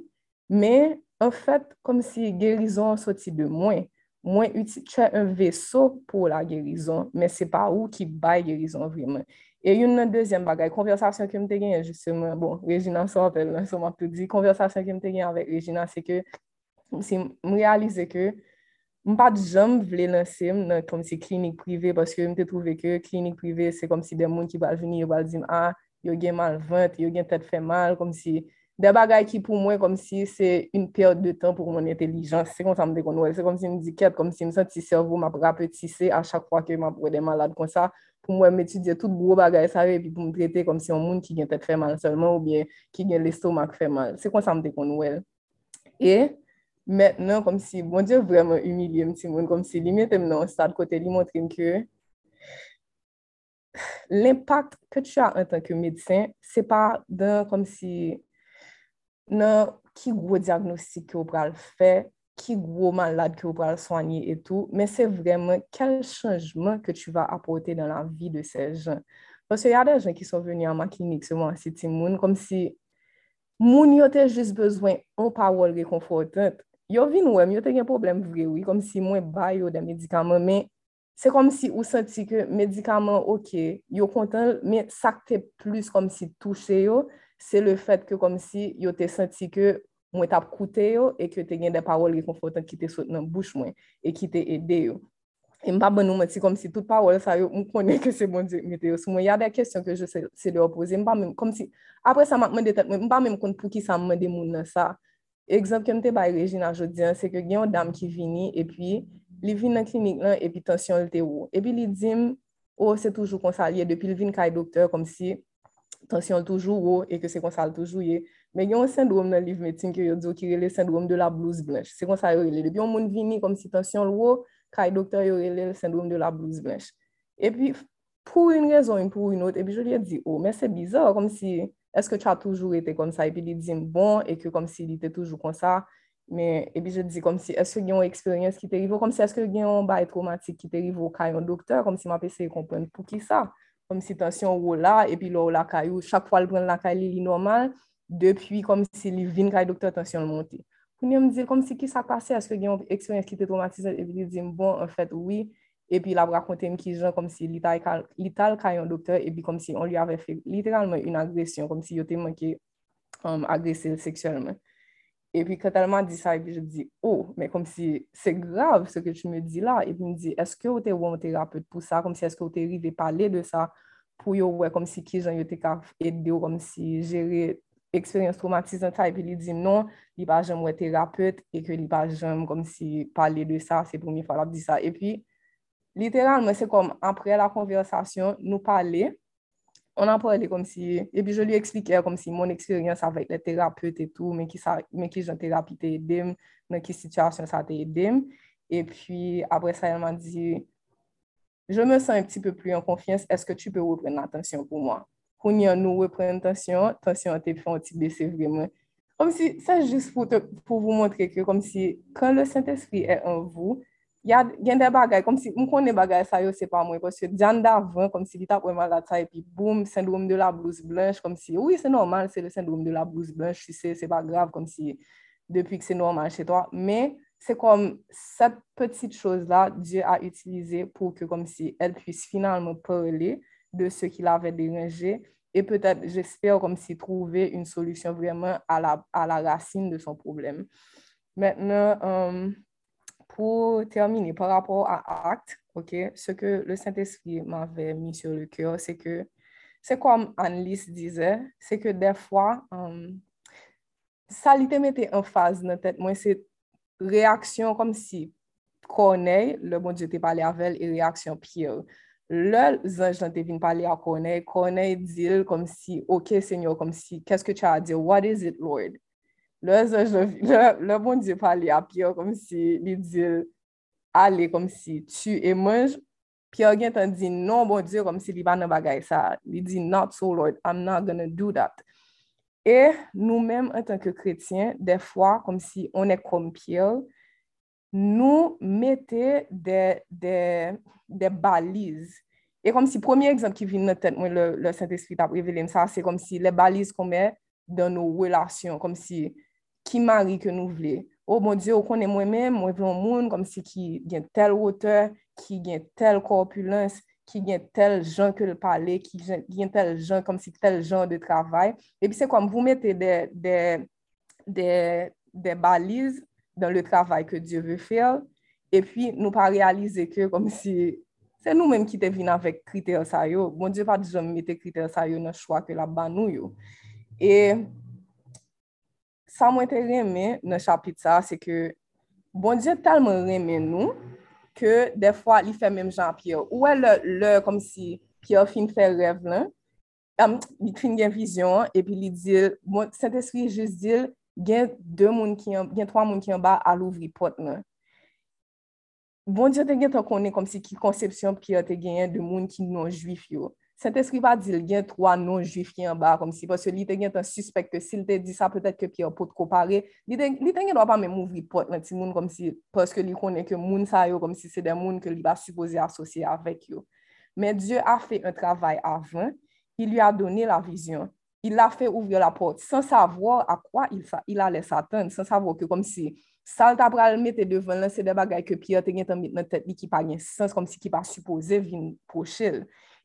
men, an fèt, kom si gerizon soti de mwen, mwen uti chè un veso pou la gerizon, men se pa ou ki bay gerizon vremen. E yon nan dezyen bagay, konversasyon ke mte gen, justement, bon, Regina sa apel nan, so m ap tout di, konversasyon ke mte gen avèk Regina, se ke si m realize ke m pa di jom vle lansem nan kom si klinik prive, paske m te trouve ke klinik prive, se kom si den moun ki bal vini, yo bal di a, ah, yo gen mal vant, yo gen tet fè mal, kom si de bagay ki pou mwen kom si se yon perte de tan pou mwen entelijans, se kon sa mde kon wè, se kom si m di ket, kom si m ti servou m ap rapetise a chak fwa ke m ap wè de malade kon sa, pou mwen metudye tout gro bagay sa ve, pi pou mwen trete kom si yon moun ki gen tet fè mal solman ou bien ki gen l'estomak fè mal, se kon sa mde kon wèl. E, mètnen kom si, bon diyo vremen umilye mti moun, kom si li metem nan stad kote li montre ke, l'impact ke tu a an tanke medsen, se pa dan kom si... nan ki gwo diagnostik ki ou pral fè, ki gwo malade ki ou pral soanyi etou, men se vremen kel chanjman ke tu va apote dan la vi de se jen. Pwese yade jen ki son veni an ma klinik seman si ti moun, kom si moun yo te jist bezwen an pawol rekonfortant. Yo vin wèm, yo te gen problem vrewi, kom si mwen bay yo de medikaman, men se kom si ou senti ke medikaman ok, yo kontan, men sakte plus kom si touche yo, se le fet ke kom si yo te senti ke mwen tap koute yo e ke te gen de parol rekonfortan ki te sot nan bouch mwen e ki te ede yo. E mpa ban nou mwen ti kom si tout parol sa yo mwen konen ke se bon di mite yo. Sou mwen yade kestyon ke je se, se de opose. Mpa mwen kom si apre sa mwen de tet mwen mpa mwen kon pou ki sa mwen de moun nan sa. Ekzamp ke mte bay Regina jodien se ke gen yon dam ki vini e pi li vin nan klinik lan e pi tensyon lte ou. E pi li dim ou oh, se toujou konsalye depi li vin kay doktor kom si tansyon toujou ou, e ke se kon sal toujou ye. Men yon sendrom nan liv metin ki yo diyo ki rele sendrom de la blouse blanche. Se kon sa yo rele. Depi yon moun vini kom si tansyon ou, kaj doktor yo rele sendrom de la blouse blanche. E pi pou yon rezon, pou yon not, e pi yo liye di, oh, men se bizar, kom si, eske cha toujou ete kon sa, e pi li di bon, e ke kom si li te toujou kon sa, men, e pi yo di kom si, eske gen yon eksperyens ki te rivo, kom si eske gen yon bay traumatik ki te rivo kaj yon doktor, kom si ma pe se yon kompren pou ki sa. kom si tansyon wou la, epi lò wou la kayou, chak fwa l pren la kay li li normal, depi kom si li vin kay doktor tansyon l monte. yon m di, kom si ki sa pase, aske gen yon eksperyens ki te traumatize, epi li di m bon, en fèt, oui, epi la brakonte m ki jan kom si li tal kay yon doktor, epi kom si on li ave fè literalman yon agresyon, kom si yo te manke um, agresel seksuelman. Et puis, quand elle m'a dit ça, et puis je dis, oh, mais comme si c'est grave ce que tu me dis là. Et puis, il me dit, est-ce que vous êtes un thérapeute pour ça? Comme si, est-ce que vous êtes arrivé parler de ça pour vous, ouais, comme si qui j'en étais aidé ou comme si gérer expérience traumatisante. Et puis, il dit, non, il pas jamais thérapeute et que il pas jamais comme si parler de ça, c'est la première fois qu'il dit ça. Et puis, littéralement, c'est comme après la conversation, nous parler on en parlait comme si, et puis je lui expliquais comme si mon expérience avec les thérapeutes et tout, mais qui, ça, mais qui j'ai thérapie t'a aidé, dans quelle situation ça t'a aidé. Et puis après ça, elle m'a dit, je me sens un petit peu plus en confiance, est-ce que tu peux reprendre l'attention pour moi? Pour nous reprendre l'attention, attention, t'es fait un petit baisser vraiment. Comme si, c'est juste pour, pour vous montrer que comme si, quand le Saint-Esprit est en vous, a gen de bagay, kom si m konen bagay sa yo se pa mwen, pwosye djan davan, kom si li tap wèman la ta, epi boum, syndrome de la blouse blanche, kom si, oui, se normal, se le syndrome de la blouse blanche, si se, se pa grav, kom si, depi ke se normal che to, men, se kom, set petit chose la, Diyo a utilize pou ke kom si, el pwis finalman parle de se ki la ve deranje, e pwetet, jesper kom si, trouve une solusyon vremen a la racine de son problem. Mètnen, euh, pour terminer, par rapport à acte, ok, ce que le Saint-Esprit m'avait mis sur le cœur, c'est que, c'est comme Annelise disait, c'est que des fois, um, ça lui mettait en phase dans la tête. Moi, c'est réaction comme si Corneille, le bon Dieu te parlé avec elle, et réaction Pierre. Le ange te venu parler à Corneille, Corneille dit comme si, ok Seigneur, comme si, qu'est-ce que tu as à dire? What is it, Lord? Le, le, le bon diyo pali a Pierre kom si li dil ale kom si tu e manj. Pierre gen tan di non bon diyo kom si li ban nan bagay sa. Li di not so Lord, I'm not gonna do that. E nou menm an tanke kretyen, defwa kom si on e kom Pierre, nou mette de, de, de baliz. E kom si premier ekzamp ki vin nan tet mwen le, le Saint-Esprit ap revele msa, se kom si le baliz kon men dan nou relasyon, kom si ki mari ke nou vle. Oh mon Diyo, konen mwen men, mwen vlon moun, kom si ki gen tel wote, ki gen tel korpulans, ki gen tel jan ke l pale, ki gen tel jan, kom si tel jan de travay. E pi se kom, vou mette de balize dan le travay ke Diyo ve fel, e pi nou pa realize ke kom si, se nou men ki te vin avèk kriter sa yo, mon Diyo pa dijon mette kriter sa yo nan chwa ke la ban nou yo. E sa mwen te reme nan chapit sa, se ke bon diye talman reme nou, ke defwa li fe menm jan Pierre. Ouwe le, le, kom si Pierre fin fe rev lan, um, li fin gen vizyon, epi li dil, bon, Saint-Esprit jis dil, gen 2 moun ki yon, gen 3 moun ki yon ba al ouvri pot nan. Bon diye te gen te konen kom si ki konsepsyon Pierre te gen de moun ki non juif yo. Saint-Esprit va dil gen 3 non-juif ki yon ba, kom si, parce li te gen tan suspect ke sil te di sa, peut-et ke pi yon pot kopare, li te gen do pa men mouvri pot, nan ti moun kom si, parce li konen ke moun sa yo, kom si se den moun ke li ba suppose asosye avek yo. Men Diyo a fe un travay avan, il li a donne la vizyon, il la fe ouvre la pot, san savo a kwa il a les atan, san savo ke kom si, Sal ta pral mette devan lan, se de bagay ke Pierre te gen tan mit nan tet li ki pa gen sens, kom si ki pa suppose vin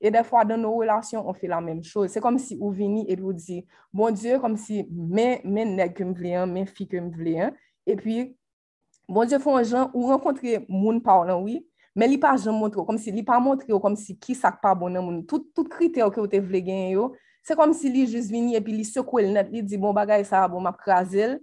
pochel. E defwa dan nou relasyon, on fe la menm chose. Se kom si ou vini et ou di, bon Diyo, kom si men neg kem vleyan, men fi kem vleyan, e pi, bon Diyo fon jan, ou renkontre moun pa ou lan, oui, men li pa jan montre, kom si li pa montre ou kom si ki sak pa bonan moun, tout ou ke ou te vle gen yo, se kom si li jis vini, e pi li sekwe l net, li di, bon bagay sa, bon map krasil,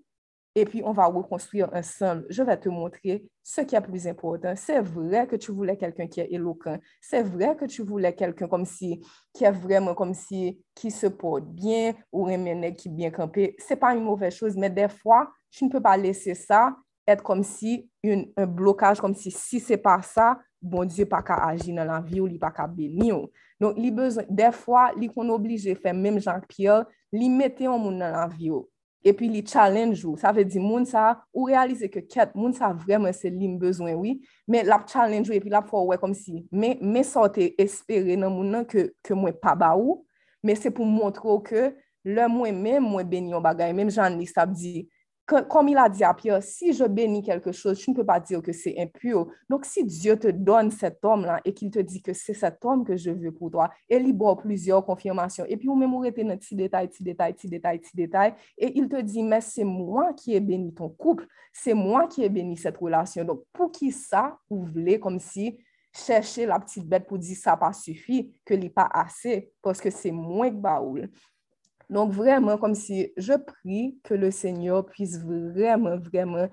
et puis on va reconstruire ensemble. Je vais te montrer ce qui est plus important. C'est vrai que tu voulais quelqu'un qui est éloquent. C'est vrai que tu voulais quelqu'un comme si, qui est vraiment comme si, qui se porte bien ou un qui bien campé. C'est pas une mauvaise chose, mais des fois, tu ne peux pas laisser ça être comme si un blocage, comme si si c'est pas ça, bon Dieu pas qu'à agir dans la vie ou il pas qu'à bénir. Donc, des fois, il qu'on obligé de faire même Jean-Pierre, il mettait un monde dans la vie epi li challenge ou. Sa ve di moun sa, ou realize ke ket, moun sa vremen se li mbezwen, oui, men lap challenge ou epi lap fwa wè kom si, men, men sote espere nan moun nan ke, ke mwen pa ba ou, men se pou mwotro ke lè mwen men mwen beni yon bagay, men jan li sap di, Comme il a dit à Pierre, si je bénis quelque chose, tu ne peux pas dire que c'est impur. Donc, si Dieu te donne cet homme-là et qu'il te dit que c'est cet homme que je veux pour toi, il y a plusieurs confirmations. Et puis, vous mémorisez dans petit détail, petit détail, petit détail, petit détail. Et il te dit, mais c'est moi qui ai béni ton couple. C'est moi qui ai béni cette relation. Donc, pour qui ça, vous voulez comme si chercher la petite bête pour dire ça pas suffit, que n'est pas assez, parce que c'est moins que baoul. Donc, vraiment, comme si je prie que le Seigneur puisse vraiment, vraiment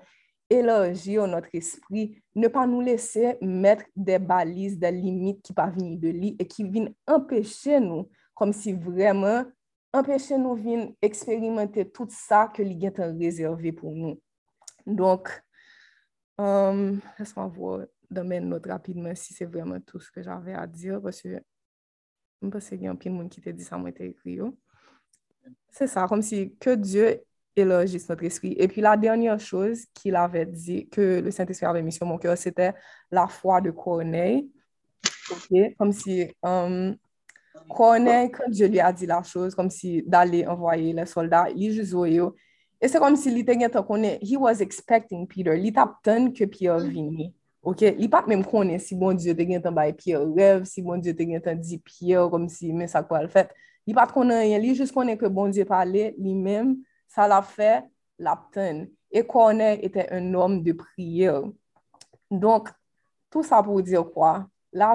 élargir notre esprit, ne pas nous laisser mettre des balises, des limites qui peuvent venir de lui et qui viennent empêcher nous, comme si vraiment, empêcher nous viennent expérimenter tout ça que lui est réservé pour nous. Donc, um, laisse-moi voir dans mes notes rapidement si c'est vraiment tout ce que j'avais à dire, parce que je pense qu'il y a un peu de monde qui t'a dit ça, moi, écrit. C'est ça, comme si que Dieu élargisse notre esprit. Et puis la dernière chose qu'il avait dit, que le Saint-Esprit avait mis sur mon cœur, c'était la foi de Corneille. Comme si um, Corneille, quand Dieu lui a dit la chose, comme si d'aller envoyer les soldats, il juste Et c'est comme si il était connaît, he was expecting Peter. Il t'attend que Pierre vienne. OK? Il pas même connaît si bon Dieu te gen Pierre rêve, si bon Dieu te gen dit Pierre comme si mais ça quoi le fait? Li pat konen yon, li jist konen ke bon Dieu pale, li men, sa la fe la pten. E konen ete un om de priye. Donk, tout sa pou dire kwa? La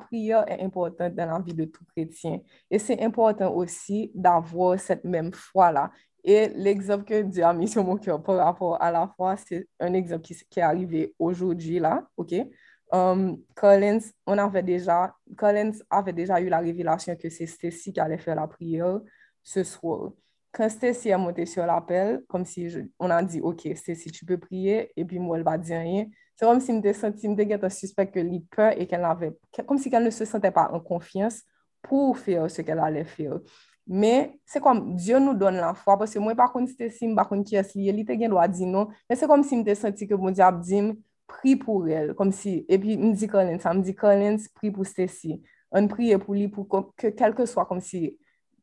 priye e important dan la vi de tout chretien. E se important osi d'avo set menm fwa la. E l'exemple ke di a mis yo mou kyo pou rapport a la fwa, se un exemple ki a arrive oujouji la, ok? Um, Collins, on avait déjà, Collins avait déjà eu la révélation que c'est Stacy qui allait faire la prière ce soir. Quand Stacy est montée sur l'appel, comme si on a dit, OK, Stacy, tu peux prier, et puis moi, elle va dire rien. C'est comme si je me senti, un suspect que lui peur et qu'elle avait, comme si elle ne se sentait pas en confiance pour faire ce qu'elle allait faire. Mais c'est comme Dieu nous donne la foi, parce que moi, par contre, Stacy, par contre, qui est lié, il était dit non, mais c'est comme si je me senti que mon a dit, pri pou el, kom si, epi m di Collins, m Collins, pri pou Stacy, an priye pou li pou ke kelke swa kom si,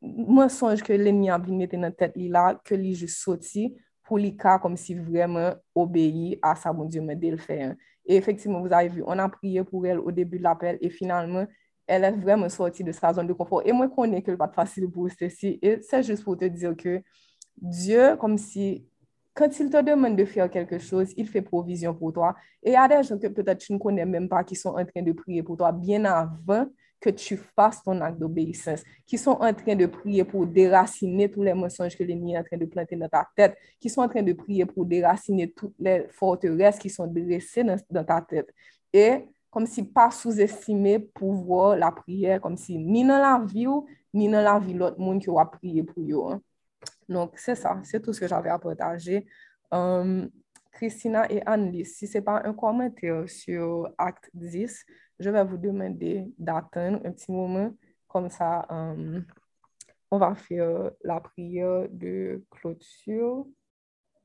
mwen sonj ke lè mi an vi mette nan tet li la, ke li jis soti, pou li ka kom si vremen obeyi a sa bon Diyo mè del fè. E efektivman, vous avez vu, on a priye pou el au debu de l'appel, e finalman, el è vremen soti de sa zon de konfor. E mwen konen ke l pat fasil pou Stacy, e se jist pou te dir ke Diyo kom si quand il te demande de faire quelque chose, il fait provision pour toi. Et il y a des gens que peut-être tu ne connais même pas qui sont en train de prier pour toi bien avant que tu fasses ton acte d'obéissance, qui sont en train de prier pour déraciner tous les mensonges que l'ennemi est en train de planter dans ta tête, qui sont en train de prier pour déraciner toutes les forteresses qui sont dressées dans, ta tête. Et comme si pas sous-estimer pouvoir la prière, comme si ni dans la vie ni dans la vie l'autre monde qui va prier pour eux. Hein. Donc, c'est ça, c'est tout ce que j'avais à partager. Um, Christina et Annelise, si ce n'est pas un commentaire sur Acte 10, je vais vous demander d'attendre un petit moment. Comme ça, um, on va faire la prière de clôture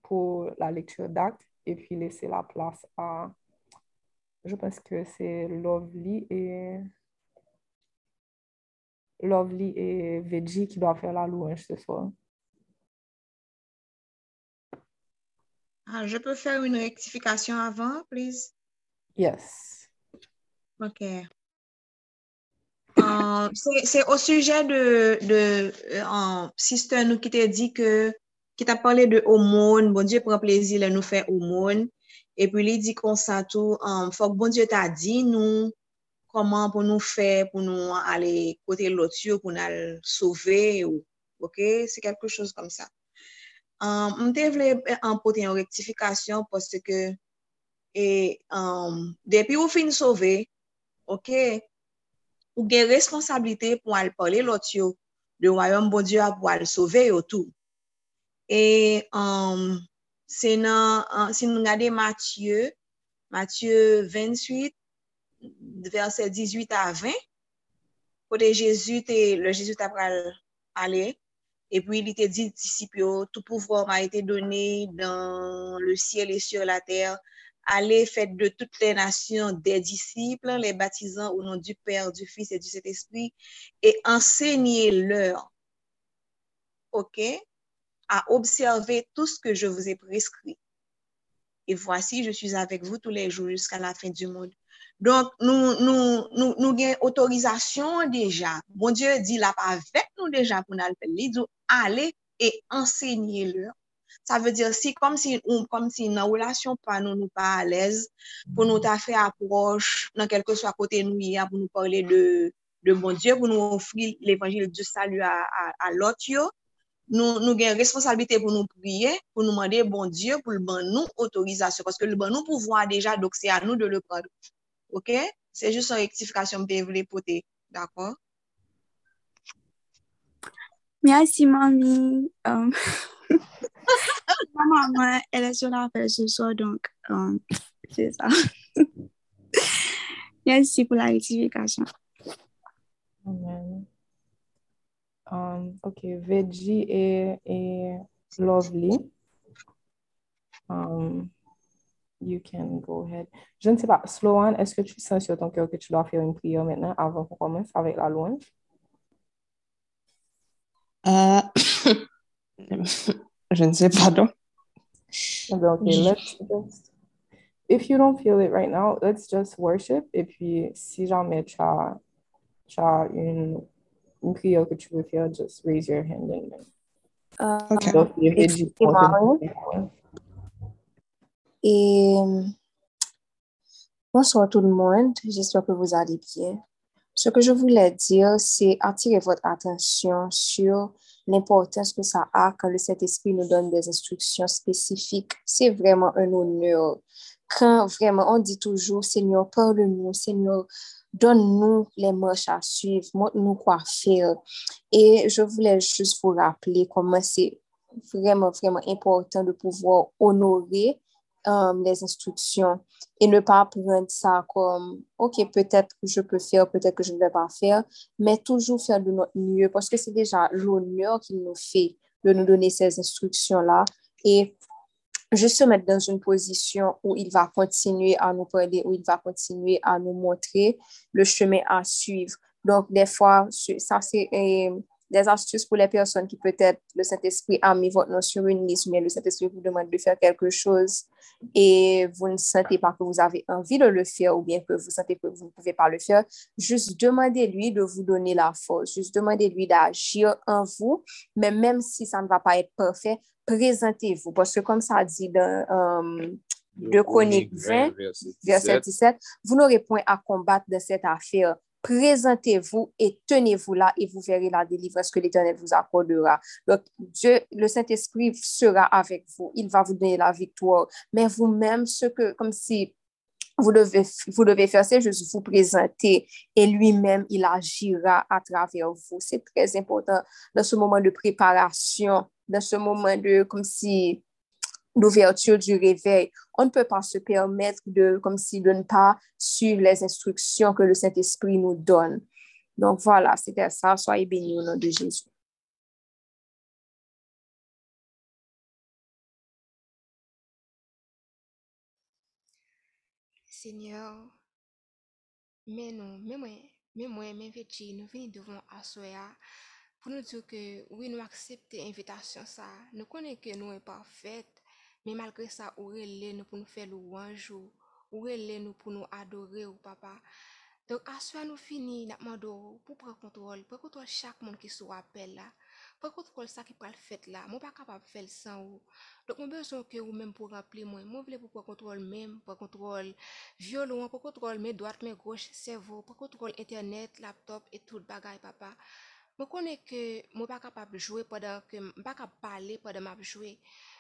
pour la lecture d'acte et puis laisser la place à, je pense que c'est Lovely et Lovely et Veggie qui doivent faire la louange ce soir. Ah, je peux faire une rectification avant, please? Yes. OK. Um, c'est au sujet de, de euh, um, sister nou ki te di ke, ki ta pale de homon, bon dieu pren plezi le nou fe homon, epi li di konsa tou, um, fok bon dieu ta di nou, koman pou nou fe, pou nou ale kote lot yo, pou nou al sove, ok, se kelkou chos kom sa. Um, mte vle eh, anpote yon rektifikasyon poste ke e, um, depi ou fin sove, ok, ou gen responsabilite pou al pale lot yo de wayon bon diyo pou al sove yo tou. E um, se nan, se nou gade Matye, Matye 28, verse 18 a 20, kote Jezu te, le Jezu te pral ale, Et puis, il était dit, disciples, tout pouvoir m'a été donné dans le ciel et sur la terre. Allez, faites de toutes les nations des disciples, les baptisant au nom du Père, du Fils et du Saint-Esprit, et enseignez-leur, OK, à observer tout ce que je vous ai prescrit. Et voici, je suis avec vous tous les jours jusqu'à la fin du monde. Donk nou, nou, nou, nou gen otorizasyon deja. Bon Diyo di la pa vet nou deja pou nan pel li, dou ale e ensegnye lor. Sa ve dir si kom si, ou, kom si nan relasyon pa nou nou pa alez, pou nou ta fe aproche nan kelke swa kote nou ya pou nou parle de, de bon Diyo, pou nou ofri l'Evangil du salu a, a, a lot yo. Nou, nou gen responsabilite pou nou priye, pou nou mande bon Diyo, pou l'ban nou otorizasyon. Paske l'ban nou pouvoi deja, dok se a nou de le prendre. OK? C'est juste une rectification que je voulais porter. D'accord? Merci, mamie. Um, ma maman, elle est sur la fête ce soir, donc um, c'est ça. Merci pour la rectification. Amen. Um, ok, Veggie et, et Lovely. Um, you can go ahead. Je ne sais pas, Sloan, est-ce que tu sens sur ton cœur que tu dois faire une prière maintenant avant qu'on commence avec la louange? Euh, je ne sais pas donc. Okay, let's just, if you don't feel it right now, let's just worship. Et puis, si jamais tu as, tu as une, une prière que tu veux faire, just raise your hand and euh, Ok. donc, il y a Veggie qui excusez-moi, compte- Et bonsoir tout le monde, j'espère que vous allez bien. Ce que je voulais dire, c'est attirer votre attention sur l'importance que ça a quand le Saint-Esprit nous donne des instructions spécifiques. C'est vraiment un honneur. Quand vraiment on dit toujours, Seigneur, parle-nous, Seigneur, donne-nous les marches à suivre, montre-nous quoi faire. Et je voulais juste vous rappeler comment c'est vraiment, vraiment important de pouvoir honorer um, les instructions et ne pas prendre ça comme, OK, peut-être que je peux faire, peut-être que je ne vais pas faire, mais toujours faire de notre mieux parce que c'est déjà l'honneur qu'il nous fait de nous donner ces instructions-là et juste se mettre dans une position où il va continuer à nous parler, où il va continuer à nous montrer le chemin à suivre. Donc, des fois, ça, c'est euh, des astuces pour les personnes qui peut-être le Saint-Esprit a mis votre nom sur une liste, mais le Saint-Esprit vous demande de faire quelque chose et vous ne sentez pas que vous avez envie de le faire ou bien que vous sentez que vous ne pouvez pas le faire, juste demandez-lui de vous donner la force, juste demandez-lui d'agir en vous, mais même si ça ne va pas être parfait, présentez-vous. Parce que comme ça dit dans euh, 2 Chroniques 20, verset 17, vous n'aurez point à combattre dans cette affaire. Présentez-vous et tenez-vous là et vous verrez la délivrance que l'Éternel vous accordera. Donc, Dieu, le Saint-Esprit sera avec vous. Il va vous donner la victoire. Mais vous-même, ce que, comme si vous devez, vous devez faire, c'est juste vous présenter et lui-même, il agira à travers vous. C'est très important dans ce moment de préparation, dans ce moment de, comme si, d'ouverture du réveil. On ne peut pas se permettre de, comme si, de ne pas suivre les instructions que le Saint-Esprit nous donne. Donc voilà, c'était ça. Soyez bénis au nom de Jésus. Seigneur, mais nous, mais moi, mais moi, mais Veggie, nous venons devant Assoya pour nous dire que oui, nous acceptons l'invitation ça. Nous connaissons que nous sommes parfaits Men malgre sa, ou rele nou pou nou fè louanjou, ou rele nou pou nou adore ou oh, papa. Donk aswa nou fini nap mandoro pou pre kontrol, pre kontrol chak moun ki sou apel la, pre kontrol sa ki pral fet la, moun pa kapap fel san ou. Donk moun bezon ke ou menm pou rappli moun, moun vle pou pre kontrol menm, pre kontrol violon, pre kontrol men doat, men goch, servo, pre kontrol internet, laptop et tout bagay papa. Moun konen ke moun pa kapap jwe padan ke, moun pa kapap pale padan map jwe.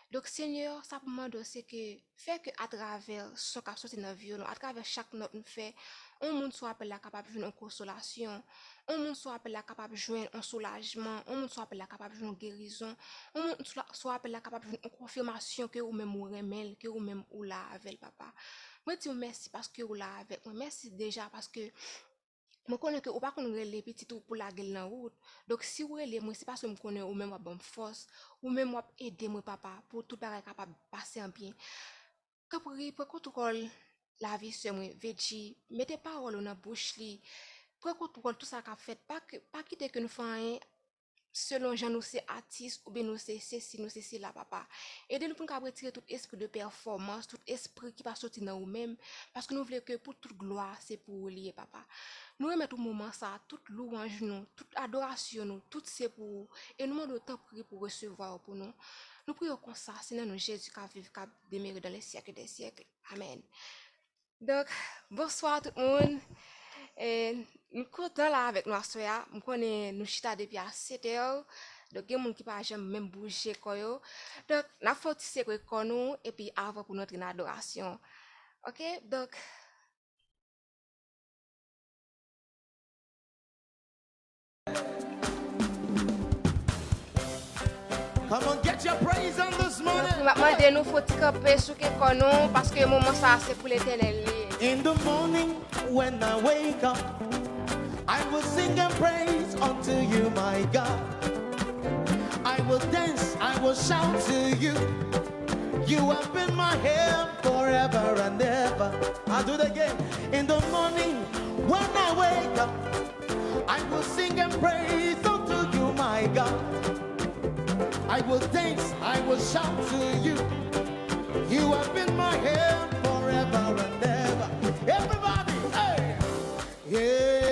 Jouer. Donc Seigneur, ça pour moi c'est que fait que à travers ce qu'a sorti dans violon, à travers chaque note nous fait, on monde soit appelé capable de joindre une consolation, on monde soit appelé capable de joindre un soulagement, on monde soit appelé capable de joindre une guérison, on monde soit- appelé capable de joindre une confirmation que ou même ou remel, que ou même ou là avec papa. Moi dis merci parce que avec moi. Merci déjà parce Mwen konen ke ou pa konen rele pitit ou pou la gel nan wout. Dok si ou rele mwen se pas ou mwen konen ou men wap bom fos. Ou men wap ede mwen papa pou tout pare kapab pase an pien. Kapri prekotrol la vi se mwen veji. Mete parol ou nan bouch li. Prekotrol tout sa kap fet. Pa, pa kite ke nou fanyen selon jan nou se atis, ou be nou se se si, nou se se la papa. Ede nou pou nou ka bretire tout espri de performans, tout espri ki pa soti nan ou men, paske nou vle ke pou tout gloa, se pou ou liye papa. Nou remet ou mouman sa, tout louanj nou, tout adorasyon nou, tout se pou ou, e nou moun do tan pri pou resevwa ou pou nou. Nou pri ou konsa, se nan nou Jezu ka viv, ka demere dan le siyekle de siyekle. Amen. Dok, bonsoir tout moun. E... Nou kontan la avèk nou asoya, m konen nou chita depi a 7 yo, dok gen moun ki pa jem mèm bouje koyo. Dok, na fotise kwe konou, epi avè pou nou trin adorasyon. Ok, dok... Mwen de nou foti kapè sou ke konon Paske mouman sa se pou l'Etenel li In the morning when I wake up I will sing and praise unto you, my God. I will dance, I will shout to you. You have been my help forever and ever. I'll do it again. In the morning when I wake up, I will sing and praise unto you, my God. I will dance, I will shout to you. You have been my help forever and ever. Everybody, hey, yeah,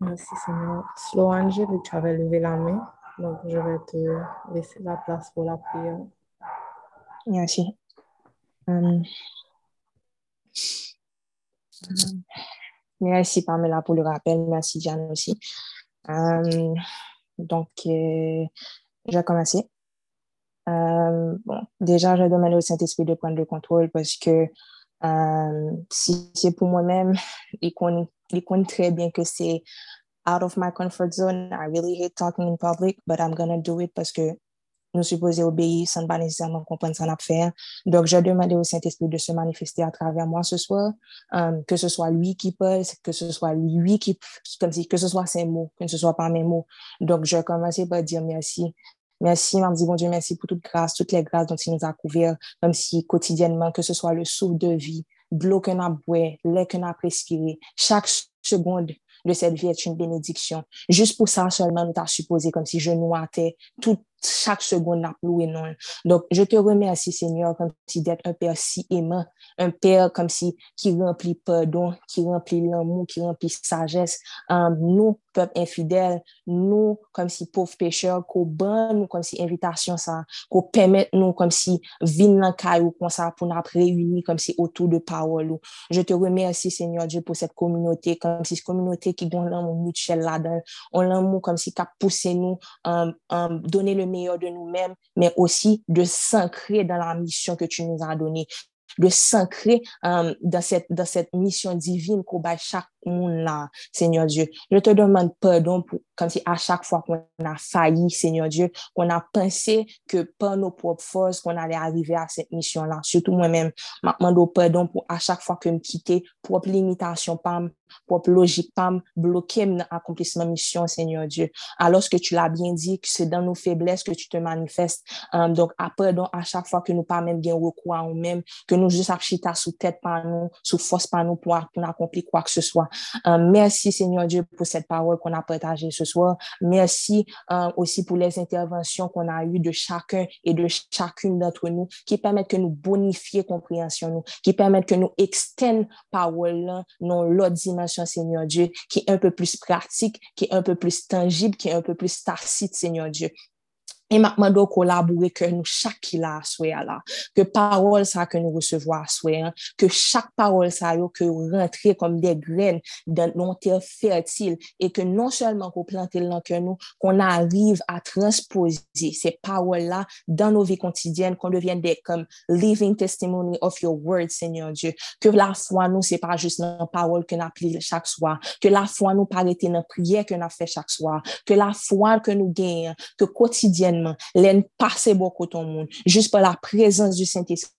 Merci Seigneur. Sloan, j'ai vu que tu avais levé la main, donc je vais te laisser la place pour la prière. Merci. Euh, Merci Pamela pour le rappel. Merci Diane aussi. Euh, donc, euh, commencer. Euh, bon, déjà, je vais demander au Saint-Esprit de prendre le contrôle parce que euh, si c'est pour moi-même, il connaît, il connaît très bien que c'est out of my comfort zone. I really hate talking in public, but I'm gonna do it parce que nous supposons obéir sans pas nécessairement comprendre ce qu'on a faire. Donc, je demande au Saint-Esprit de se manifester à travers moi ce soir, euh, que ce soit lui qui parle, que ce soit lui qui, comme si, que ce soit ses mots, que ce soit pas mes mots. Donc, je commencer par dire merci. Merci, dit bon Dieu, merci pour toute grâce, toutes les grâces dont il nous a couverts, comme si quotidiennement, que ce soit le souffle de vie, de l'eau qu'on a boire, l'air qu'on a respiré, chaque seconde de cette vie est une bénédiction. Juste pour ça seulement, nous t'as supposé comme si je nous à terre, toute chaque seconde n'a plus non. Donc, je te remercie, Seigneur, comme si d'être un Père si aimant, un Père comme si qui remplit pardon, qui remplit l'amour, qui remplit sagesse. Um, nous, peuple infidèle, nous, comme si pauvres pécheurs, qu'on ban nous comme si invitation ça, qu'on permette nous comme si vin dans caillou comme ça pour nous réunir comme si autour de parole. Je te remercie, Seigneur Dieu, pour cette communauté, comme si cette communauté qui donne l'amour mutuel là-dedans, on l'amour comme si a poussé nous, um, um, donner le de nous-mêmes, mais aussi de s'ancrer dans la mission que tu nous as donnée. De s'ancrer um, dans, cette, mission divine qu'on bat monde là, Seigneur Dieu. Je te demande pardon pour, comme si à chaque fois qu'on a failli, Seigneur Dieu, qu'on a pensé que par nos propres forces, qu'on allait arriver à cette mission-là. Surtout moi-même, je demande pardon pour à chaque fois que me quitter, propre limitation, pas propre logique, pas bloquer mon accomplissement mission, Seigneur Dieu. Alors que tu l'as bien dit, que c'est dans nos faiblesses que tu te manifestes. Um, donc, à pardon à chaque fois que nous pas même bien recours à nous-mêmes, que nous juste achita sous tête par nous, sous force par nous pour accomplir quoi que ce soit. Um, merci, Seigneur Dieu, pour cette parole qu'on a partagée ce soir. Merci um, aussi pour les interventions qu'on a eues de chacun et de chacune d'entre nous qui permettent que nous bonifier compréhension, nous, qui permettent que nous extendons parole non l'autre dimension, Seigneur Dieu, qui est un peu plus pratique, qui est un peu plus tangible, qui est un peu plus tacite, Seigneur Dieu. Et maintenant, de collaborer que nous, chaque qui l'a à là, que parole ça que nous recevons à hein, que chaque parole ça que rentrer comme des graines dans nos terres fertiles et que non seulement qu'on plante dans que nous, qu'on arrive à transposer ces paroles-là dans nos vies quotidiennes, qu'on devienne des comme living testimony of your word, Seigneur Dieu. Que la foi, nous, c'est pas juste une parole que nous appelons chaque soir, que la foi nous paraît une prière que nous fait chaque soir, que la foi que nous gagnons, que quotidiennement, L'en passe beaucoup ton monde, juste par la présence du Saint-Esprit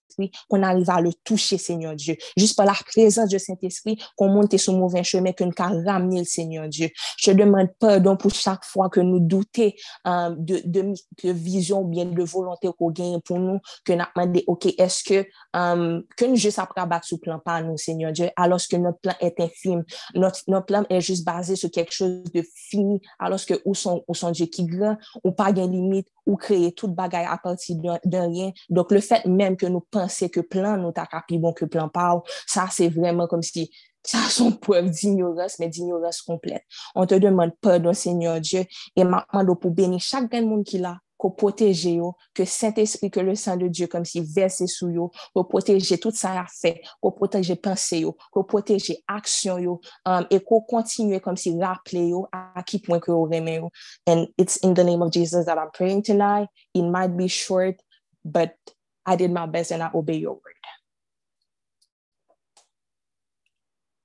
qu'on arrive à le toucher, Seigneur Dieu. Juste par la présence du Saint-Esprit, qu'on monte sur mauvais chemin, qu'on nous ramener le Seigneur Dieu. Je demande pardon pour chaque fois que nous doutons euh, de, de, de, vision ou bien de volonté qu'on gagne pour nous, que nous demandé, OK, est-ce que, euh, que nous juste après abattre ce plan par nous, Seigneur Dieu, alors que notre plan est infime. Notre, notre plan est juste basé sur quelque chose de fini, alors que où sont, où sont Dieu qui grand, ou pas de limite, ou créer toute bagaille à partir d'un rien. Donc, le fait même que nous pensions que plein nous t'a plus bon que plein pas, ça, c'est vraiment comme si ça sont preuve d'ignorance, mais d'ignorance complète. On te demande pardon, Seigneur Dieu, et maintenant, pour bénir chaque monde qui l'a, pour protéger, que Saint-Esprit, que le sang de Dieu, comme si versé sous yo, pour protéger tout ça à fait, pour protéger pensée, pour protéger action, yo, um, pour continuer comme si rappeler yo, à qui point que vous aimez. And it's in the name of Jesus that I'm praying tonight. It might be short, but I did my best and I obey your word.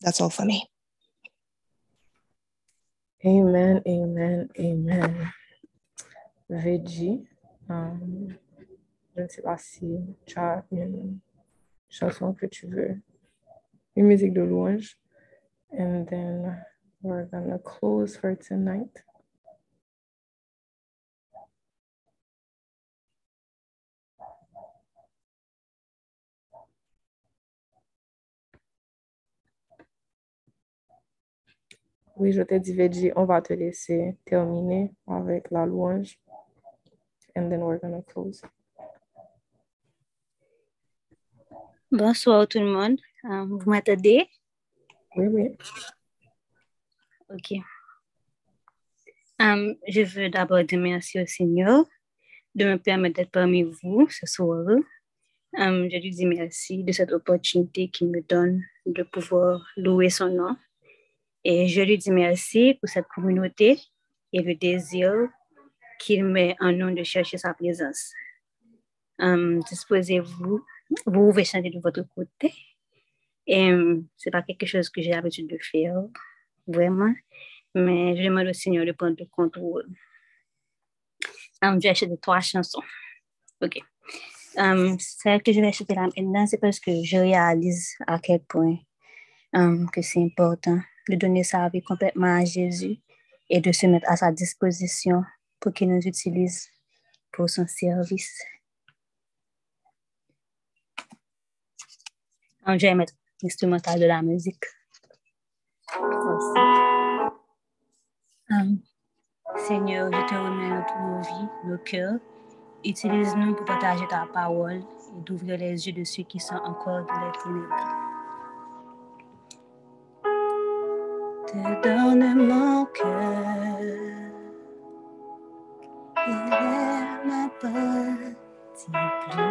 That's all for me. Amen, amen, amen. Reggie. Um, je ne sais pas si tu as une chanson que tu veux, une musique de louange. And then we're gonna close for tonight. Oui, je t'ai dit, Veggie, on va te laisser terminer avec la louange. And then we're going to close. Bonsoir tout le monde. Um, vous m'entendez? Oui, oui. OK. Um, je veux d'abord dire merci au Seigneur de me permettre d'être parmi vous ce soir. Um, je lui dis merci de cette opportunité qu'il me donne de pouvoir louer son nom. Et je lui dis merci pour cette communauté et le désir qu'il met en nous de chercher sa présence. Um, Disposez-vous, vous pouvez chanter de votre côté. Et um, c'est pas quelque chose que j'ai l'habitude de faire, vraiment. Mais je demande au Seigneur de prendre le contrôle. Um, je vais acheter trois chansons. OK. Um, celle que je vais acheter là maintenant, c'est parce que je réalise à quel point um, que c'est important de donner sa vie complètement à Jésus et de se mettre à sa disposition pour qu'il nous utilise pour son service. Um, je mettre l'instrumental de la musique. Seigneur, je te remets notre vies, nos cœurs. Utilise-nous pour partager ta parole et d'ouvrir les yeux de ceux qui sont encore dans les ténèbres. Te donne mon cœur, il ne m'appartient plus.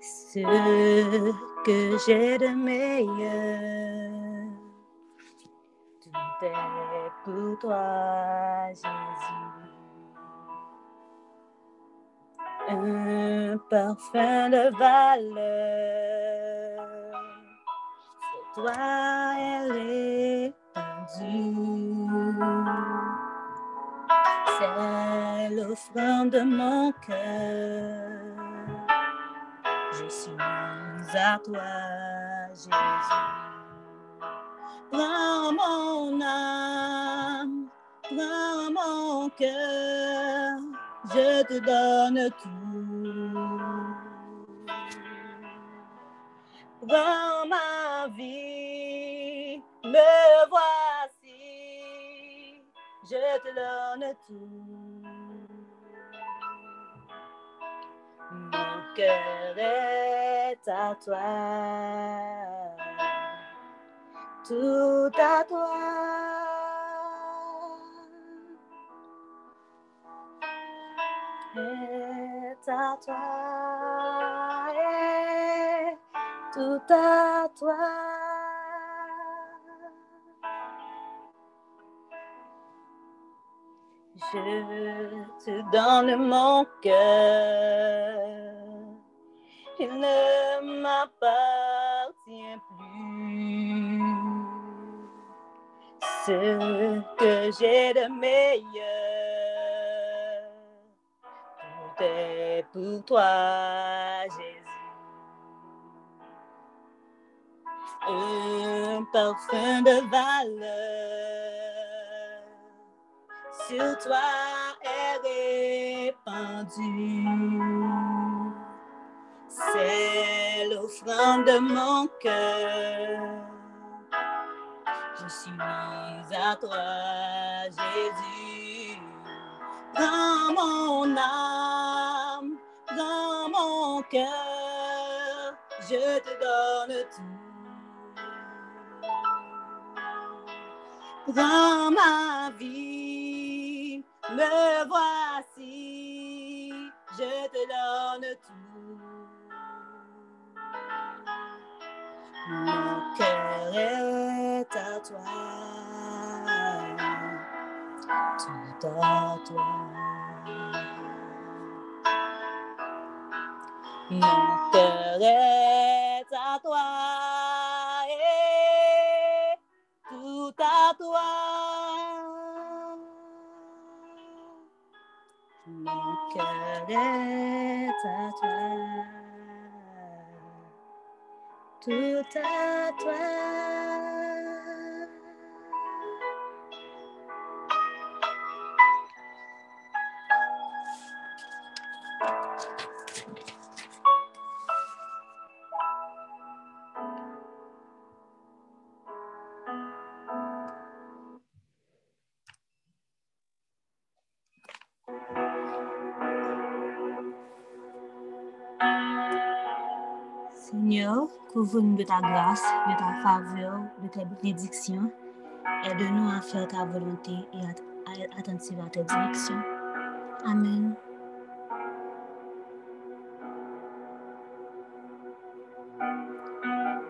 Ce que j'ai de meilleur tout est pour toi, Jésus. Un parfum de valeur, toi, elle est. C'est l'offrande de mon cœur. Je suis à toi, Jésus. Prends mon âme, prends mon cœur, je te donne tout. Prends ma vie, me voici, je te donne tout. Mon cœur est à toi tout à toi. Est à toi, tout à toi. Je te donne mon cœur, il ne m'appartient plus ce que j'ai de meilleur. Tout est pour toi, Jésus. Un parfum de valeur. Sur toi est répandu. C'est l'offrande de mon cœur. Je suis à toi, Jésus. Dans mon âme, dans mon cœur, je te donne tout. Dans ma vie, me voici, je te donne tout. Mon cœur est à toi, tout à toi. Mon cœur est toi. Mon cœur à toi toi. Seigneur, couvre-nous de ta grâce, de ta faveur, de ta bénédiction Aide-nous à faire ta volonté et à, à- attentive à tes directions. Amen.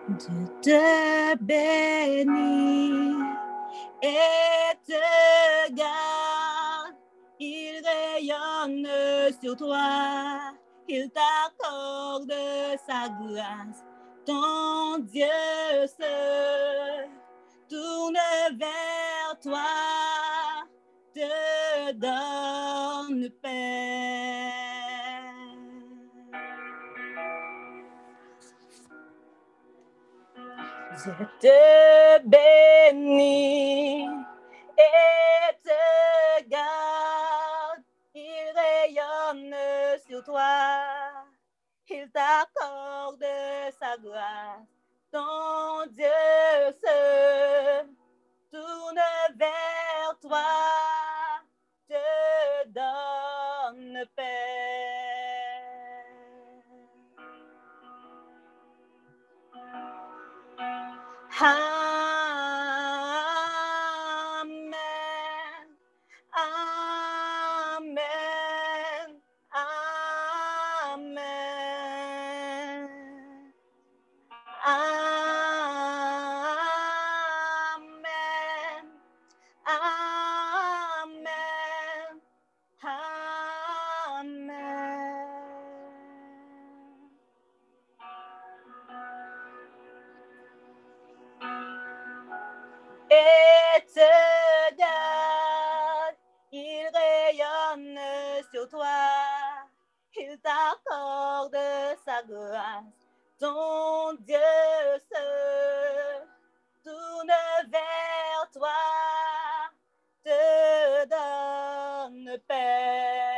Dieu te bénit et te garde. Il rayonne sur toi, il t'accorde sa grâce. Ton Dieu se tourne vers toi, te donne paix. Je te bénis et te garde. Il rayonne sur toi. Il t'accorde sa grâce. Ton Dieu se tourne vers toi, te donne paix. Amen. Grâce. Ton Dieu se tourne vers toi, te donne paix.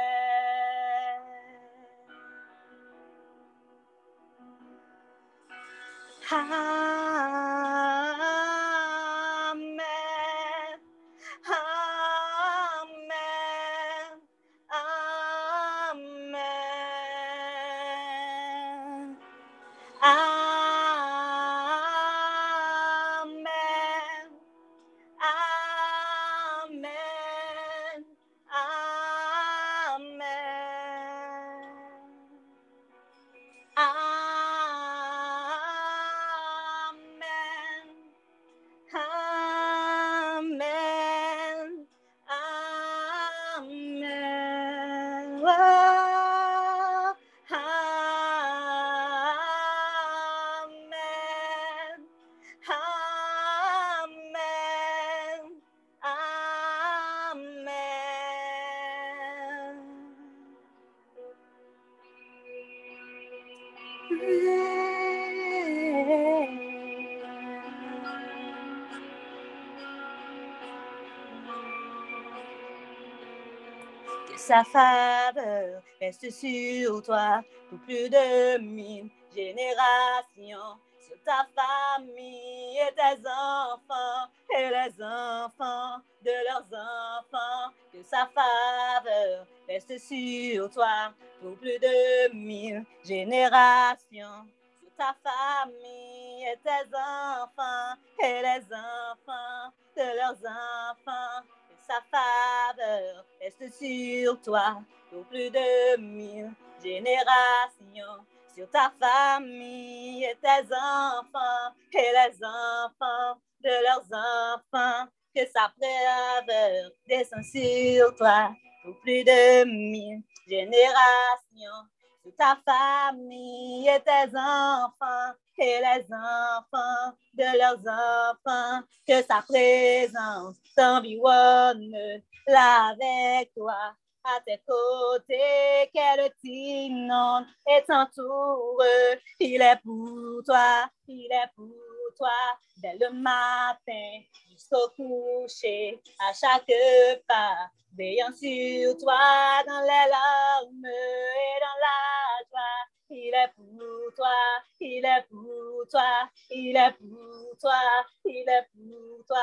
Sa faveur reste sur toi. Pour plus de mille générations, sur ta famille et tes enfants et les enfants de leurs enfants, que sa faveur reste sur toi. Pour plus de mille générations, sur ta famille et tes enfants et les enfants de leurs enfants que sa faveur reste sur toi pour plus de mille générations, sur ta famille et tes enfants et les enfants de leurs enfants, que sa faveur descend sur toi pour plus de mille générations, ta famille et tes enfants et les enfants de leurs enfants, que sa présence t'environne. Là avec toi, à tes côtés, qu'elle t'inonde et t'entoure. Il est pour toi, il est pour toi, dès le matin jusqu'au coucher, à chaque pas, veillant sur toi dans les larmes et dans la joie. Il est pour toi, il est pour toi, il est pour toi, il est pour toi,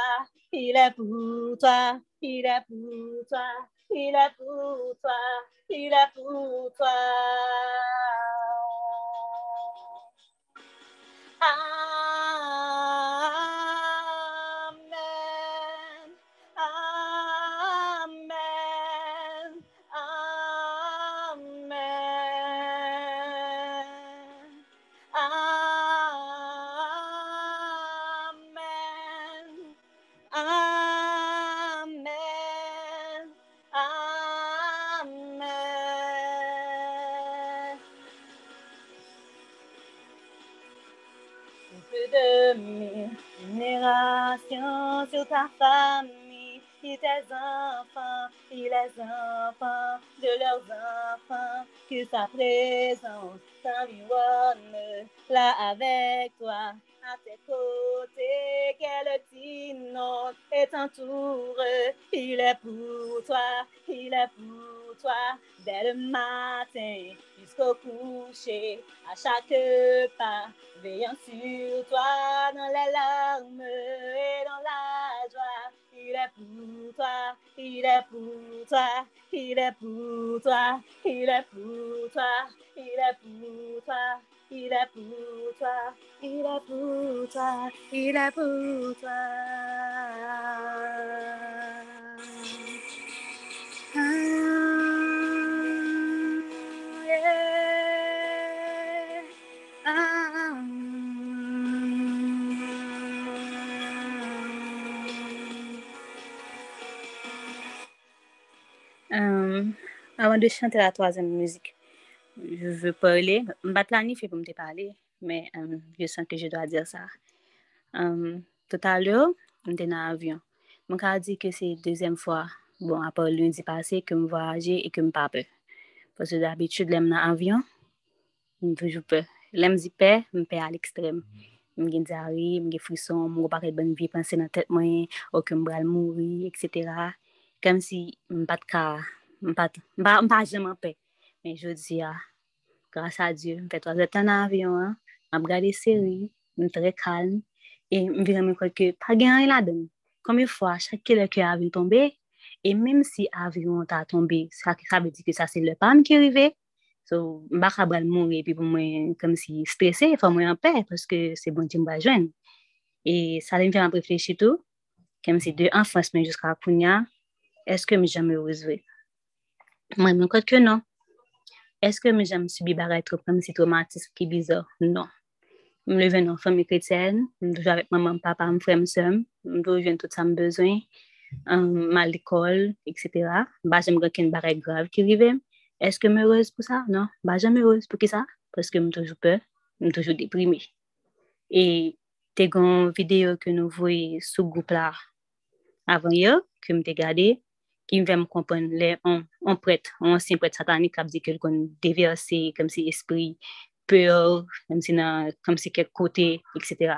il est pour toi, il est pour toi, il est pour toi, il est pour toi. Amen. Amen. Amen. Amen. Amen. Amen. Générations sur ta femme. Et tes enfants et les enfants de leurs enfants. Que sa présence t'environne là avec toi à tes côtés, qu'elle t'inonde et t'entoure. Il est pour toi, il est pour toi, dès le matin jusqu'au coucher, à chaque pas, veillant sur toi dans les larmes et dans la joie. Il est pour toi, il est pour toi, il est pour toi, il est pour toi, il est pour toi. Il est pour toi, il est pour toi, il est pour toi. Ah, m, avan de chante la toazen mouzik, je ve parle, m bat la ni fe pou m te pale, men um, je san ke je do a dir sa. Um, tout alè, m te nan avyon. M ka di ke se dezem fwa, bon apor lundi pase, ke m voyaje e ke m pa pe. Pwese d'abitud lèm nan avyon, m toujou pe. Lèm zi pe, m pe al ekstrem. m gen zari, m gen frison, m wou paret ban vi panse nan tet mwen, ou ke m bral mouri, etc. Kam si m pat ka mpa jaman pe. Men jodi ya, grasa a Diyo, mpe 3 etan avyon, mp gade seri, mp m'm tre kalm, e mp vire mwen kweke pa gen an la den. Komi fwa, chakye le ke avyon tombe, e menm si avyon ta tombe, sa ki sabe di ke sa se le pam ki rive, so mba kabal moun e pi pou mwen kom si stresse, fwa mwen an pe, paske se bon ti mba jwen. E sa le mwen fwe an preflechi tou, kem si de an fwans men jiska akounya, eske mi jame ouzwe. Mwen mwen kote ke nan. Eske mwen jam subi baray trop mwen si traumatisme ki bizor? Non. Mwen leve nan fami kretyen, mwen toujou avèk maman, papa, mwen frem sem, mwen toujou jen tout sa mwen bezwen, um, mal l'ekol, etc. Ba jem gen baray grav ki rive. Eske mwen heureuse pou sa? Non. Ba jem heureuse pou ki sa? Preske mwen toujou pe, mwen toujou deprimi. E te gon videyo ke nou vwe sou goup la avan yo, ke mwen te gade, ki mve m kompon le an, an pret, an ansen pret satanik ap di ke l kon deverse, kom si espri, peur, kom si nan, kom si kek kote, etc.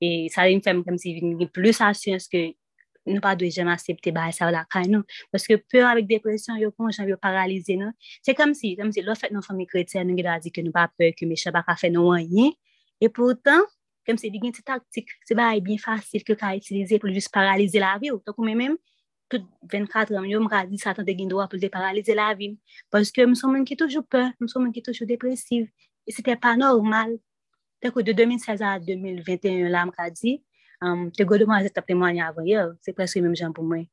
E sa li m fèm kom si vini plus asyans ke nou pa dwe jem asepte ba sa w la kay nou, paske peur avik depresyon yo kon jan yo paralize nou, se kom si, kom si lò fèt nou fami kretien nou ge da di ke nou pa peur, ke me chabak a fè nou an yin, e poutan, kom si di gen se taktik, se ba e bin fasil ke ka itilize pou jis paralize la vi ou, to kou men menm, tout 24 an, yo m ka di satan de gindo apil de paralize la vim. Paske m son men ki toujou pe, m son men ki toujou depresiv. E se te pa normal. Te kou de 2016 a 2021 la m ka di, um, te go deman zet ap temwanya avan yo, se preske menm jan pou mwen.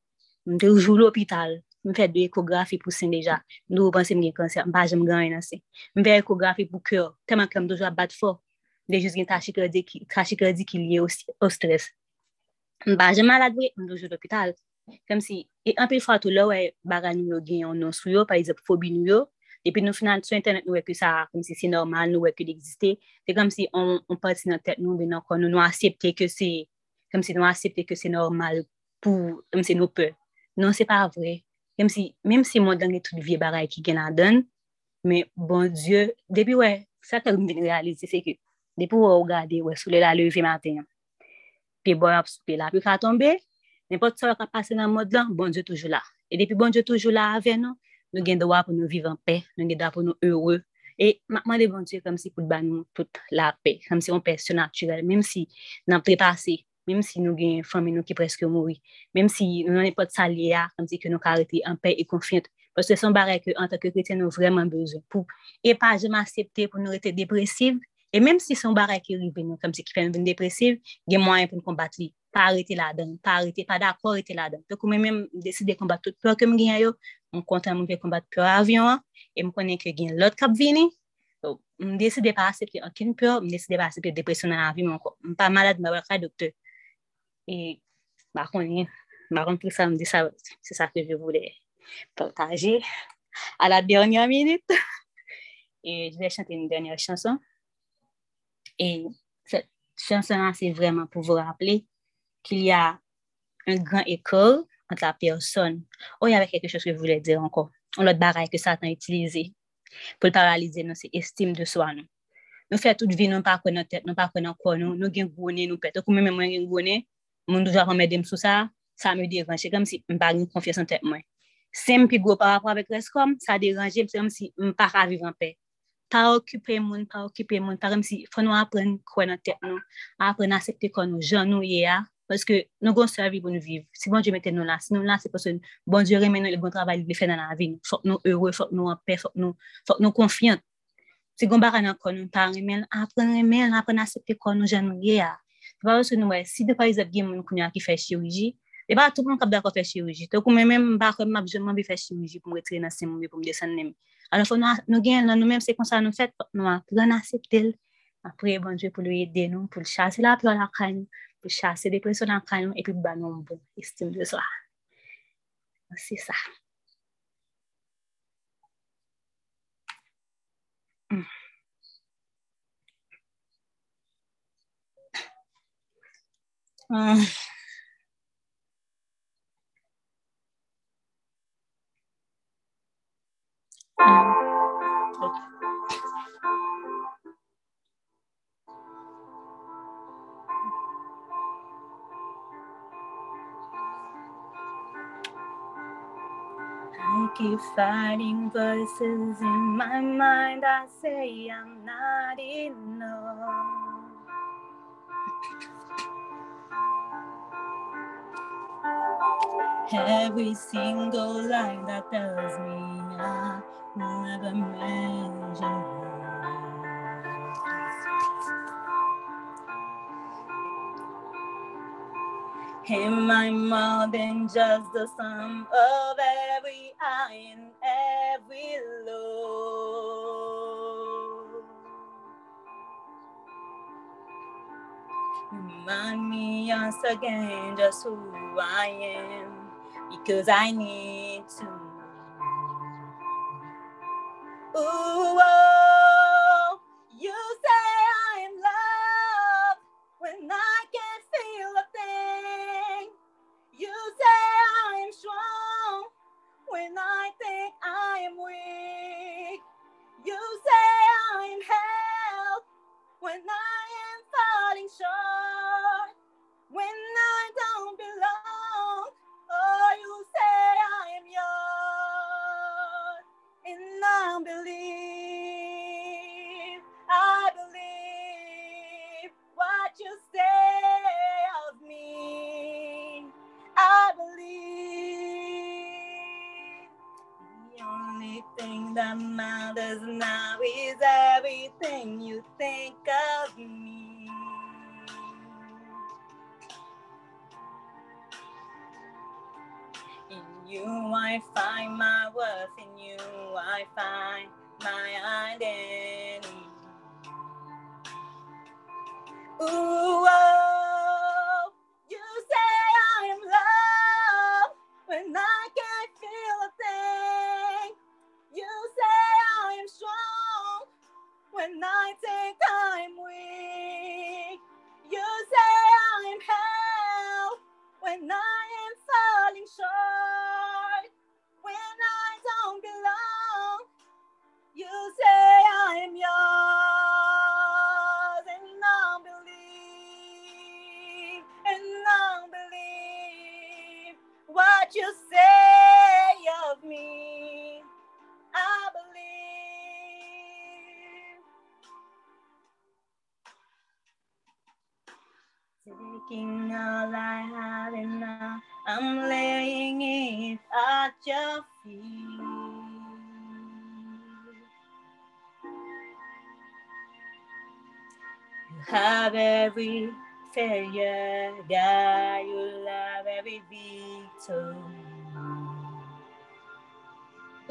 M te oujou l'opital, m fè de ekografi pou sen deja. Nou panse m gen kanser, m pa jem gan yon ase. M fè ekografi pou kyo, teman kem dojwa bat fò. De jous gen trachikardi ki liye o stres. M pa jem malad m dojou l'opital. Kom si, e anpil fwa tou lò wè baga nou yo gen yon non sou yo, par exemple, fobi nou yo, epi nou finan sou internet nou wè ki sa, kom si se normal, nou wè ki d'existe, te kom si on, on pati nan tèt nou, benan kon nou nou asepte ke se, kom si nou asepte ke se normal pou, kom si nou pe. Non, se pa vre. Kom si, mèm si moun dan gen tout vie bagay ki gen an don, mè bon dieu, depi wè, sa ta mwen realize se ke, depi wè ou gade wè, sou lè la leve maten, pi boy ap soupe la, pi ka tombe, Nèpot sa wak a pase nan mod lan, bon Diyo toujou la. E depi bon Diyo toujou la ave nou, nou gen dowa pou nou vive an pe, nou gen dowa pou nou heureux. E makman de bon Diyo kom si pou ban nou tout la pe, kom si on pe se naturel, mèm si nan prepase, mèm si nou gen fami nou ki preske mouri, mèm si nou nan epot sa liya, kom si ke nou karete an pe e konfiyant. Pwese se son barek an tak ke kretien nou vreman bezon pou. E pa jem asepte pou nou rete depresiv, E menm si son barek ki rive nou, kom se ki fèm ven depresiv, gen mwen pou nou kombat li. Pa arete la den, pa arete, pa da akor arete la den. Pe kou men men deside kombat tout peur ke m gen yo, m kontan m ve kombat peur avyon, e m konen ke gen lot kap vini, m deside pa asepte anken m deside pa asepte depresyon nan avyon, m pa malade m doktor. E, bakon, bakon pou sa m ke je voule partaje a la dernyan minute. E, je ve chante yon dernyan chanson. E, chanson an, se vreman pou vou rappele qu'il y a un grand écart entre la personne. Ou il y avait quelque chose que je voulais dire encore. On l'autre bagaille que Satan a utilisé pour paralyser notre estime de soi. Nous, nous faisons toute vie, nous ne pas notre tête, nous ne pas notre corps, nous, nous gagnons nous pète. Comme même moi, je gagne, mon doux remettre m'aider sous ça, ça me dérange. C'est comme si je n'ai pas confiance en tête. Moi. Si je gros par rapport avec l'escom, ça dérange, c'est comme si je ne pas vivre en paix. Pas occuper mon, pas occuper mon, pas comme si faut nous apprendre quoi notre tête, nous, apprendre à accepter quoi nous, gens nous, hier. Paske nou gon servi pou nou viv. Si bon Diyo mette nou la, si nou la se paske bon Diyo remen nou le bon travay li fè nan la vi. Fok nou heureux, fok nou apè, fok nou konfiyant. Si gon baran an kon nou pa remen, apren remen, apren asepte kon nou jan nou ye a. Se pa paske nou wè, si de pa izap gen moun koun ya ki fè chirurji, e ba tout moun kap da kon fè chirurji. To kou mè mèm mba kon mab jèman bi fè chirurji pou mwetre nan se moun bi pou mdesen nem. Alors fò nou gen lan nou mèm se konsa nou fèt, nou apren asepte lè. Bon Dieu, pour lui aider nous, pour le chasser la peur la chasser des pressions dans la crâne, et puis, bah, nous, bon, estime de soi. C'est ça. Mm. Mm. Okay. I keep fighting voices in my mind that say I'm not enough. Every single line that tells me I will never measure. Am I more than just the sum of every high and every low? Remind me once again just who I am, because I need to. Ooh, oh, you when I think I am weak. You say I am held when I am falling short. When I don't belong, that matters now is everything you think of me. In you I find my worth, in you I find my identity. Ooh, oh, you say I am loved when I when I think I'm weak. You say I am held when I am falling short. When I don't belong, you say I am yours. And I believe, and I believe what you say Taking all I have and now I'm laying it at your feet. You have every failure, God, you love every victory.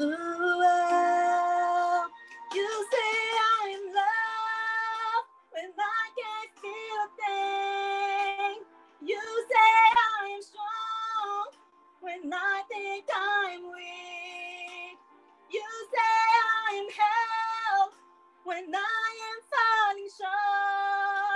Ooh, oh, you say You say I am strong when I think I'm weak. You say I am held when I am falling short.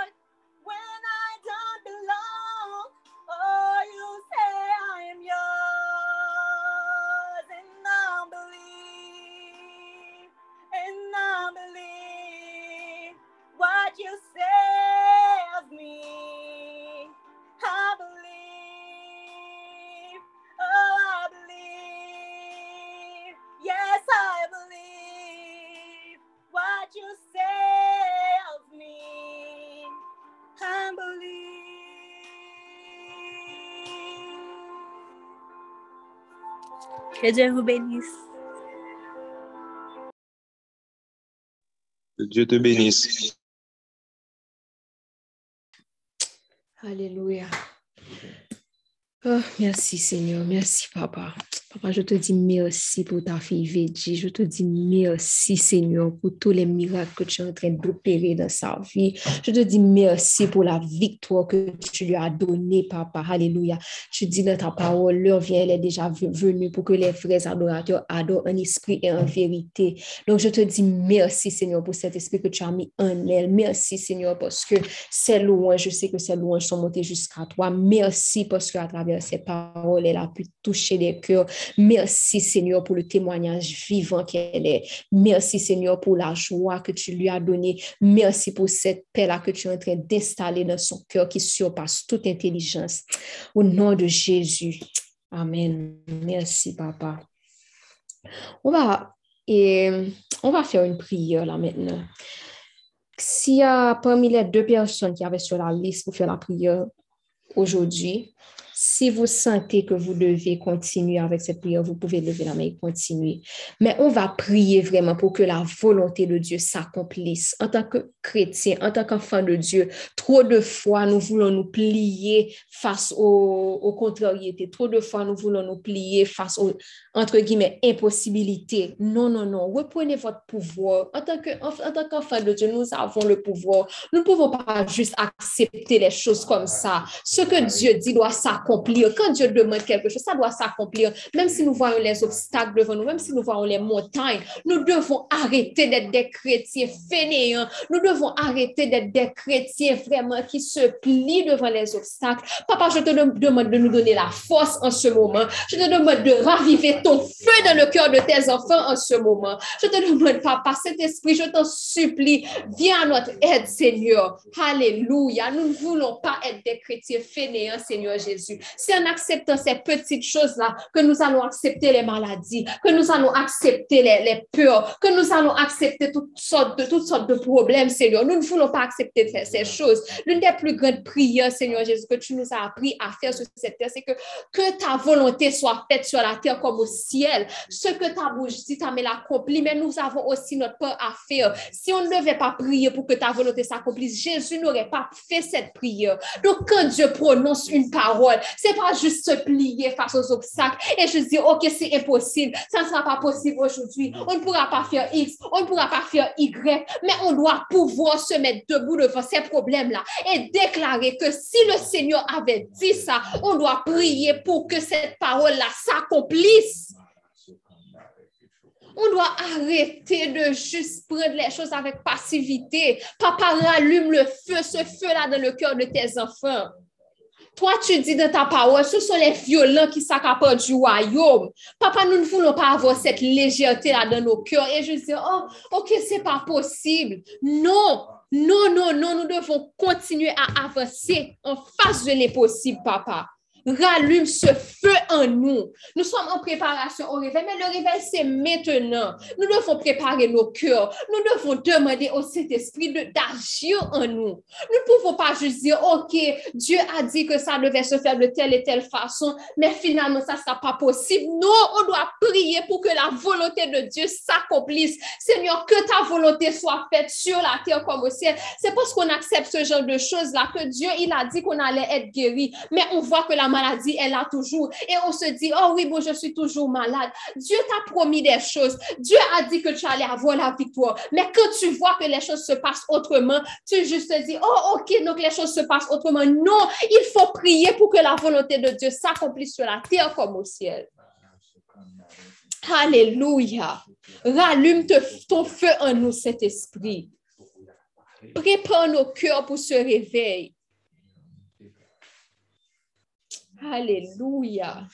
Que Dieu vous bénisse. Que Dieu te bénisse. Alléluia. Oh, merci Seigneur, merci Papa. Papa, je te dis merci pour ta fille Veggie. Je te dis merci Seigneur pour tous les miracles que tu es en train d'opérer dans sa vie. Je te dis merci pour la victoire que tu lui as donnée, Papa. Alléluia. Tu dis dans ta parole, l'heure vient, elle est déjà venue pour que les frères adorateurs adorent en esprit et en vérité. Donc, je te dis merci Seigneur pour cet esprit que tu as mis en elle. Merci Seigneur parce que ces louanges, je sais que ces louanges sont montées jusqu'à toi. Merci parce qu'à travers ces paroles, elle a pu toucher les cœurs. Merci Seigneur pour le témoignage vivant qu'elle est. Merci Seigneur pour la joie que tu lui as donnée. Merci pour cette paix-là que tu es en train d'installer dans son cœur qui surpasse toute intelligence. Au nom de Jésus. Amen. Merci Papa. On va, et, on va faire une prière là maintenant. S'il y a parmi les deux personnes qui avaient sur la liste pour faire la prière aujourd'hui, si vous sentez que vous devez continuer avec cette prière, vous pouvez lever la main et continuer. Mais on va prier vraiment pour que la volonté de Dieu s'accomplisse. En tant que chrétien, en tant qu'enfant de Dieu, trop de fois, nous voulons nous plier face aux, contrariétés. Trop de fois, nous voulons nous plier face aux, entre guillemets, impossibilités. Non, non, non. Reprenez votre pouvoir. En tant qu'enfant de Dieu, nous avons le pouvoir. Nous ne pouvons pas juste accepter les choses comme ça. Ce que Dieu dit doit s'accomplir. Quand Dieu demande quelque chose, ça doit s'accomplir. Même si nous voyons les obstacles devant nous, même si nous voyons les montagnes, nous devons arrêter d'être des chrétiens fainéants. Nous devons arrêter d'être des chrétiens vraiment qui se plient devant les obstacles. Papa, je te dem- demande de nous donner la force en ce moment. Je te demande de raviver ton feu dans le cœur de tes enfants en ce moment. Je te demande, Papa, cet esprit, je t'en supplie, viens à notre aide, Seigneur. Alléluia. Nous ne voulons pas être des chrétiens fainéants, Seigneur Jésus. C'est en acceptant ces petites choses-là que nous allons accepter les maladies, que nous allons accepter les, les peurs, que nous allons accepter toutes sortes de, toutes sortes de problèmes, Seigneur. Nous ne voulons pas accepter ces, ces choses. L'une des plus grandes prières, Seigneur Jésus, que tu nous as appris à faire sur cette terre, c'est que, que ta volonté soit faite sur la terre comme au ciel. Ce que ta bouche dit, ta main l'accomplit, mais nous avons aussi notre part à faire. Si on ne devait pas prier pour que ta volonté s'accomplisse, Jésus n'aurait pas fait cette prière. Donc, quand Dieu prononce une parole, c'est pas juste se plier face aux obstacles et juste dire, OK, c'est impossible, ça ne sera pas possible aujourd'hui, on ne pourra pas faire X, on ne pourra pas faire Y, mais on doit pouvoir se mettre debout devant ces problèmes-là et déclarer que si le Seigneur avait dit ça, on doit prier pour que cette parole-là s'accomplisse. On doit arrêter de juste prendre les choses avec passivité. Papa, rallume le feu, ce feu-là dans le cœur de tes enfants. Toi, tu dis dans ta parole, ce sont les violents qui s'accaparent du royaume. Papa, nous ne voulons pas avoir cette légèreté-là dans nos cœurs et juste dire, oh, OK, c'est pas possible. Non, non, non, non, nous devons continuer à avancer en face de l'impossible, papa. Rallume ce feu en nous. Nous sommes en préparation au réveil, mais le réveil, c'est maintenant. Nous devons préparer nos cœurs. Nous devons demander au Saint-Esprit d'agir en nous. Nous ne pouvons pas juste dire, OK, Dieu a dit que ça devait se faire de telle et telle façon, mais finalement, ça ne sera pas possible. Non, on doit prier pour que la volonté de Dieu s'accomplisse. Seigneur, que ta volonté soit faite sur la terre comme au ciel. C'est parce qu'on accepte ce genre de choses-là que Dieu, il a dit qu'on allait être guéri, mais on voit que la maladie est là toujours. Et on se dit, oh oui, bon, je suis toujours malade. Dieu t'a promis des choses. Dieu a dit que tu allais avoir la victoire. Mais quand tu vois que les choses se passent autrement, tu juste te dis, oh, ok, donc les choses se passent autrement. Non, il faut prier pour que la volonté de Dieu s'accomplisse sur la terre comme au ciel. Alléluia. Rallume ton feu en nous, cet esprit. Prépare nos cœurs pour ce réveil. Alléluia.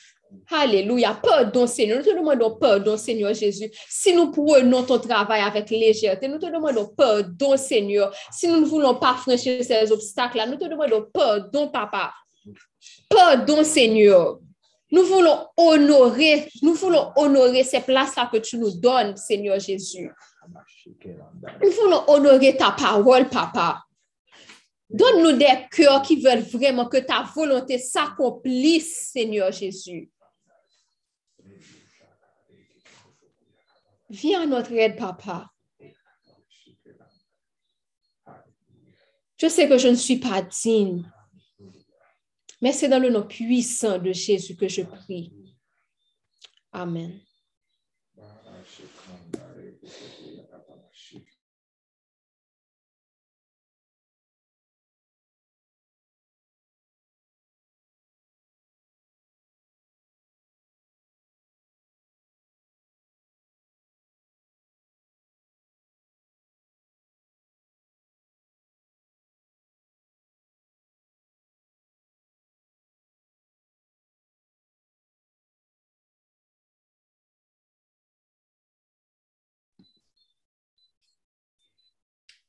Alléluia. Pardon, Seigneur. Nous te demandons pardon, Seigneur Jésus. Si nous prenons ton travail avec légèreté, nous te demandons pardon, Seigneur. Si nous ne voulons pas franchir ces obstacles-là, nous te demandons pardon, Papa. Pardon, Seigneur. Nous voulons honorer, nous voulons honorer ces places-là que tu nous donnes, Seigneur Jésus. Nous voulons honorer ta parole, Papa. Donne-nous des cœurs qui veulent vraiment que ta volonté s'accomplisse, Seigneur Jésus. Viens à notre aide, papa. Je sais que je ne suis pas digne, mais c'est dans le nom puissant de Jésus que je prie. Amen.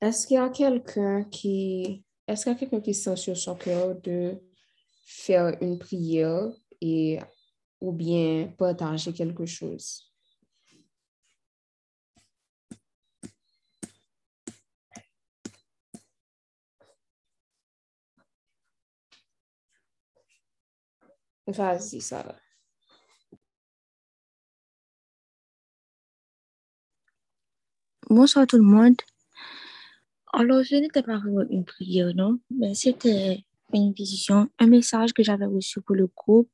Est-ce qu'il y a quelqu'un qui, est-ce qu'il y a quelqu'un qui sent sur son cœur de faire une prière et ou bien partager quelque chose? Vas-y, Sarah. Bonsoir tout le monde. Alors, ce n'était pas vraiment une prière, non, mais c'était une vision, un message que j'avais reçu pour le groupe.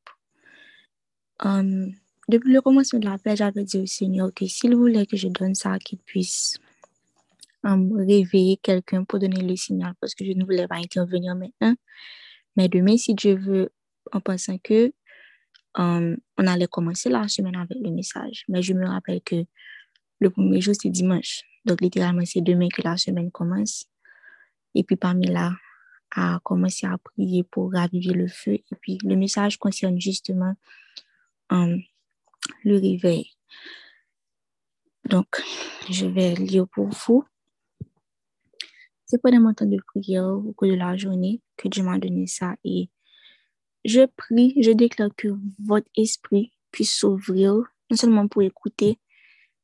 Um, depuis le commencement de l'appel, j'avais dit au Seigneur que s'il voulait que je donne ça, qu'il puisse um, réveiller quelqu'un pour donner le signal, parce que je ne voulais pas intervenir maintenant. Mais demain, si Dieu veut, en pensant que um, on allait commencer la semaine avec le message. Mais je me rappelle que le premier jour, c'est dimanche. Donc, littéralement, c'est demain que la semaine commence. Et puis, parmi là, à commencer à prier pour raviver le feu. Et puis, le message concerne justement um, le réveil. Donc, je vais lire pour vous. C'est pendant mon temps de prière au cours de la journée que Dieu m'a donné ça. Et je prie, je déclare que votre esprit puisse s'ouvrir, non seulement pour écouter,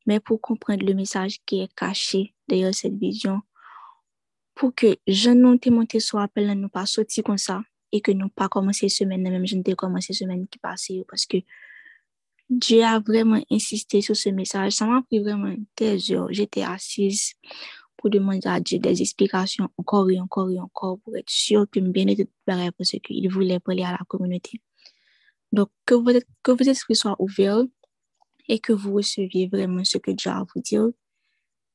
mais pour comprendre le message qui est caché derrière cette vision, pour que je non monté sur appel nous pas sortir comme ça et que nous pas commencer semaine, même je ne commencé semaine qui passée parce que Dieu a vraiment insisté sur ce message. Ça m'a pris vraiment des heures. J'étais assise pour demander à Dieu des explications encore et encore et encore pour être sûr que bien était préparé parce qu'il voulait parler à la communauté. Donc, que que vos esprits soient ouverts et que vous receviez vraiment ce que Dieu a à vous dire.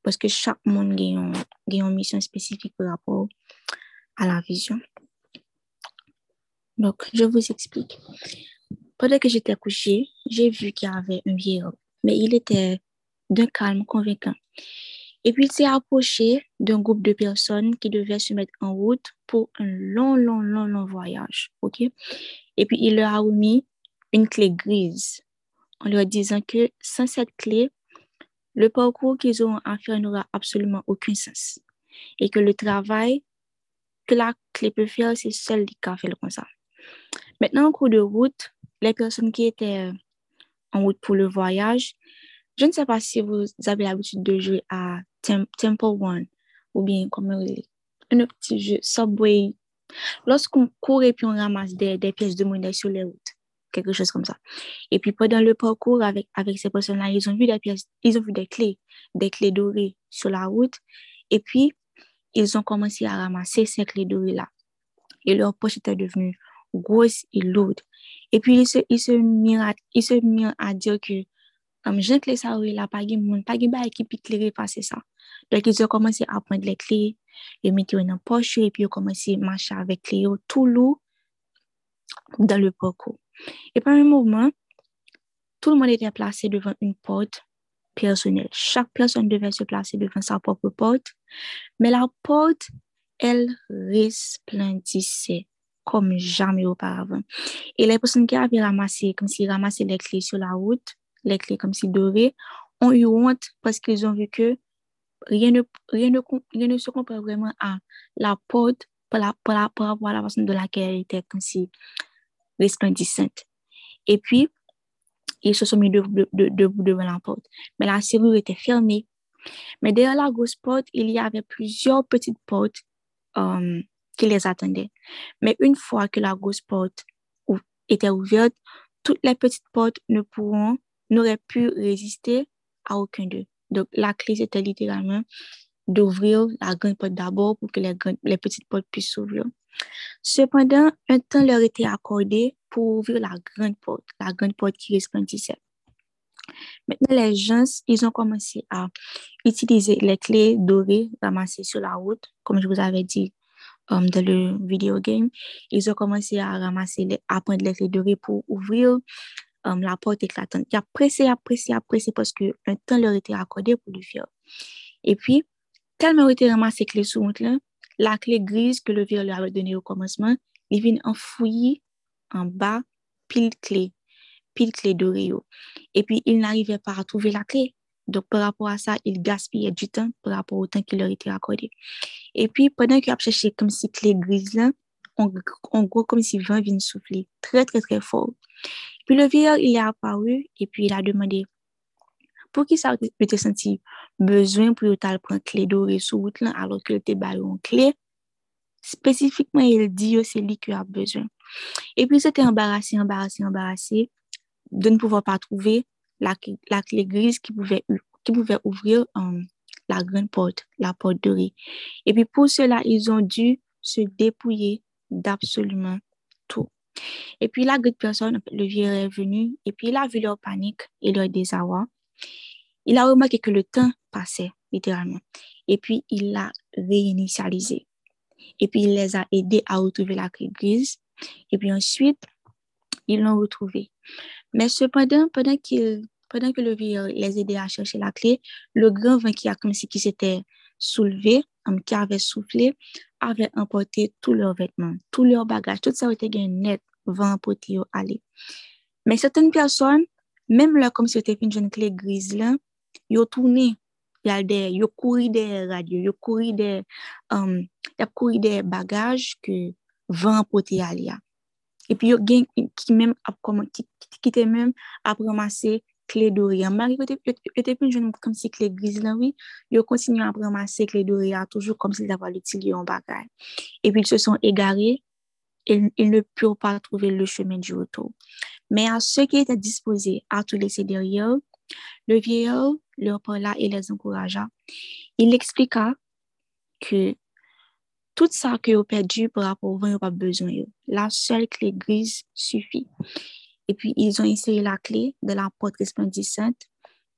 Parce que chaque monde a une, mission spécifique par rapport à la vision. Donc, je vous explique. Pendant que j'étais couchée, j'ai vu qu'il y avait un vieillard, mais il était d'un calme convaincant. Et puis, il s'est approché d'un groupe de personnes qui devaient se mettre en route pour un long, long, long, long voyage. OK? Et puis, il leur a remis une clé grise en leur disant que sans cette clé, le parcours qu'ils auront à faire n'aura absolument aucun sens. Et que le travail que la clé peut faire, c'est seul qui a fait le comme ça. Maintenant, en cours de route, les personnes qui étaient en route pour le voyage, je ne sais pas si vous avez l'habitude de jouer à Temple One ou bien comme un petit jeu Subway. Lorsqu'on court et puis on ramasse des pièces de monnaie sur les routes quelque chose comme ça. Et puis pendant le parcours avec, avec ces personnes-là, ils ont vu des pièces, ils ont vu des clés, des clés dorées sur la route. Et puis, ils ont commencé à ramasser ces clés dorées-là. Et leur poche était devenue grosse et lourde. Et puis, ils se, ils se, mirent, à, ils se à dire que comme j'ai clé ça, oui, là, pas de monde, pas de qui peut éclairer passer ça. Donc, ils ont commencé à prendre les clés, les mettre dans la poche, et puis ils ont commencé à marcher avec les clés tout lourd dans le parcours. Et par un moment, tout le monde était placé devant une porte personnelle. Chaque personne devait se placer devant sa propre porte, mais la porte, elle resplendissait comme jamais auparavant. Et les personnes qui avaient ramassé, comme s'ils ramassaient les clés sur la route, les clés comme si dorées, ont eu honte parce qu'ils ont vu que rien ne, rien ne, rien ne se compare vraiment à la porte par, la, par rapport à la façon de laquelle elle était comme si resplendissante. Et puis, ils se sont mis debout de, de, devant la porte. Mais la serrure était fermée. Mais derrière la grosse porte, il y avait plusieurs petites portes um, qui les attendaient. Mais une fois que la grosse porte était ouverte, toutes les petites portes ne pourront, n'auraient pu résister à aucun d'eux. Donc, la clé, c'était littéralement d'ouvrir la grande porte d'abord pour que les, grandes- les petites portes puissent s'ouvrir. Cependant, un temps leur était accordé pour ouvrir la grande porte, la grande porte qui resplendissait. Maintenant, les gens, ils ont commencé à utiliser les clés dorées ramassées sur la route, comme je vous avais dit um, dans le video game. Ils ont commencé à ramasser, à prendre les clés dorées pour ouvrir um, la porte éclatante. Ils ont pressé, pressé, pressé parce qu'un temps leur était accordé pour le faire. Et puis, tellement clés sur route là, la clé grise que le vieux leur avait donnée au commencement, il vient enfouir en bas pile clé, pile clé dorée. yo. Et puis, il n'arrivait pas à trouver la clé. Donc, par rapport à ça, il gaspillait du temps par rapport au temps qui leur était accordé. Et puis, pendant qu'il a cherché comme si clé grise en, en gros, comme si vent vient souffler très, très, très fort. Puis, le vieillard, il est apparu et puis il a demandé pour qui ça peut te senti besoin pour yo tal prendre clé dorée sur route là, alors que te bail une clé? Spécifiquement, il dit yo, c'est lui qui a besoin. Et puis, c'était embarrassé, embarrassé, embarrassé de ne pouvoir pas trouver la, la clé grise qui pouvait, qui pouvait ouvrir euh, la grande porte, la porte dorée. Et puis, pour cela, ils ont dû se dépouiller d'absolument tout. Et puis, la grande personne, le vieux est venu, et puis il a vu leur panique et leur désarroi. Il a remarqué que le temps passait, littéralement. Et puis, il l'a réinitialisé. Et puis, il les a aidés à retrouver la clé grise. Et puis ensuite, ils l'ont retrouvée. Mais cependant, pendant, pendant que le vieux les aidait à chercher la clé, le grand vent qui a qui s'était soulevé, qui avait soufflé, avait emporté tous leurs vêtements, tous leurs bagages. Tout ça était gagné net, vent emporté aller. Mais certaines personnes, Mem la kom se te fin jen kle griz la, yo toune, yal de, yo kouri de radyo, yo kouri de, um, yap kouri de bagaj ke van pote yal ya. Epi yo gen ki men ap koman, ki, ki te men ap ramase kle dori. Mari yo te, te fin jen kom se kle griz la, oui, yo kontinu ap ramase kle dori ya toujou kom se dava l'utili yon bagaj. Epi se son egare, il, il ne pur pa trouve le chemen di wotou. Mais à ceux qui étaient disposés à tout laisser derrière, le vieillard leur parla et les encouragea. Il expliqua que tout ça que vous perdu par rapport au vent, vous pas besoin. La seule clé grise suffit. Et puis, ils ont inséré la clé de la porte resplendissante.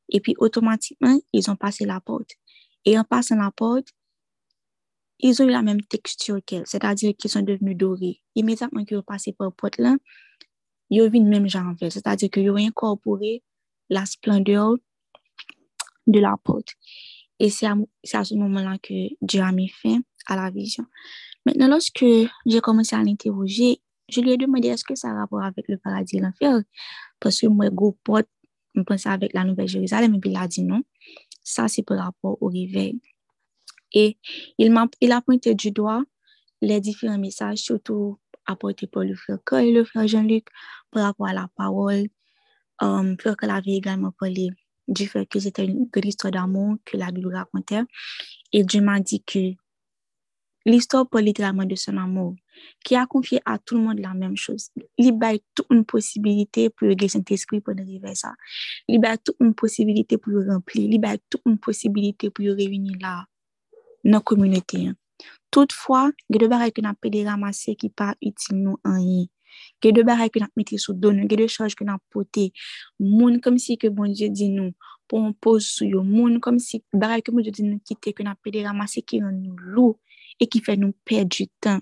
Et puis, automatiquement, ils ont passé la porte. Et en passant la porte, ils ont eu la même texture qu'elle, c'est-à-dire qu'ils sont devenus dorés. Immédiatement qu'ils ont passé par la porte là, ont vu le même genre en fait, c'est-à-dire qu'ils ont incorporé la splendeur de la porte. Et c'est à, c'est à ce moment-là que Dieu a mis fin à la vision. Maintenant, lorsque j'ai commencé à l'interroger, je lui ai demandé est-ce que ça a rapport avec le paradis l'enfer? Que moi, gros pote, je pensais avec la Nouvelle Jérusalem, et puis il a dit non. Ça, c'est par rapport au réveil. Et il, il a pointé du doigt les différents messages, surtout apportés par le frère Cole et le frère Jean-Luc par rapport à la parole. Um, frère Cole avait également parlé du fait que c'était une histoire d'amour que la Bible racontait. Et Dieu m'a dit que l'histoire parle littéralement de son amour, qui a confié à tout le monde la même chose. Il y toute une possibilité pour le Saint-Esprit pour arriver à ça. Il a toute une possibilité pour le remplir. Il a toute une possibilité pour le réunir là, dans la communauté. Toutfwa, ge de barè ke nan pede ramase ki pa util nou anye. Ge de barè ke nan mette sou don nou, ge de chaj ke nan pote. Moun kom si ke bon Dje di nou, pou an pose sou yo. Moun kom si barè ke bon Dje di nou kite ke nan pede ramase ki nan nou lou e ki fè nou pèd du tan.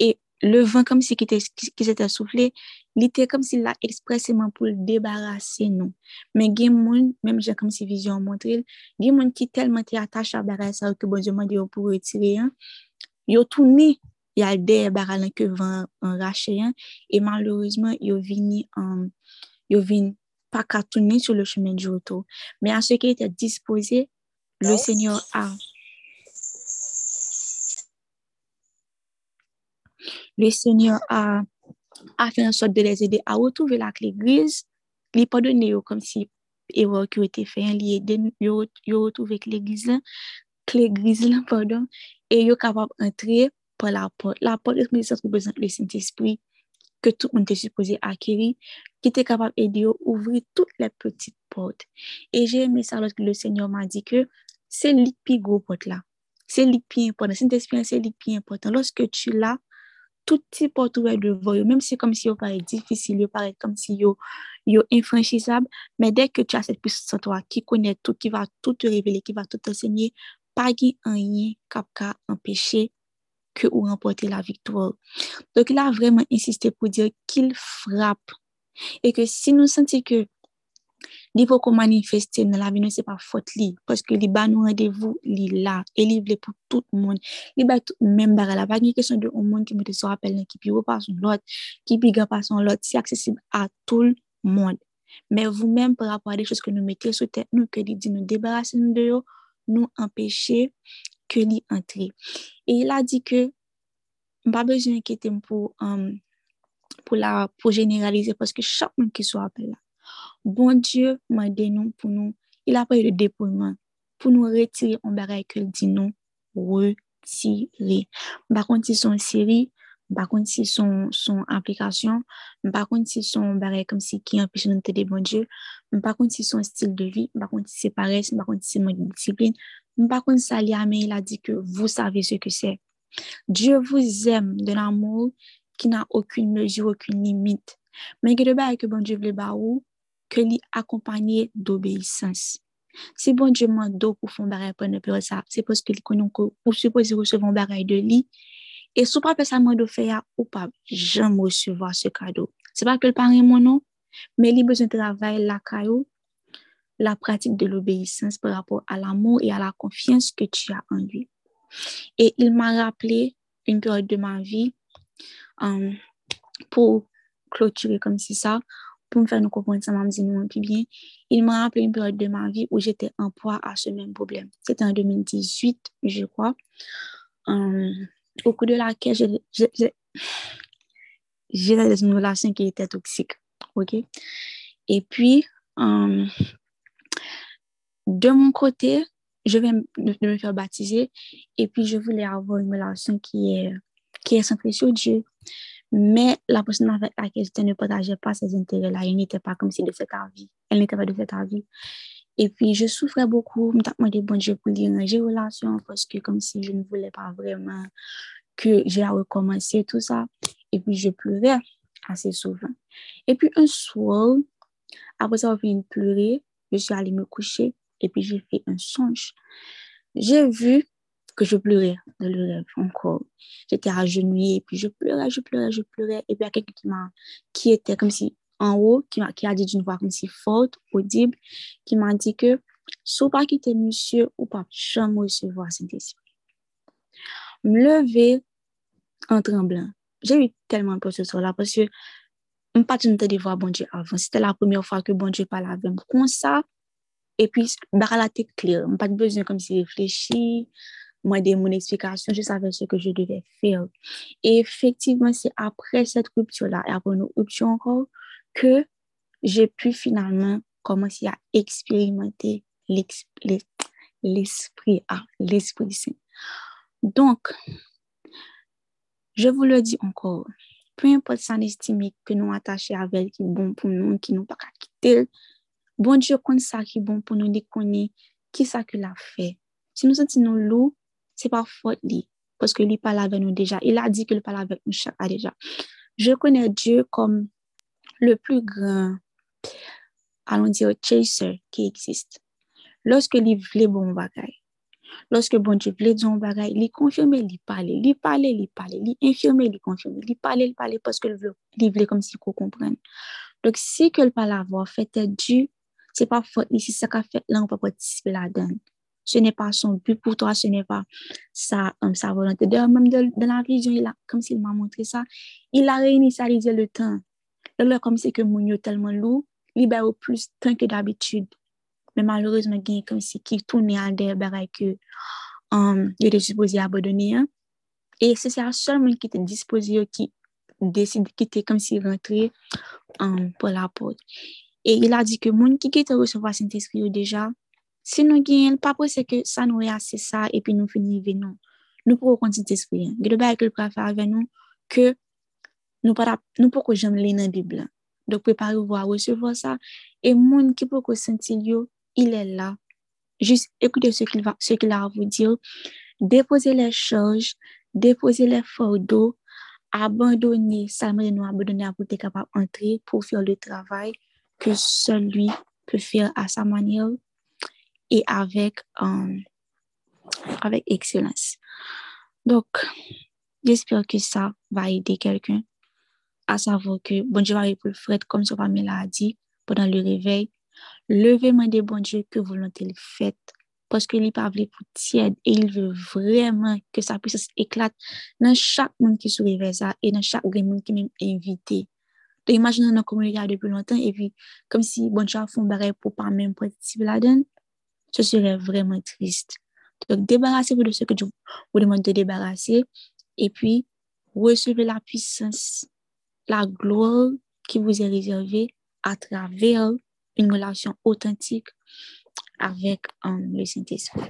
E Le van kom si ki, te, ki se te soufle, li te kom si la ekspreseman pou l debarase nou. Men gen moun, menm jen kom si vizyon montril, gen moun ki telman te atache a baray sa ou ki bon jemande oh, yo pou retire yon, yo toune yal dey baray lan ke van an rache yon, e malorizman yo vini an, yo vini pa ka toune sou le chemen di woto. Men an se ki te dispose, le yes. senyor a... le Seigneur a, a fait en sorte de les aider à retrouver la clé grise, lui pardonner comme si erreur qui a été faite, lui aider, lui retrouver clé grise, clé grise, là, pardon, et il est capable d'entrer par la porte. La porte est ce représente le Saint-Esprit que tout le monde est supposé acquérir, qui était capable d'aider à ouvrir toutes les petites portes. Et j'ai aimé ça lorsque le Seigneur m'a dit que c'est lui qui gros porte là. C'est lui qui important. C'est l'esprit, c'est lui qui important. Lorsque tu l'as, tout petit porte ouvert devant eux, même si comme si vous paraît difficile, vous paraît comme si vous yo infranchissable, mais dès que tu as cette puissance en toi qui connaît tout, qui va tout te révéler, qui va tout t'enseigner, pas rien cap empêcher que ou remporter la victoire. Donc, il a vraiment insisté pour dire qu'il frappe et que si nous sentons que Li pou kon manifeste nan la vi nou se pa fote li. Paske li ba nou radevou li la. E li vle pou tout moun. Li ba tout mèm baga la. Pa gen kesyon de ou moun ki mwen te so rappel nan ki pi ou pa son lot. Ki pi ga pa son lot. Se aksesib a tout moun. Men vou mèm par rapport a de chos ke nou mette sou tèt nou. Ke li di nou debarase nou de yo. Nou empèche ke li antre. E il a di ke mba bezyon enkete m pou... Um, pou la, pou generalize, paske chak moun ki sou apel la, bon Dieu m'a dit nous pour nous, il a pas eu de dépouillement pour nous retirer un bagage que dit nous retirer. Par contre, si son par contre, si son, son application, par contre, si son bagage comme si qui empêche nous de bon Dieu, par contre, si son style de vie, par contre, si c'est pareil, par contre, si c'est mon discipline, par contre, ça, il a dit que vous savez ce que c'est. Dieu vous aime de l'amour qui n'a aucune mesure, aucune limite. Mais que de que bon Dieu voulait ou que lui accompagné d'obéissance. Si bon Dieu m'a pour faire un pour ne pas ça, c'est parce qu'il connaît que vous supposez recevoir un bagage de lui. Et si pas ça m'a de faire ou pas jamais recevoir ce cadeau. C'est pas que le parent mon nom, mais il a besoin de travailler la caillou, la pratique de l'obéissance par rapport à l'amour et à la confiance que tu as en lui. Et il m'a rappelé une période de ma vie um, pour clôturer comme si ça, pour me faire nous comprendre ça, m'a dit nous plus bien. Il m'a rappelé une période de ma vie où j'étais en poids à ce même problème. C'était en 2018, je crois, um, au cours de laquelle j'étais dans une relation qui était toxique. OK? Et puis, um, de mon côté, je vais me faire baptiser et puis je voulais avoir une relation qui est, qui est centrée sur Dieu. Mais la personne avec laquelle je ne partageais pas ces intérêts-là, elle n'était pas comme si de cette avis. Elle n'était pas de cette avis. Et puis, je souffrais beaucoup. Je me demandais, bon Dieu, pour une relation parce que comme si je ne voulais pas vraiment que j'ai recommencer tout ça. Et puis, je pleurais assez souvent. Et puis, un soir, après avoir fini de pleurer, je suis allée me coucher et puis j'ai fait un songe. J'ai vu que je pleurais dans le rêve encore. J'étais agenouillée, et puis je pleurais, je pleurais, je pleurais. Et puis il y a quelqu'un qui, m'a, qui était comme si en haut, qui, m'a, qui a dit d'une voix comme si forte, audible, qui m'a dit que soit pas quitter monsieur ou pas jamais recevoir Saint-Esprit. Me lever en tremblant. J'ai eu tellement peur ce soir-là parce que je pas de voir bon Dieu avant. C'était la première fois que bon Dieu parlait avec moi. Comme ça, et puis, bah, la tête claire. Pas de besoin comme si réfléchir, moi, de mon explication, je savais ce que je devais faire. Et effectivement, c'est après cette rupture-là, après une rupture encore, que j'ai pu finalement commencer à expérimenter l'esprit, ah, l'esprit saint. Donc, je vous le dis encore, peu importe sa estime que nous attachons avec, qui est bon pour nous, qui nous pas quitter, Bon Dieu connaît ça qui est bon pour nous, il connaît qui ça qu'il a fait. Si nous sentons loup, c'est pas faute lui, parce que lui parle avec nous déjà. Il a dit qu'il parle avec nous chaque déjà. Je connais Dieu comme le plus grand, allons dire, chaser qui existe. Lorsque il voulait bon bagaille, lorsque bon Dieu voulait un bagaille, il confirmait, il parlait, il parlait, il parlait, il infirmait, il confirmait, il parlait, il parlait parce qu'il voulait comme si qu'on comprenne. Donc, si que le parle avoir fait Dieu, c'est pas faute si ça qu'a fait là on peut participer là-dedans ce n'est pas son but pour toi ce n'est pas sa, um, sa volonté. D'ailleurs même dans, la vision il a comme s'il m'a montré ça il a réinitialisé le temps. Là comme c'est que est tellement lourd libère plus de temps que d'habitude. Mais malheureusement il a comme si qui tourne à des bagages que um, il était supposé abandonner hein. et c'est ça seulement qui était disposé qui décide qui était comme s'il rentrait um, pour la porte. Et il a dit que moun qui quitte recevoir Saint-Esprit déjà, Si nou gen, pa pou se ke sa nou rease sa epi nou finive nou. Nou pou kon ti tespriyan. Gede ba ek l prafa ave nou ke nou, para, nou pou ko jem le nan Bibla. Dok prepare ou a resevo sa. E moun ki pou ko senti yo, il e la. Jus ekoute se ki la a vou dir. Depose le chanj, depose le fordo, abandonne, salme de nou abandonne apou te kapap antre pou fyo le travay ke sol lui pe fyo a sa manye ou. et avec, euh, avec excellence. Donc, j'espère que ça va aider quelqu'un à savoir que bon Dieu va répondre Fred comme son famille l'a dit pendant le réveil. Levez-moi des bon Dieu que volonté le fait. Parce que l'IPA voulait pour tiède et il veut vraiment que sa puissance éclate dans chaque monde qui se réveille ça et dans chaque monde qui m'est invité. Donc, imaginez nos communautés depuis longtemps et puis comme si bon Dieu a fait un pour pas même participer là-dedans. Ce serait vraiment triste. Donc, débarrassez-vous de ce que Dieu vous demande de débarrasser et puis recevez la puissance la gloire qui vous est réservée à travers une relation authentique avec um, le Saint-Esprit.